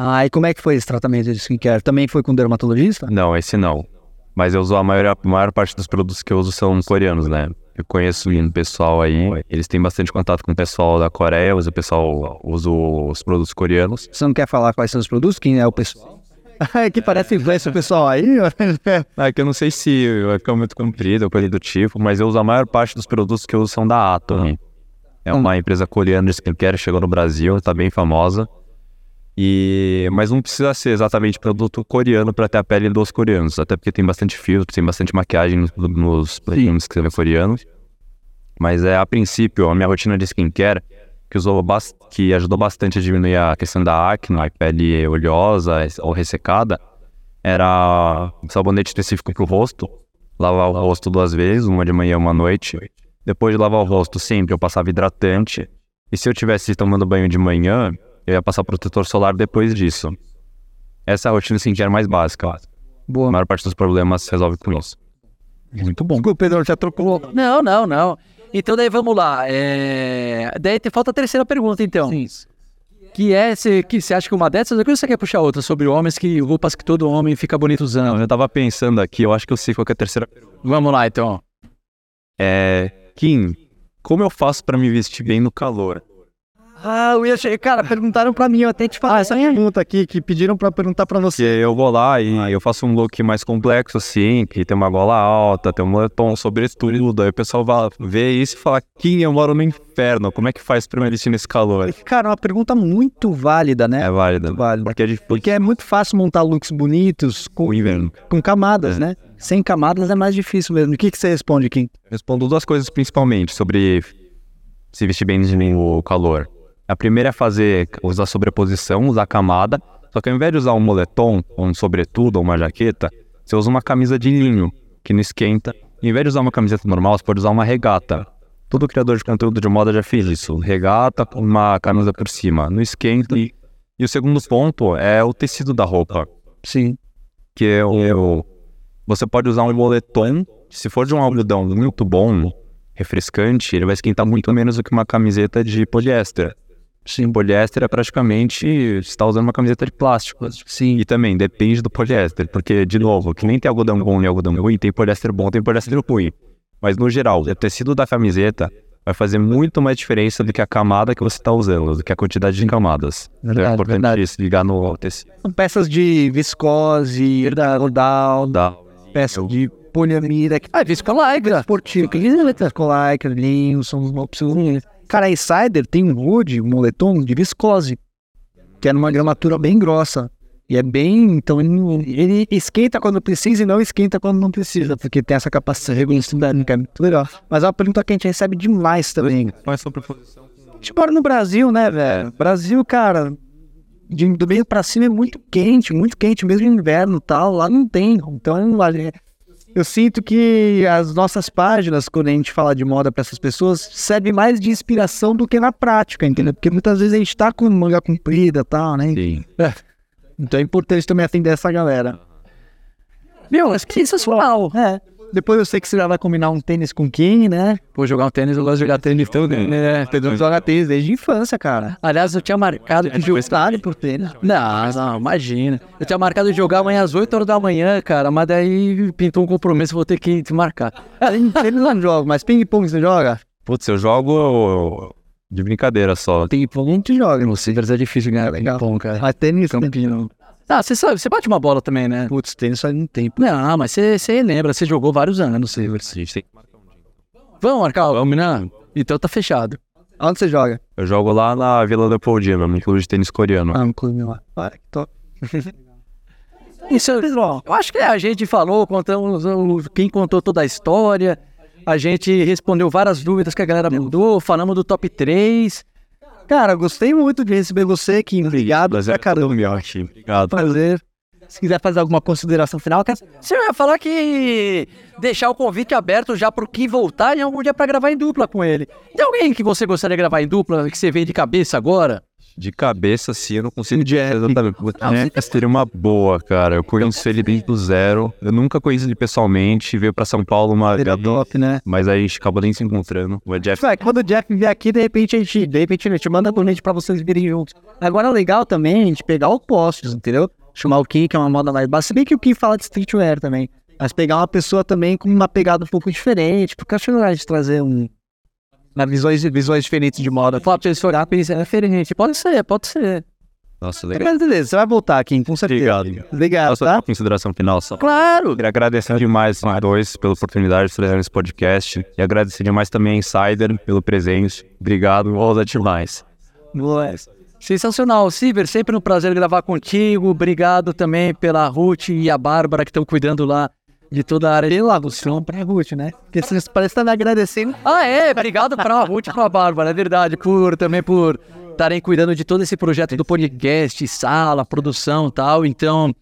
Ah, e como é que foi esse tratamento de skincare? Também foi com dermatologista? Não, esse não. Mas eu uso a maior, a maior parte dos produtos que eu uso são coreanos, né? Eu conheço o pessoal aí, eles têm bastante contato com o pessoal da Coreia, o pessoal usa os produtos coreanos. Você não quer falar quais são os produtos? Quem é o pessoal? [laughs] É que parece influência o pessoal aí. [laughs] é que eu não sei se vai ficar muito comprido ou coisa do tipo, mas eu uso a maior parte dos produtos que eu uso são da Atom. É uma empresa coreana de skincare, chegou no Brasil, tá bem famosa. E, mas não precisa ser exatamente produto coreano para ter a pele dos coreanos, até porque tem bastante filtro, tem bastante maquiagem nos, nos que são coreanos. Mas é a princípio a minha rotina de skincare que usou que ajudou bastante a diminuir a questão da acne, a pele oleosa ou ressecada, era um sabonete específico para o rosto, lavar o rosto duas vezes, uma de manhã e uma noite. Depois de lavar o rosto sempre eu passava hidratante. E se eu tivesse tomando banho de manhã, eu ia passar protetor solar depois disso. Essa é a rotina skincare mais básica. Boa. A maior parte dos problemas se resolve com isso. Muito bom. Desculpa, Pedro, já trocou. Não, não, não. Então daí vamos lá. É... Daí te falta a terceira pergunta, então. Sim. Que é, cê, que você acha que uma dessas, ou você quer puxar outra sobre homens que roupas que todo homem fica bonito usando? Eu tava pensando aqui, eu acho que eu sei qual que é a terceira pergunta. Vamos lá, então. É. Kim, como eu faço pra me vestir bem no calor? Ah, eu ia chegar. Cara, perguntaram pra mim, eu até te falar essa pergunta aqui, que pediram pra perguntar pra Porque você. eu vou lá e eu faço um look mais complexo, assim, que tem uma gola alta, tem um moletom sobretudo. Aí o pessoal vai ver isso e fala, Kim, eu moro no inferno, como é que faz pra me vestir nesse calor? Cara, é uma pergunta muito válida, né? É. Muito válida. Porque é difícil. Porque é muito fácil montar looks bonitos com, O inverno. com camadas, né? Sem camadas é mais difícil mesmo. O que, que você responde, Kim? Respondo duas coisas principalmente sobre se vestir bem no calor. A primeira é fazer, usar sobreposição, usar camada. Só que ao invés de usar um moletom, ou um sobretudo, ou uma jaqueta, você usa uma camisa de linho, que não esquenta. E ao invés de usar uma camiseta normal, você pode usar uma regata. Todo criador de conteúdo de moda já fez isso. Regata com uma camisa por cima. Não esquenta. E, e o segundo ponto é o tecido da roupa. Sim. Que é o... Você pode usar um moletom. Se for de um algodão muito bom, refrescante, ele vai esquentar muito menos do que uma camiseta de poliéster. Sim, poliéster é praticamente você está usando uma camiseta de plástico. Sim. E também depende do poliéster, porque, de novo, que nem tem algodão bom e algodão ruim, tem poliéster bom, tem poliéster ruim. Mas no geral, o tecido da camiseta vai fazer muito mais diferença do que a camada que você está usando, do que a quantidade de camadas. então é Verdade, importante verdade. isso, ligar no tecido. São peças de viscose, da rodal, Da... peças de poliamida. Ah, viscolaicra. Esportivo. Viscolaicra, linho, são uma opção. Cara, a Insider tem um hoodie, um moletom de viscose, que é numa gramatura bem grossa. E é bem. Então ele, ele esquenta quando precisa e não esquenta quando não precisa, porque tem essa capacidade de regulação térmica. É muito legal. Mas é uma pergunta que a gente recebe demais também. Qual é a sobreposição? A gente mora no Brasil, né, velho? Brasil, cara, de, do meio pra cima é muito quente, muito quente, mesmo no inverno e tal, lá não tem. Então, gente- eu sinto que as nossas páginas, quando a gente fala de moda pra essas pessoas, serve mais de inspiração do que na prática, entendeu? Porque muitas vezes a gente tá com manga comprida e tal, né? Sim. Então é importante também atender essa galera. Meu, acho que é sensacional. É. Depois eu sei que você já vai combinar um tênis com quem, né? Pô, jogar um tênis, eu gosto de jogar tênis todo, né? Pedro joga tênis desde a infância, cara. Aliás, eu tinha marcado de jogar. Por tênis. Não, não, imagina. Eu tinha marcado de jogar amanhã às 8 horas da manhã, cara, mas daí pintou um compromisso, vou ter que te marcar. Tênis não joga, mas ping-pong você joga? Putz, eu jogo de brincadeira só. Ping-pong a gente joga. No Cibers é difícil ganhar ping-pong, cara. Mas tênis, Campino. Ah, você sabe, você bate uma bola também, né? Putz, tênis faz um tempo. Não, mas você, você lembra, você jogou vários anos no Cibers. A gente tem que Vamos marcar, vamos, né? Então tá fechado. Onde você joga? Eu jogo lá na Vila Leopoldina, no clube de tênis coreano. Ah, no clube lá. Olha que top. [laughs] Isso, eu acho que a gente falou, contamos, o- quem contou toda a história, a gente respondeu várias dúvidas que a galera mandou, falamos do top 3. Cara, gostei muito de receber você, Kim. Obrigado Prazer pra caramba. meu aqui. Obrigado. Prazer. Se quiser fazer alguma consideração final, quer... Você ia falar que deixar o convite aberto já pro Kim voltar em algum dia pra gravar em dupla com ele. Tem alguém que você gostaria de gravar em dupla, que você vem de cabeça agora? De cabeça, assim, eu não consigo dizer exatamente. É, seria uma boa, cara. Eu conheço ele desde do zero. Eu nunca conheci ele pessoalmente. Veio pra São Paulo uma seria vez, top, né? mas aí a gente acabou nem se encontrando. O Jeff Vai, quando o Jeff vier aqui, de repente a gente, de repente a gente manda por gente pra vocês virem juntos. Agora, legal também a gente pegar opostos, entendeu? Chamar o Kim, que é uma moda mais básica. Se bem que o Kim fala de streetwear também. Mas pegar uma pessoa também com uma pegada um pouco diferente. Porque eu acho legal a gente trazer um. Uma visões, visões diferentes de moda. Fala pra pessoa, pensa, é diferente. Pode ser, pode ser. Nossa, legal. Mas beleza, você vai voltar, Kim, com certeza. Obrigado. Obrigado, Nossa, tá? consideração final só. Claro! Queria agradecer demais a dois pela oportunidade de fazer esse podcast. E agradecer demais também a Insider pelo presente. Obrigado, ousa demais. Boa. Sensacional. Ciber, sempre um prazer gravar contigo. Obrigado também pela Ruth e a Bárbara que estão cuidando lá de toda a área de Luciano pra Ruth, né? Porque vocês parecem estar me agradecendo. Ah, é, obrigado para a Ruth e para a Bárbara, é verdade, por também por estarem cuidando de todo esse projeto do podcast, sala, produção e tal. Então,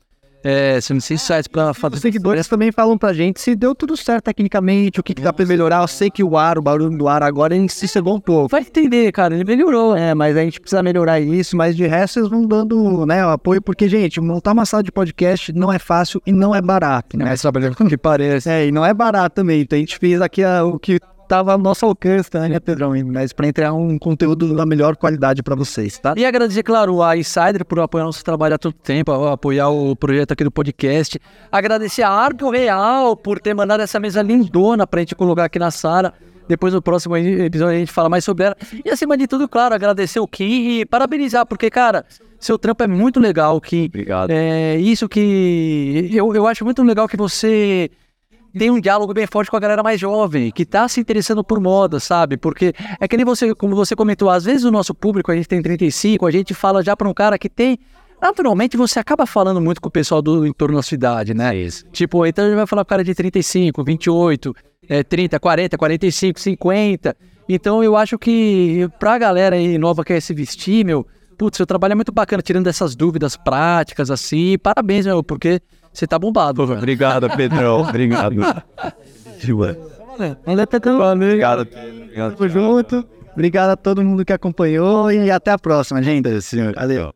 é, são insights para Os fazer. seguidores também falam pra gente se deu tudo certo tecnicamente, o que, que dá pra melhorar. Eu sei que o ar, o barulho do ar agora, ele se chegou um pouco. Vai entender, cara, ele melhorou. É, mas a gente precisa melhorar isso, mas de resto vocês vão dando né, o apoio, porque, gente, montar uma sala de podcast não é fácil e não é barato, né? Mas trabalhando com que parece. É, e não é barato também. Então a gente fez aqui a- o que tava ao nosso alcance, né, Pedrão? Mas para entregar um conteúdo da melhor qualidade para vocês, tá? E agradecer, claro, a Insider por apoiar nosso trabalho há tanto tempo, apoiar o projeto aqui do podcast. Agradecer a Arco Real por ter mandado essa mesa lindona pra gente colocar aqui na sala. Depois no próximo episódio a gente fala mais sobre ela. E acima de tudo, claro, agradecer o Kim e parabenizar, porque, cara, seu trampo é muito legal, Kim. Obrigado. É isso que. Eu, eu acho muito legal que você tem um diálogo bem forte com a galera mais jovem, que tá se interessando por moda, sabe? Porque é que nem você, como você comentou, às vezes o nosso público, a gente tem 35, a gente fala já para um cara que tem naturalmente você acaba falando muito com o pessoal do entorno da cidade, né? Isso. Tipo, então a gente vai falar com o cara de 35, 28, é, 30, 40, 45, 50. Então eu acho que pra galera aí nova que quer se vestir, meu, putz, seu trabalho é muito bacana, tirando essas dúvidas práticas, assim. Parabéns, meu, porque você tá bombado, velho. Obrigado, Pedrão. [laughs] Obrigado. Valeu, Pedrão. Obrigado, Pedro. Tamo junto. Obrigado a todo mundo que acompanhou e até a próxima, gente. senhor. Valeu.